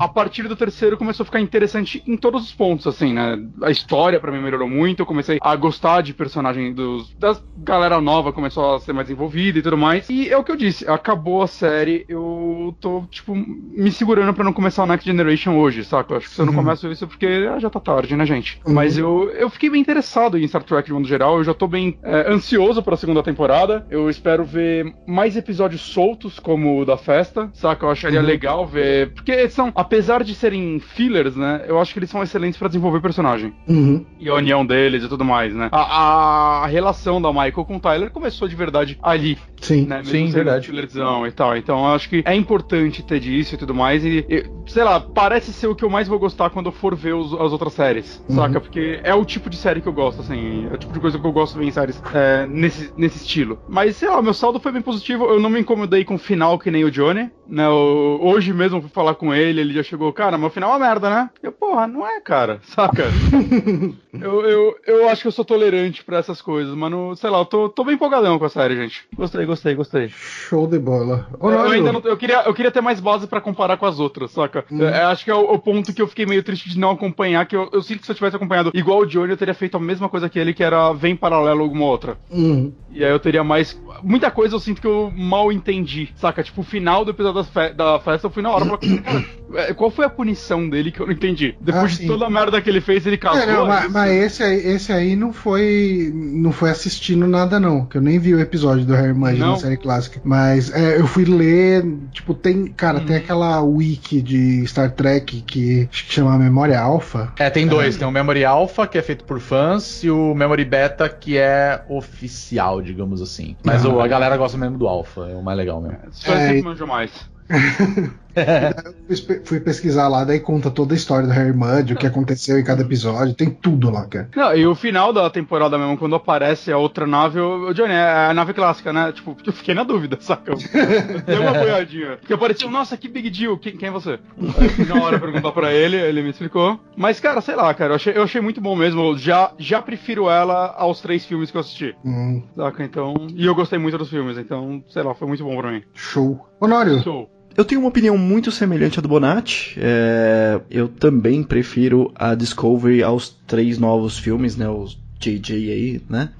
a partir do terceiro começou a ficar interessante em todos os pontos, assim, né? A história para mim melhorou muito, eu comecei a gostar de personagem dos das galera nova começou a ser mais envolvida e tudo mais. E é o que eu disse, acabou a série, eu tô tipo me segurando para não começar o Next Generation hoje, saca? Eu acho que se eu não uhum. começo isso é porque ah, já tá tarde, né, gente? Uhum. Mas eu, eu fiquei bem interessado em Star Trek de modo geral, eu já tô bem é, ansioso para a segunda temporada. Eu espero ver mais episódios soltos como o da festa, saca? Eu acharia uhum. legal ver, porque são apesar de serem fillers, né? Eu acho que eles são excelentes para desenvolver personagem. Uhum. E a união deles e tudo mais, né? A, a, relação da Michael com o Tyler começou de verdade ali. Sim, né? sim, verdade. E tal. Então eu acho que é importante ter disso e tudo mais. E, e, sei lá, parece ser o que eu mais vou gostar quando eu for ver os, as outras séries, uhum. saca? Porque é o tipo de série que eu gosto, assim. É o tipo de coisa que eu gosto de ver em séries é, nesse, nesse estilo. Mas, sei lá, meu saldo foi bem positivo. Eu não me incomodei com o final que nem o Johnny. Né? Eu, hoje mesmo fui falar com ele, ele já chegou, cara, mas o final é uma merda, né? Eu, porra, não é, cara, [LAUGHS] saca? [LAUGHS] eu, eu, eu acho que eu sou tolerante pra essas coisas, mano. Sei lá, eu tô, tô bem empolgadão com a série, gente. Gostei, gostei, gostei. Show de bola. eu, eu, ainda não, eu, queria, eu queria ter mais base pra comparar com as outras, saca? Hum. Eu, acho que é o, o, ponto que eu fiquei meio triste de não acompanhar, que eu, eu sinto que se eu tivesse acompanhado igual o Johnny, eu teria feito a mesma coisa que ele, que era vem paralelo alguma outra. Hum. E aí eu teria mais. Muita coisa eu sinto que eu mal entendi, saca? Tipo, o final do episódio da, fe... da festa eu fui na hora pra cara, qual foi a punição dele que eu não entendi? Depois ah, de toda a merda que ele fez, ele casou. É, não, mas, mas, esse, aí, esse aí não foi. não foi assistindo nada, não. Que eu nem vi o episódio do Harry Mudge na série clássica. Mas é, eu fui ler. Tipo, tem. Cara, hum. tem aquela wiki de Star Trek que acho que chama Memória Alpha. É, tem dois. É. Tem o Memory Alpha, que é feito por fãs, e o Memory Beta, que é oficial digamos assim. Mas o, a galera gosta mesmo do Alpha, é o mais legal mesmo. Só é, sempre manjo mais. [LAUGHS] fui pesquisar lá, daí conta toda a história do Harry Mudd, o que aconteceu em cada episódio, tem tudo lá, cara. Não, e o final da temporada mesmo, quando aparece a outra nave, o Johnny, é a nave clássica, né? Tipo, eu fiquei na dúvida, [LAUGHS] saca? Deu uma boiadinha. Porque apareceu, nossa, que big deal, quem, quem é você? Aí, na hora perguntar pra ele, ele me explicou. Mas, cara, sei lá, cara, eu achei, eu achei muito bom mesmo. Eu já, já prefiro ela aos três filmes que eu assisti. Hum. Saca? Então. E eu gostei muito dos filmes, então, sei lá, foi muito bom pra mim. Show. Honório. Show. Eu tenho uma opinião muito semelhante à do Bonatti. É, eu também prefiro a Discovery aos três novos filmes, né? Os JJ aí, né?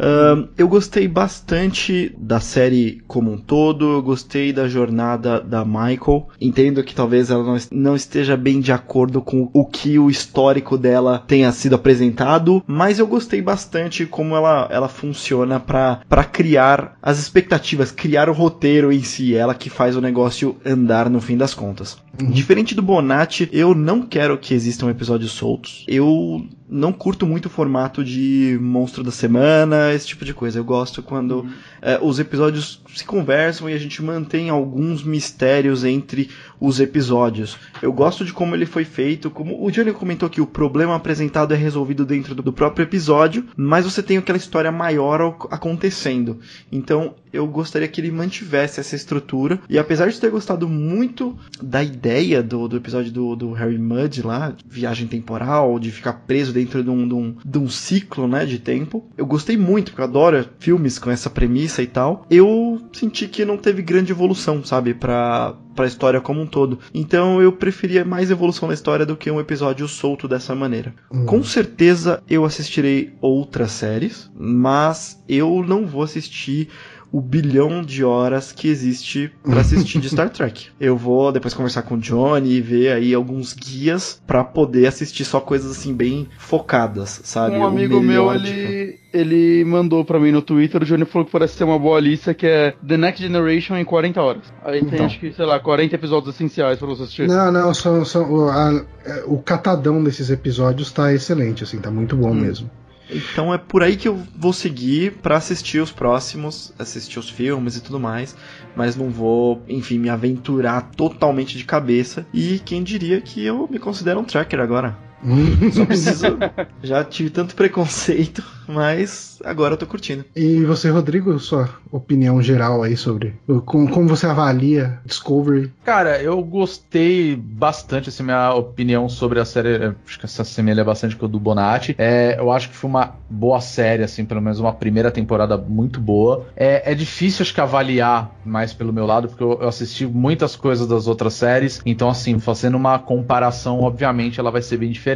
Eu gostei bastante da série como um todo, eu gostei da jornada da Michael. Entendo que talvez ela não esteja bem de acordo com o que o histórico dela tenha sido apresentado, mas eu gostei bastante como ela, ela funciona para criar as expectativas, criar o roteiro em si, ela que faz o negócio andar no fim das contas. Uhum. Diferente do Bonatti, eu não quero que existam episódios soltos. Eu não curto muito o formato de monstro da semana, esse tipo de coisa. Eu gosto quando uhum. é, os episódios se conversam e a gente mantém alguns mistérios entre os episódios. Eu gosto de como ele foi feito, como o Johnny comentou que o problema apresentado é resolvido dentro do próprio episódio, mas você tem aquela história maior acontecendo. Então eu gostaria que ele mantivesse essa estrutura. E apesar de ter gostado muito da ideia do, do episódio do, do Harry Mudd lá, viagem temporal, de ficar preso dentro de um, de um, de um ciclo né, de tempo, eu gostei muito, porque eu adoro filmes com essa premissa e tal. Eu senti que não teve grande evolução, sabe, pra, pra história como um todo. Então eu preferia mais evolução na história do que um episódio solto dessa maneira. Hum. Com certeza eu assistirei outras séries, mas eu não vou assistir o bilhão de horas que existe para assistir de Star Trek. [LAUGHS] Eu vou depois conversar com o Johnny e ver aí alguns guias para poder assistir só coisas assim bem focadas, sabe? Um amigo meu, ele ele mandou pra mim no Twitter, o Johnny falou que parece ser uma boa lista, que é The Next Generation em 40 horas. Aí tem Então. acho que, sei lá, 40 episódios essenciais pra você assistir. Não, não, são, são, o, a- é, o catadão desses episódios tá excelente, assim, tá muito bom mesmo. Então é por aí que eu vou seguir pra assistir os próximos, assistir os filmes e tudo mais, mas não vou, enfim, me aventurar totalmente de cabeça. E quem diria que eu me considero um tracker agora? [LAUGHS] Só preciso. [LAUGHS] Já tive tanto preconceito, mas agora eu tô curtindo. E você, Rodrigo, sua opinião geral aí sobre como, como você avalia Discovery? Cara, eu gostei bastante, assim, minha opinião sobre a série, acho que essa assemelha bastante com a do Bonatti. É, eu acho que foi uma boa série, assim, pelo menos uma primeira temporada muito boa. É, é difícil, acho que, avaliar mais pelo meu lado, porque eu, eu assisti muitas coisas das outras séries, então, assim, fazendo uma comparação, obviamente, ela vai ser bem diferente.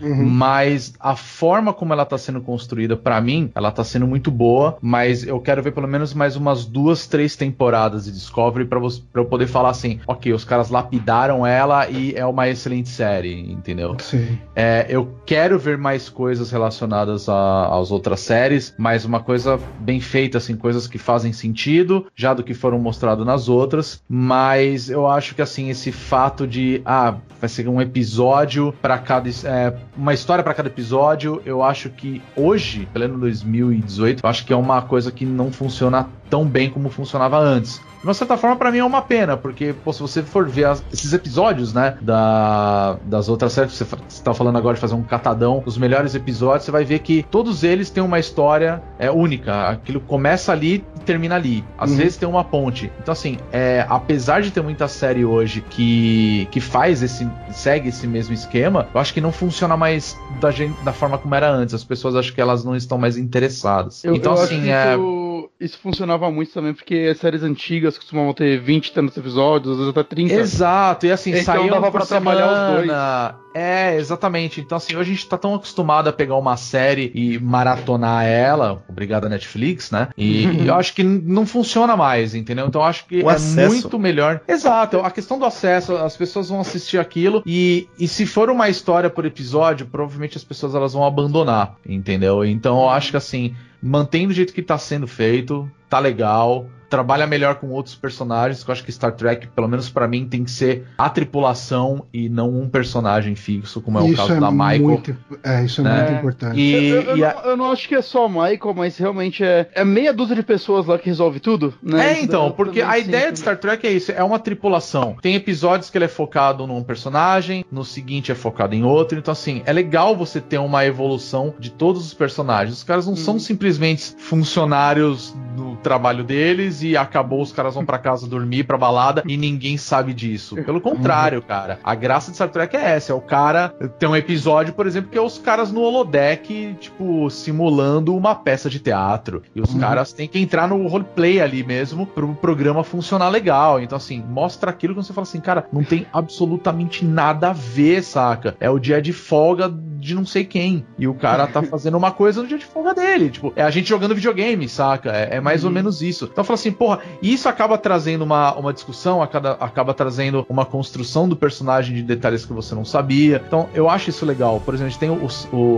Mas a forma como ela tá sendo construída, pra mim, ela tá sendo muito boa, mas eu quero ver pelo menos mais umas duas, três temporadas de Discovery pra eu poder falar assim, ok, os caras lapidaram ela e é uma excelente série, entendeu? Sim. É, eu quero ver mais coisas relacionadas às outras séries, mas uma coisa bem feita, assim, coisas que fazem sentido, já do que foram mostrados nas outras. Mas eu acho que, assim, esse fato de, ah, vai ser um episódio para cada. É, uma história para cada episódio, eu acho que hoje, pleno 2018, eu acho que é uma coisa que não funciona tão bem como funcionava antes. De uma certa forma, pra mim é uma pena, porque, pô, se você for ver as- esses episódios, né, da, das outras séries, você, você tá falando agora de fazer um catadão dos melhores episódios, você vai ver que todos eles têm uma história é, única. Aquilo começa ali e termina ali. Às Uhum. vezes tem uma ponte. Então, assim, é, apesar de ter muita série hoje que, que faz esse, segue esse mesmo esquema, eu acho que não funciona mais da, gente, da forma como era antes. As pessoas acham que elas não estão mais interessadas. Eu, então, eu assim, acho que é. Isso, isso funcionava muito também, porque as séries antigas costumavam ter 20 e tantos episódios, às vezes até 30. Exato, e assim, Então saiu dava pra trabalhar os dois. É, exatamente. Então, assim, hoje a gente tá tão acostumado a pegar uma série e maratonar ela, obrigado a Netflix, né? E, [LAUGHS] eu acho que não funciona mais, entendeu? Então eu acho que O é acesso. muito melhor. Exato, a questão do acesso, as pessoas vão assistir aquilo e, e se for uma história por episódio, provavelmente as pessoas elas vão abandonar, entendeu? Então eu acho que assim, mantém do jeito que tá sendo feito, tá legal. Trabalha melhor com outros personagens, que eu acho que Star Trek, pelo menos pra mim, tem que ser a tripulação e não um personagem fixo, como é o isso caso é da Michael. muito, é, isso é né? muito importante. E, Eu, eu e a- não, eu não acho que é só o Michael, mas realmente é, é meia dúzia de pessoas lá que resolve tudo, né? É, então, porque a ideia sinto. de Star Trek é isso, é uma tripulação. Tem episódios que ele é focado num personagem, no seguinte é focado em outro, então assim, é legal você ter uma evolução de todos os personagens. Os caras não são simplesmente funcionários do trabalho deles e acabou, os caras vão pra casa dormir, pra balada e ninguém sabe disso. Pelo contrário, cara. A graça de Star Trek é essa, é o cara tem um episódio, por exemplo, que é os caras no holodeck, tipo, simulando uma peça de teatro. E os Uhum. caras têm que entrar no roleplay ali mesmo pro programa funcionar legal. Então, assim, mostra aquilo que você fala assim, cara, não tem absolutamente nada a ver, saca? É o dia de folga de não sei quem. E o cara tá [LAUGHS] fazendo uma coisa no dia de folga dele. Tipo, é a gente jogando videogame, saca? É, é mais ou menos isso. Então, eu falo assim, porra, isso acaba trazendo uma, uma discussão, acaba, acaba trazendo uma construção do personagem de detalhes que você não sabia. Então, eu acho isso legal. Por exemplo, a gente tem o,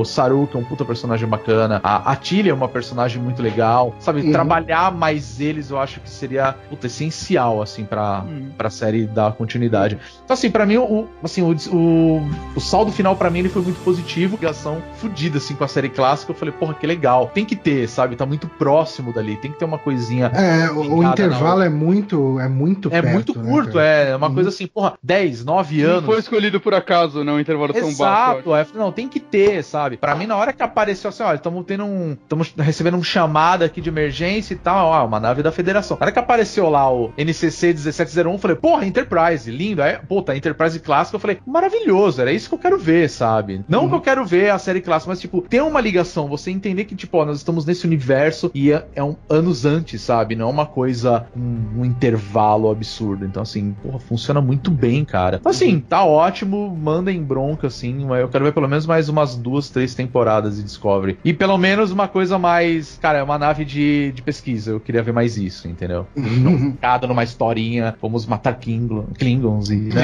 o Saru, que é um puta personagem bacana. A, Tilly é uma personagem muito legal. Sabe, Uhum. trabalhar mais eles eu acho que seria puta, essencial, assim, pra, Hum. pra série dar continuidade. Então, assim, pra mim, o, assim, o, o, o saldo final pra mim ele foi muito positivo. Ligação fodida, assim, com a série clássica. Eu falei, porra, que legal. Tem que ter, sabe? Tá muito próximo dali. Tem que ter uma coisinha. É, o, intervalo é muito, é muito É perto, muito né, curto, cara? é uma Uhum. coisa assim, porra, 10, 9 Não anos. foi escolhido por acaso, não, um intervalo tão baixo. eu acho. Exato, é, não, tem que ter, sabe? Pra mim, na hora que apareceu assim, olha, estamos tendo um. Estamos recebendo um chamado aqui de emergência e tal, ó, uma nave da federação. Na hora que apareceu lá o NCC 1701, eu falei, porra, Enterprise, lindo. Aí, pô, tá Enterprise clássica, eu falei, maravilhoso, era isso que eu quero ver, sabe? Não Uhum. que eu quero ver a série clássica, mas, tipo, ter uma ligação, você entender que, tipo, ó, nós estamos nesse universo e é, é um anos antes, sabe? Não é uma coisa, um, um intervalo absurdo. Então, assim, porra, funciona muito bem, cara. Então, assim, tá ótimo, mandem bronca, assim, mas eu quero ver pelo menos mais umas duas, três temporadas de Discovery. E pelo menos uma coisa mais, cara, é uma nave de, de pesquisa, eu queria ver mais isso, entendeu? [LAUGHS] Cada numa historinha, vamos matar Klingon- Klingons e, não.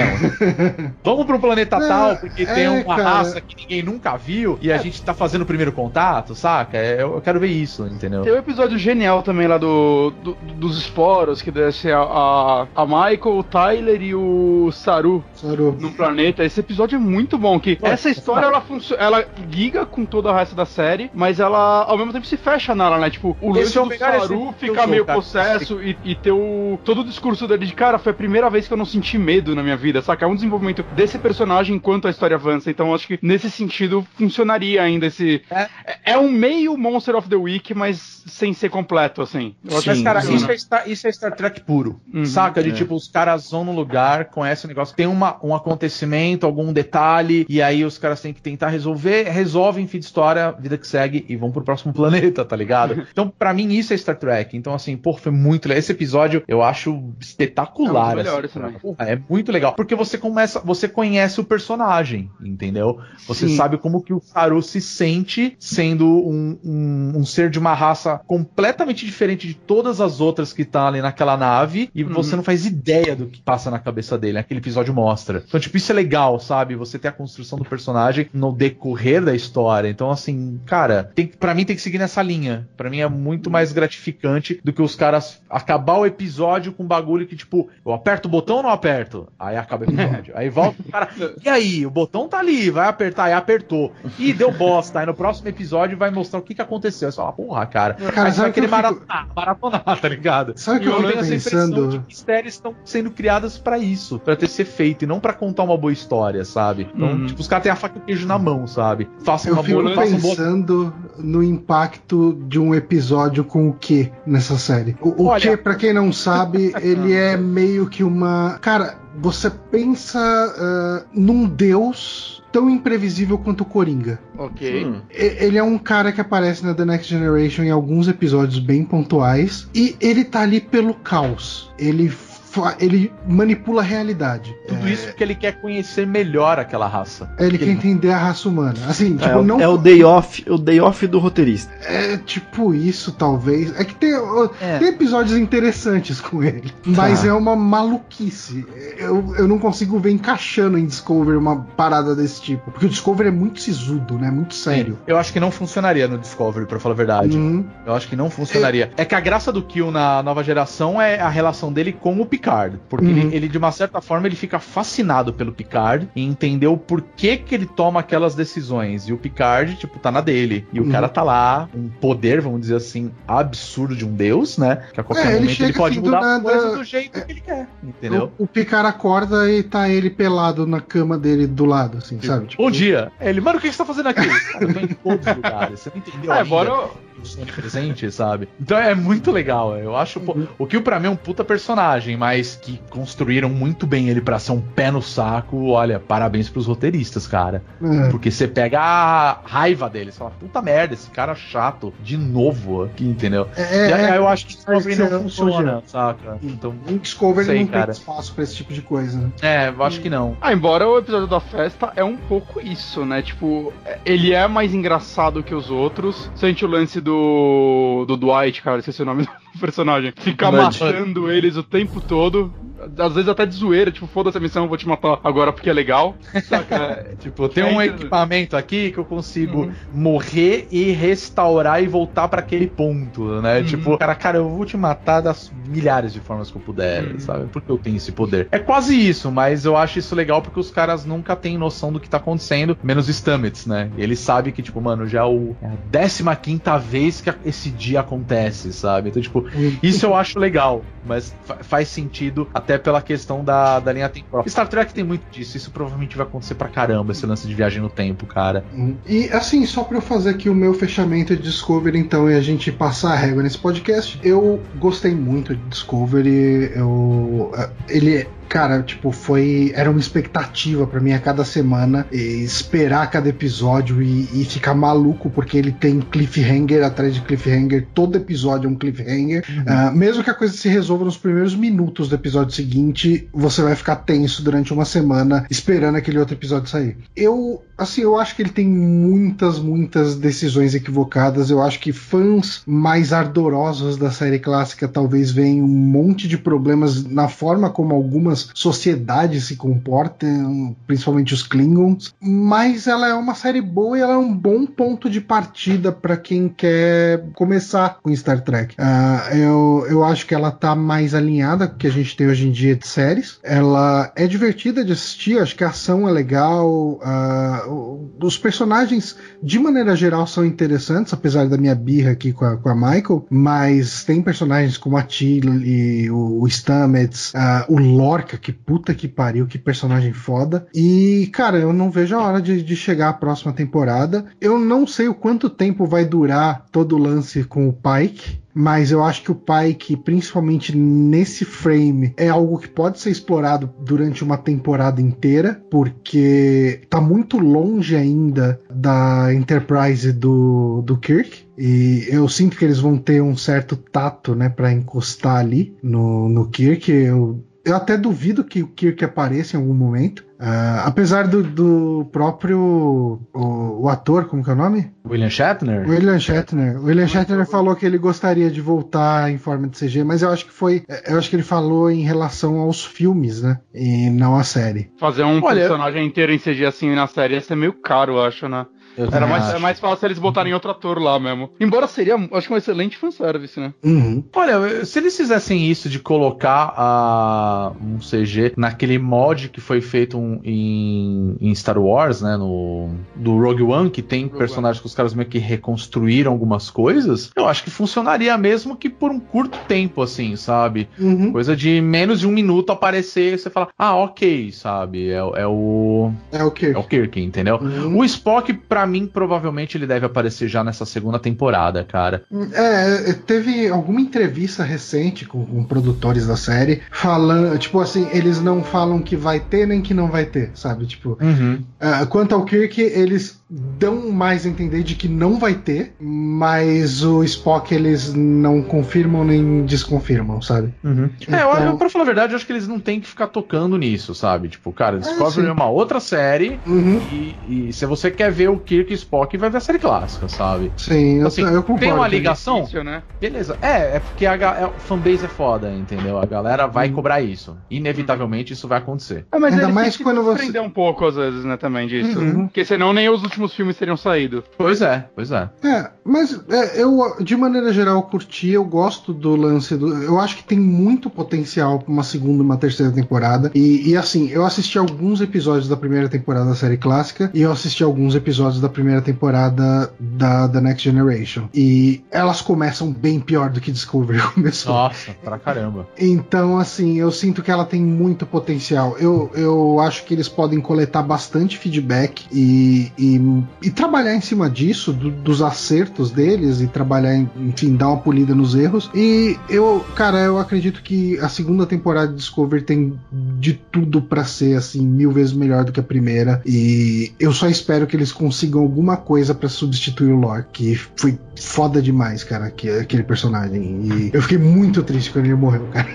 [LAUGHS] vamos pro planeta Não, tal, porque é, tem uma cara. raça que ninguém nunca viu e a gente tá fazendo o primeiro contato, saca? É, eu quero ver isso, entendeu? Tem um episódio genial também lá do, do- dos esporos, que desce a, a, a Michael, o Tyler e o Saru Saru. no planeta. Esse episódio é muito bom, que essa história ela funciona, ela liga com todo o resto da série, mas ela ao mesmo tempo se fecha nela, né? Tipo, o lance é o do Saru que eu fica meio cara. possesso e, e ter o, todo o discurso dele de cara, foi a primeira vez que eu não senti medo na minha vida, saca? É um desenvolvimento desse personagem enquanto a história avança, então eu acho que nesse sentido funcionaria ainda esse. É. É, um meio Monster of the Week, mas sem ser completo, assim. Acho Mas, cara, isso é, Star, isso é Star Trek puro. Uhum, saca? De é. tipo, os caras vão no lugar, conhecem o negócio, tem uma, um acontecimento, algum detalhe, e aí os caras têm que tentar resolver, resolvem, fim de história, vida que segue, e vão pro próximo [LAUGHS] planeta, tá ligado? Então, pra mim, isso é Star Trek. Então, assim, pô, foi muito legal. Esse episódio eu acho espetacular. É dos melhores assim. Porra, é muito legal. Porque você começa, você conhece o personagem, entendeu? Você Sim. sabe como que o Saru se sente sendo um, um, um ser de uma raça completamente diferente de todas as outras que tá ali naquela nave e Uhum. você não faz ideia do que passa na cabeça dele. Aquele episódio mostra. Então, tipo, isso é legal, sabe? Você ter a construção do personagem no decorrer da história. Então, assim, cara, tem, para mim tem que seguir nessa linha. Pra mim é muito mais gratificante do que os caras acabar o episódio com um bagulho que, tipo, eu aperto o botão ou não aperto? Aí acaba o episódio. aí volta o cara. [LAUGHS] E aí, o botão tá ali, vai apertar, aí apertou. Ih, deu bosta. Aí no próximo episódio vai mostrar o que que aconteceu. Aí você fala, porra, cara. Cara, aí você sabe vai querer que eu fico- maratonar, maratonar, tá ligado? Sabe o que E eu eu fico tenho essa impressão pensando? de que séries estão sendo criadas pra isso, pra ter ser feito, e não pra contar uma boa história, sabe? Então, Uhum. tipo, os caras têm a faca e o queijo na mão, sabe? Façam Eu uma fico boa, façam boa pensando no impacto de um episódio com o que nessa série. O, o que, pra quem não sabe, [LAUGHS] ele é meio que uma. Cara, você pensa ah, num deus tão imprevisível quanto o Coringa. Ok. Hum. Ele é um cara que aparece na The Next Generation em alguns episódios bem pontuais e ele tá ali pelo caos. Ele, ele manipula a realidade. Tudo isso porque ele quer conhecer melhor aquela raça. Ele quer entender a raça humana. Assim, É, tipo, o- não é o day off, o day off do roteirista. É tipo isso, talvez. É que tem, É. tem episódios interessantes com ele, mas Tá. é uma maluquice. Eu, eu não consigo ver encaixando em Discovery uma parada desse tipo. Porque o Discovery é muito sisudo, né? Muito sério. Eu acho que não funcionaria no Discovery, pra falar a verdade. Uhum. Eu acho que não funcionaria. É que a graça do Kill na nova geração é a relação dele com o Picard. Porque Uhum. ele, ele, de uma certa forma, ele fica fascinado pelo Picard e entendeu por que, que ele toma aquelas decisões. E o Picard, tipo, tá na dele. E o Uhum. cara tá lá, um poder, vamos dizer assim, absurdo de um deus, né? Que a qualquer É, ele momento ele pode assim do mudar nada- as coisas do jeito que ele quer. Entendeu? O, o Picard acorda e tá ele pelado na cama dele do lado, assim, sabe? Tipo, Bom dia. Ele, mano, o que você tá fazendo aqui? Cara, eu tô em todos os lugares. Você não entendeu [LAUGHS] É, bora. eu- presente, sabe? Então é muito legal. Eu acho. pô, Uhum. o Kill pra mim é um puta personagem, mas que construíram muito bem ele pra ser um pé no saco. Olha, parabéns pros roteiristas, cara. é. Porque você pega a raiva deles, fala, puta merda, esse cara chato, de novo aqui, entendeu? É, e aí é, eu acho que Discovery não não funciona, saca? Então, em Discovery sei, não cara. tem espaço pra esse tipo de coisa, né? é, eu acho que não. Ah, embora o episódio da festa é um pouco isso, né? Tipo, é- ele é mais engraçado que os outros. Sente o lance do. Do Dwight, cara, esqueci o nome do [LAUGHS] personagem. Ficar matando eles o tempo todo. Às vezes até de zoeira, tipo, foda-se a missão, eu vou te matar agora porque é legal. Saca? [LAUGHS] Tipo, eu tenho É um interessante. equipamento aqui que eu consigo Uhum. morrer e restaurar e voltar pra aquele ponto, né? Uhum. Tipo, cara, cara, eu vou te matar das milhares de formas que eu puder, Uhum. sabe? Porque eu tenho esse poder. É quase isso, mas eu acho isso legal porque os caras nunca têm noção do que tá acontecendo, menos Stamets, né? Ele sabe que, tipo, mano, já é o- é a 15 quinta vez que esse dia acontece, sabe? Então, tipo, isso eu acho legal, mas fa- faz sentido até pela questão da, da linha temporal. Star Trek tem muito disso, isso provavelmente vai acontecer pra caramba, esse lance de viagem no tempo, cara. Uhum. E assim, só pra eu fazer aqui o meu fechamento de Discovery, então, e a gente passar a régua nesse podcast, eu gostei muito de Discovery. Eu, eh, ele, cara, tipo, foi. Era uma expectativa pra mim a cada semana e esperar cada episódio e, e ficar maluco, porque ele tem cliffhanger atrás de cliffhanger. Todo episódio é um cliffhanger. Ah, mesmo que a coisa se resolva nos primeiros minutos do episódio seguinte, você vai ficar tenso durante uma semana esperando aquele outro episódio sair. Eu, assim, eu acho que ele tem muitas, muitas decisões equivocadas. Eu acho que fãs mais ardorosos da série clássica talvez venham um monte de problemas na forma como algumas sociedades se comportam, principalmente os Klingons. Mas ela é uma série boa e ela é um bom ponto de partida para quem quer começar com Star Trek. Uh, eu, eu acho que ela tá mais alinhada com o que a gente tem hoje em dia de séries. Ela é divertida de assistir, acho que a ação é legal. Uh, os personagens, de maneira geral, são interessantes, apesar da minha birra aqui com a, com a Michael. Mas tem personagens como a Tilly, o, o Stamets, uh, o Lorca, que puta que pariu, que personagem foda. E, cara, eu não vejo a hora de, de chegar a próxima temporada. Eu não sei o quanto tempo vai durar todo o lance com o Pike mas eu acho que o Pike, principalmente nesse frame, é algo que pode ser explorado durante uma temporada inteira, porque tá muito longe ainda da Enterprise do, do Kirk. E eu sinto que eles vão ter um certo tato, né, para encostar ali no, no Kirk. Eu, eu até duvido que o Kirk apareça em algum momento. Uh, apesar do, do próprio o, o, ator, como que é o nome? William Shatner? William Shatner. William Shatner falou que ele gostaria de voltar em forma de CG, mas eu acho que foi. Eu acho que ele falou em relação aos filmes, né? E não à série. Fazer um Olha, personagem inteiro em CG assim na série ia ser meio caro, eu acho, né? Era mais, é mais fácil eles botarem outro ator lá mesmo. Embora seria, acho que um excelente fanservice, né? Uhum. Olha, se eles fizessem isso de colocar a, um CG naquele mod que foi feito um, em, em, Star Wars, né? No, do Rogue One, que tem Rogue personagens One. que os caras meio que reconstruíram algumas coisas, eu acho que funcionaria mesmo que por um curto tempo, assim, sabe? Uhum. Coisa de menos de um minuto aparecer e você fala, ah, ok, sabe? É, é o. É o Kirk. É o Kirk, entendeu? Uhum. O Spock, pra mim, provavelmente ele deve aparecer já nessa segunda temporada, cara. É, teve alguma entrevista recente com, com produtores da série falando, tipo assim, eles não falam que vai ter nem que não vai ter, sabe? Tipo, uhum. uh, quanto ao Kirk, eles dão mais a entender de que não vai ter, mas o Spock eles não confirmam nem desconfirmam, sabe? Uhum. Então... É, eu, então- pra falar a verdade, eu acho que eles não têm que ficar tocando nisso, sabe? Tipo, cara, Discovery é, é uma outra série uhum. e, e, se você quer ver o Kirk e Spock, vai ver a série clássica, sabe? Sim, assim, eu, eu concordo. Tem uma ligação? É difícil, né? Beleza. É, é porque a, a, a fanbase é foda, entendeu? A galera vai uhum. cobrar isso. Inevitavelmente isso vai acontecer. É, mas Ainda mais quando você... aprender um pouco, às vezes, né, também disso. Uhum. Porque senão nem os últimos filmes teriam saído. Pois é, pois é. É, mas é, eu, de maneira geral, curti, eu gosto do lance do. Eu acho que tem muito potencial pra uma segunda e uma terceira temporada. E, e assim, eu assisti alguns episódios da primeira temporada da série clássica e eu assisti alguns episódios da primeira temporada da, da Next Generation. E elas começam bem pior do que Discovery [LAUGHS] começou. Nossa, pra caramba. Então, assim, eu sinto que ela tem muito potencial. Eu, eu acho que eles podem coletar bastante feedback e, e, e trabalhar em cima disso, do, dos acertos deles e trabalhar, em, enfim, dar uma polida nos erros. E eu, cara, eu acredito que a segunda temporada de Discovery tem de tudo para ser assim mil vezes melhor do que a primeira. E eu só espero que eles consigam alguma coisa para substituir o Lore, que foi foda demais, cara, que, aquele personagem. E eu fiquei muito triste quando ele morreu, cara.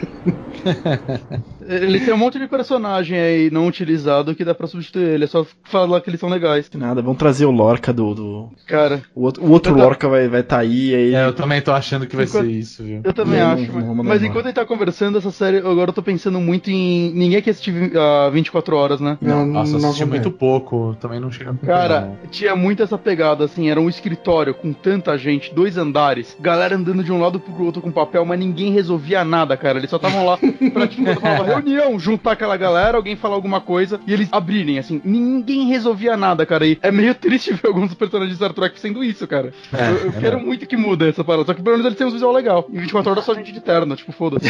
[LAUGHS] Ele tem um monte de personagem aí não utilizado que dá pra substituir ele. É só falar que eles são legais. Nada, vamos trazer o Lorca do. do... Cara. O outro, o outro Lorca vai estar vai tá aí, aí. É, eu também tô achando que vai enquanto... ser isso, viu? Eu também acho. Não, mas, mas enquanto ele tá conversando, essa série, agora eu tô pensando muito em. Ninguém quer assistir a uh, 24 horas, né? Não, Nossa, não assisti muito pouco. Também não chega Cara, não. tinha muito essa pegada, assim. Era um escritório com tanta gente, dois andares, galera andando de um lado pro outro com papel, mas ninguém resolvia nada, cara. Eles só estavam lá pra, tipo, [LAUGHS] reunião, juntar aquela galera, alguém falar alguma coisa e eles abrirem, assim. Ninguém resolvia nada, cara. E é meio [LAUGHS] triste ver alguns personagens de Star Trek sendo isso, cara. É, eu, eu é quero muito que mude essa parada. Só que pelo menos eles têm um visual legal. Em 24 horas só gente de terno, tipo, foda-se.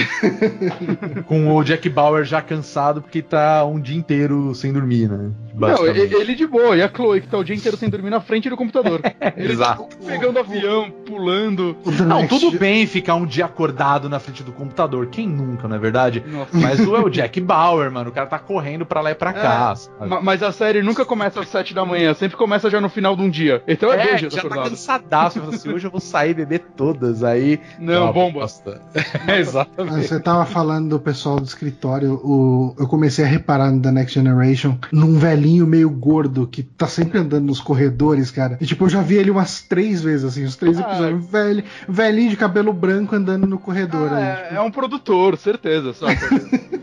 [LAUGHS] Com o Jack Bauer já cansado porque tá um dia inteiro sem dormir, né? Não, ele de boa. E a Chloe que tá o dia inteiro sem dormir na frente do computador. [LAUGHS] Exato. Pegando avião, pulando. Não, tudo bem ficar um dia acordado na frente do computador. Quem nunca, não é verdade? Nossa. Mas o é o Jack Bauer, mano. O cara tá correndo pra lá e pra é, cá. Mas a série nunca começa às 7 da manhã, sempre começa já no final de um dia. Então é, é bem já tá cansadaço. assim, hoje eu vou sair e beber todas. Aí. Não, bomba. [LAUGHS] é, exatamente. Você tava falando do pessoal do escritório. O... Eu comecei a reparar no The Next Generation num velhinho meio gordo que tá sempre andando nos corredores, cara. E tipo, eu já vi ele umas três vezes, assim, os três ah, episódios. Velho, velhinho de cabelo branco andando no corredor. Ah, aí, é, tipo... é um produtor, certeza, só. [LAUGHS]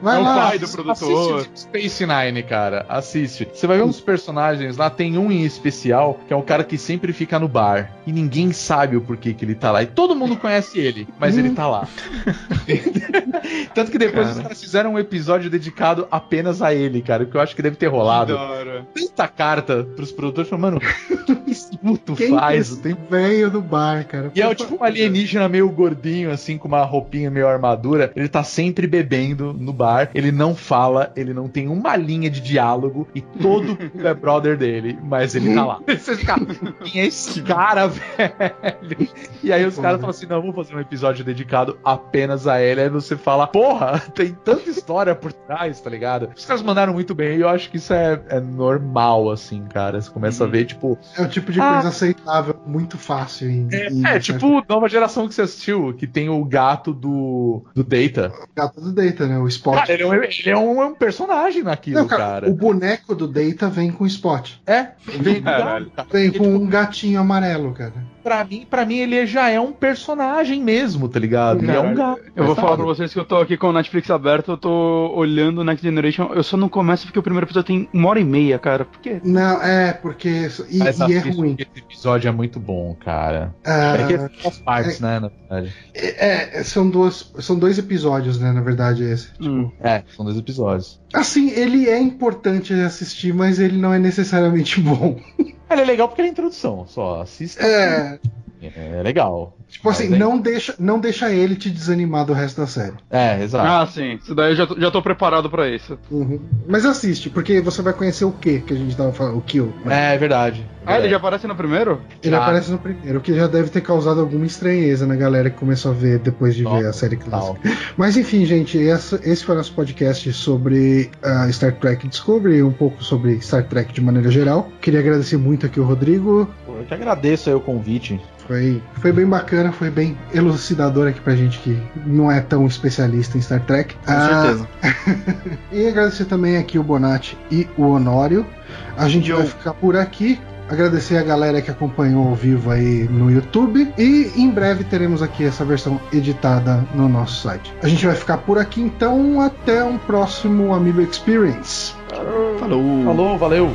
Vai é lá. o pai do produtor. Assiste Space Nine, cara. Assiste. Você vai ver uns personagens lá, tem um em especial, que é um cara que sempre fica no bar. E ninguém sabe o porquê que ele tá lá. E todo mundo [LAUGHS] conhece ele, mas ele tá lá. [LAUGHS] Tanto que depois Cara. os caras fizeram um episódio dedicado apenas a ele, cara. O que eu acho que deve ter rolado. Da hora. Tanta carta pros produtores falando, mano, [LAUGHS] o que esse puto Quem faz? que tem velho do bar, cara? e é o tipo um alienígena meio gordinho, assim, com uma roupinha meio armadura. Ele tá sempre bebendo no bar. Ele não fala, ele não tem uma linha de diálogo. E todo [LAUGHS] mundo é brother dele, mas ele tá lá. [LAUGHS] Você fica, quem é esse cara, [LAUGHS] velho? E aí os caras falam assim: não, vamos fazer um episódio dedicado apenas a ele. Aí você fala, porra, tem tanta história por trás, tá ligado? Os caras mandaram muito bem. E eu acho que isso é, é normal, assim, cara. Você começa a ver, tipo, É o tipo de Ah. coisa aceitável, muito fácil. Em, em- É, tipo, nova geração que você assistiu, que tem o gato do, do Data. Gato do Data, né? O Spot. Cara, ele é um, ele é um, é um personagem naquilo, Não, cara, cara. o boneco do Data vem com Spot. É, vem Caralho. Vem com um gatinho amarelo, cara. Pra, mim, pra mim, ele já é um personagem mesmo, tá ligado? Ele é um gato. Eu vou Sabe? falar pra vocês que eu tô aqui com o Netflix aberto, eu tô olhando o Next Generation, eu só não começo porque o primeiro episódio tem uma hora e meia, cara. Por quê? Não, é, porque. E, e é ruim. Esse episódio é muito bom, cara. Ah, É que é duas partes, né, na verdade. é, é, são, duas, são dois episódios, né? Na verdade, esse. Hum. É, são dois episódios. Assim, ele é importante assistir, mas ele não é necessariamente [LAUGHS] bom. Ele é legal porque é a introdução, só assista. É. É legal. Tipo assim, é- não deixa, não deixa ele te desanimar do resto da série. É, exato. Ah, sim. Isso daí eu já tô, já tô preparado pra isso. Uhum. Mas assiste, porque você vai conhecer o que que a gente tava falando, o Kill. É, é verdade. Ah, ele já aparece no primeiro? Ele Ah. aparece no primeiro, o que já deve ter causado alguma estranheza na galera que começou a ver depois de ver Nossa, a série clássica. Mas enfim, gente, essa- esse foi o nosso podcast sobre a Star Trek Discovery, um pouco sobre Star Trek de maneira geral. Queria agradecer muito aqui o Rodrigo. Eu que agradeço aí o convite. Foi, foi bem bacana, foi bem elucidador aqui pra gente que não é tão especialista em Star Trek. Com Ah, certeza. [LAUGHS] E agradecer também aqui o Bonatti e o Honório. A gente Eu- vai ficar por aqui. Agradecer a galera que acompanhou ao vivo aí no YouTube. E em breve teremos aqui essa versão editada no nosso site. A gente vai ficar por aqui então. Até um próximo Amiibo Experience. Falou. Falou, valeu.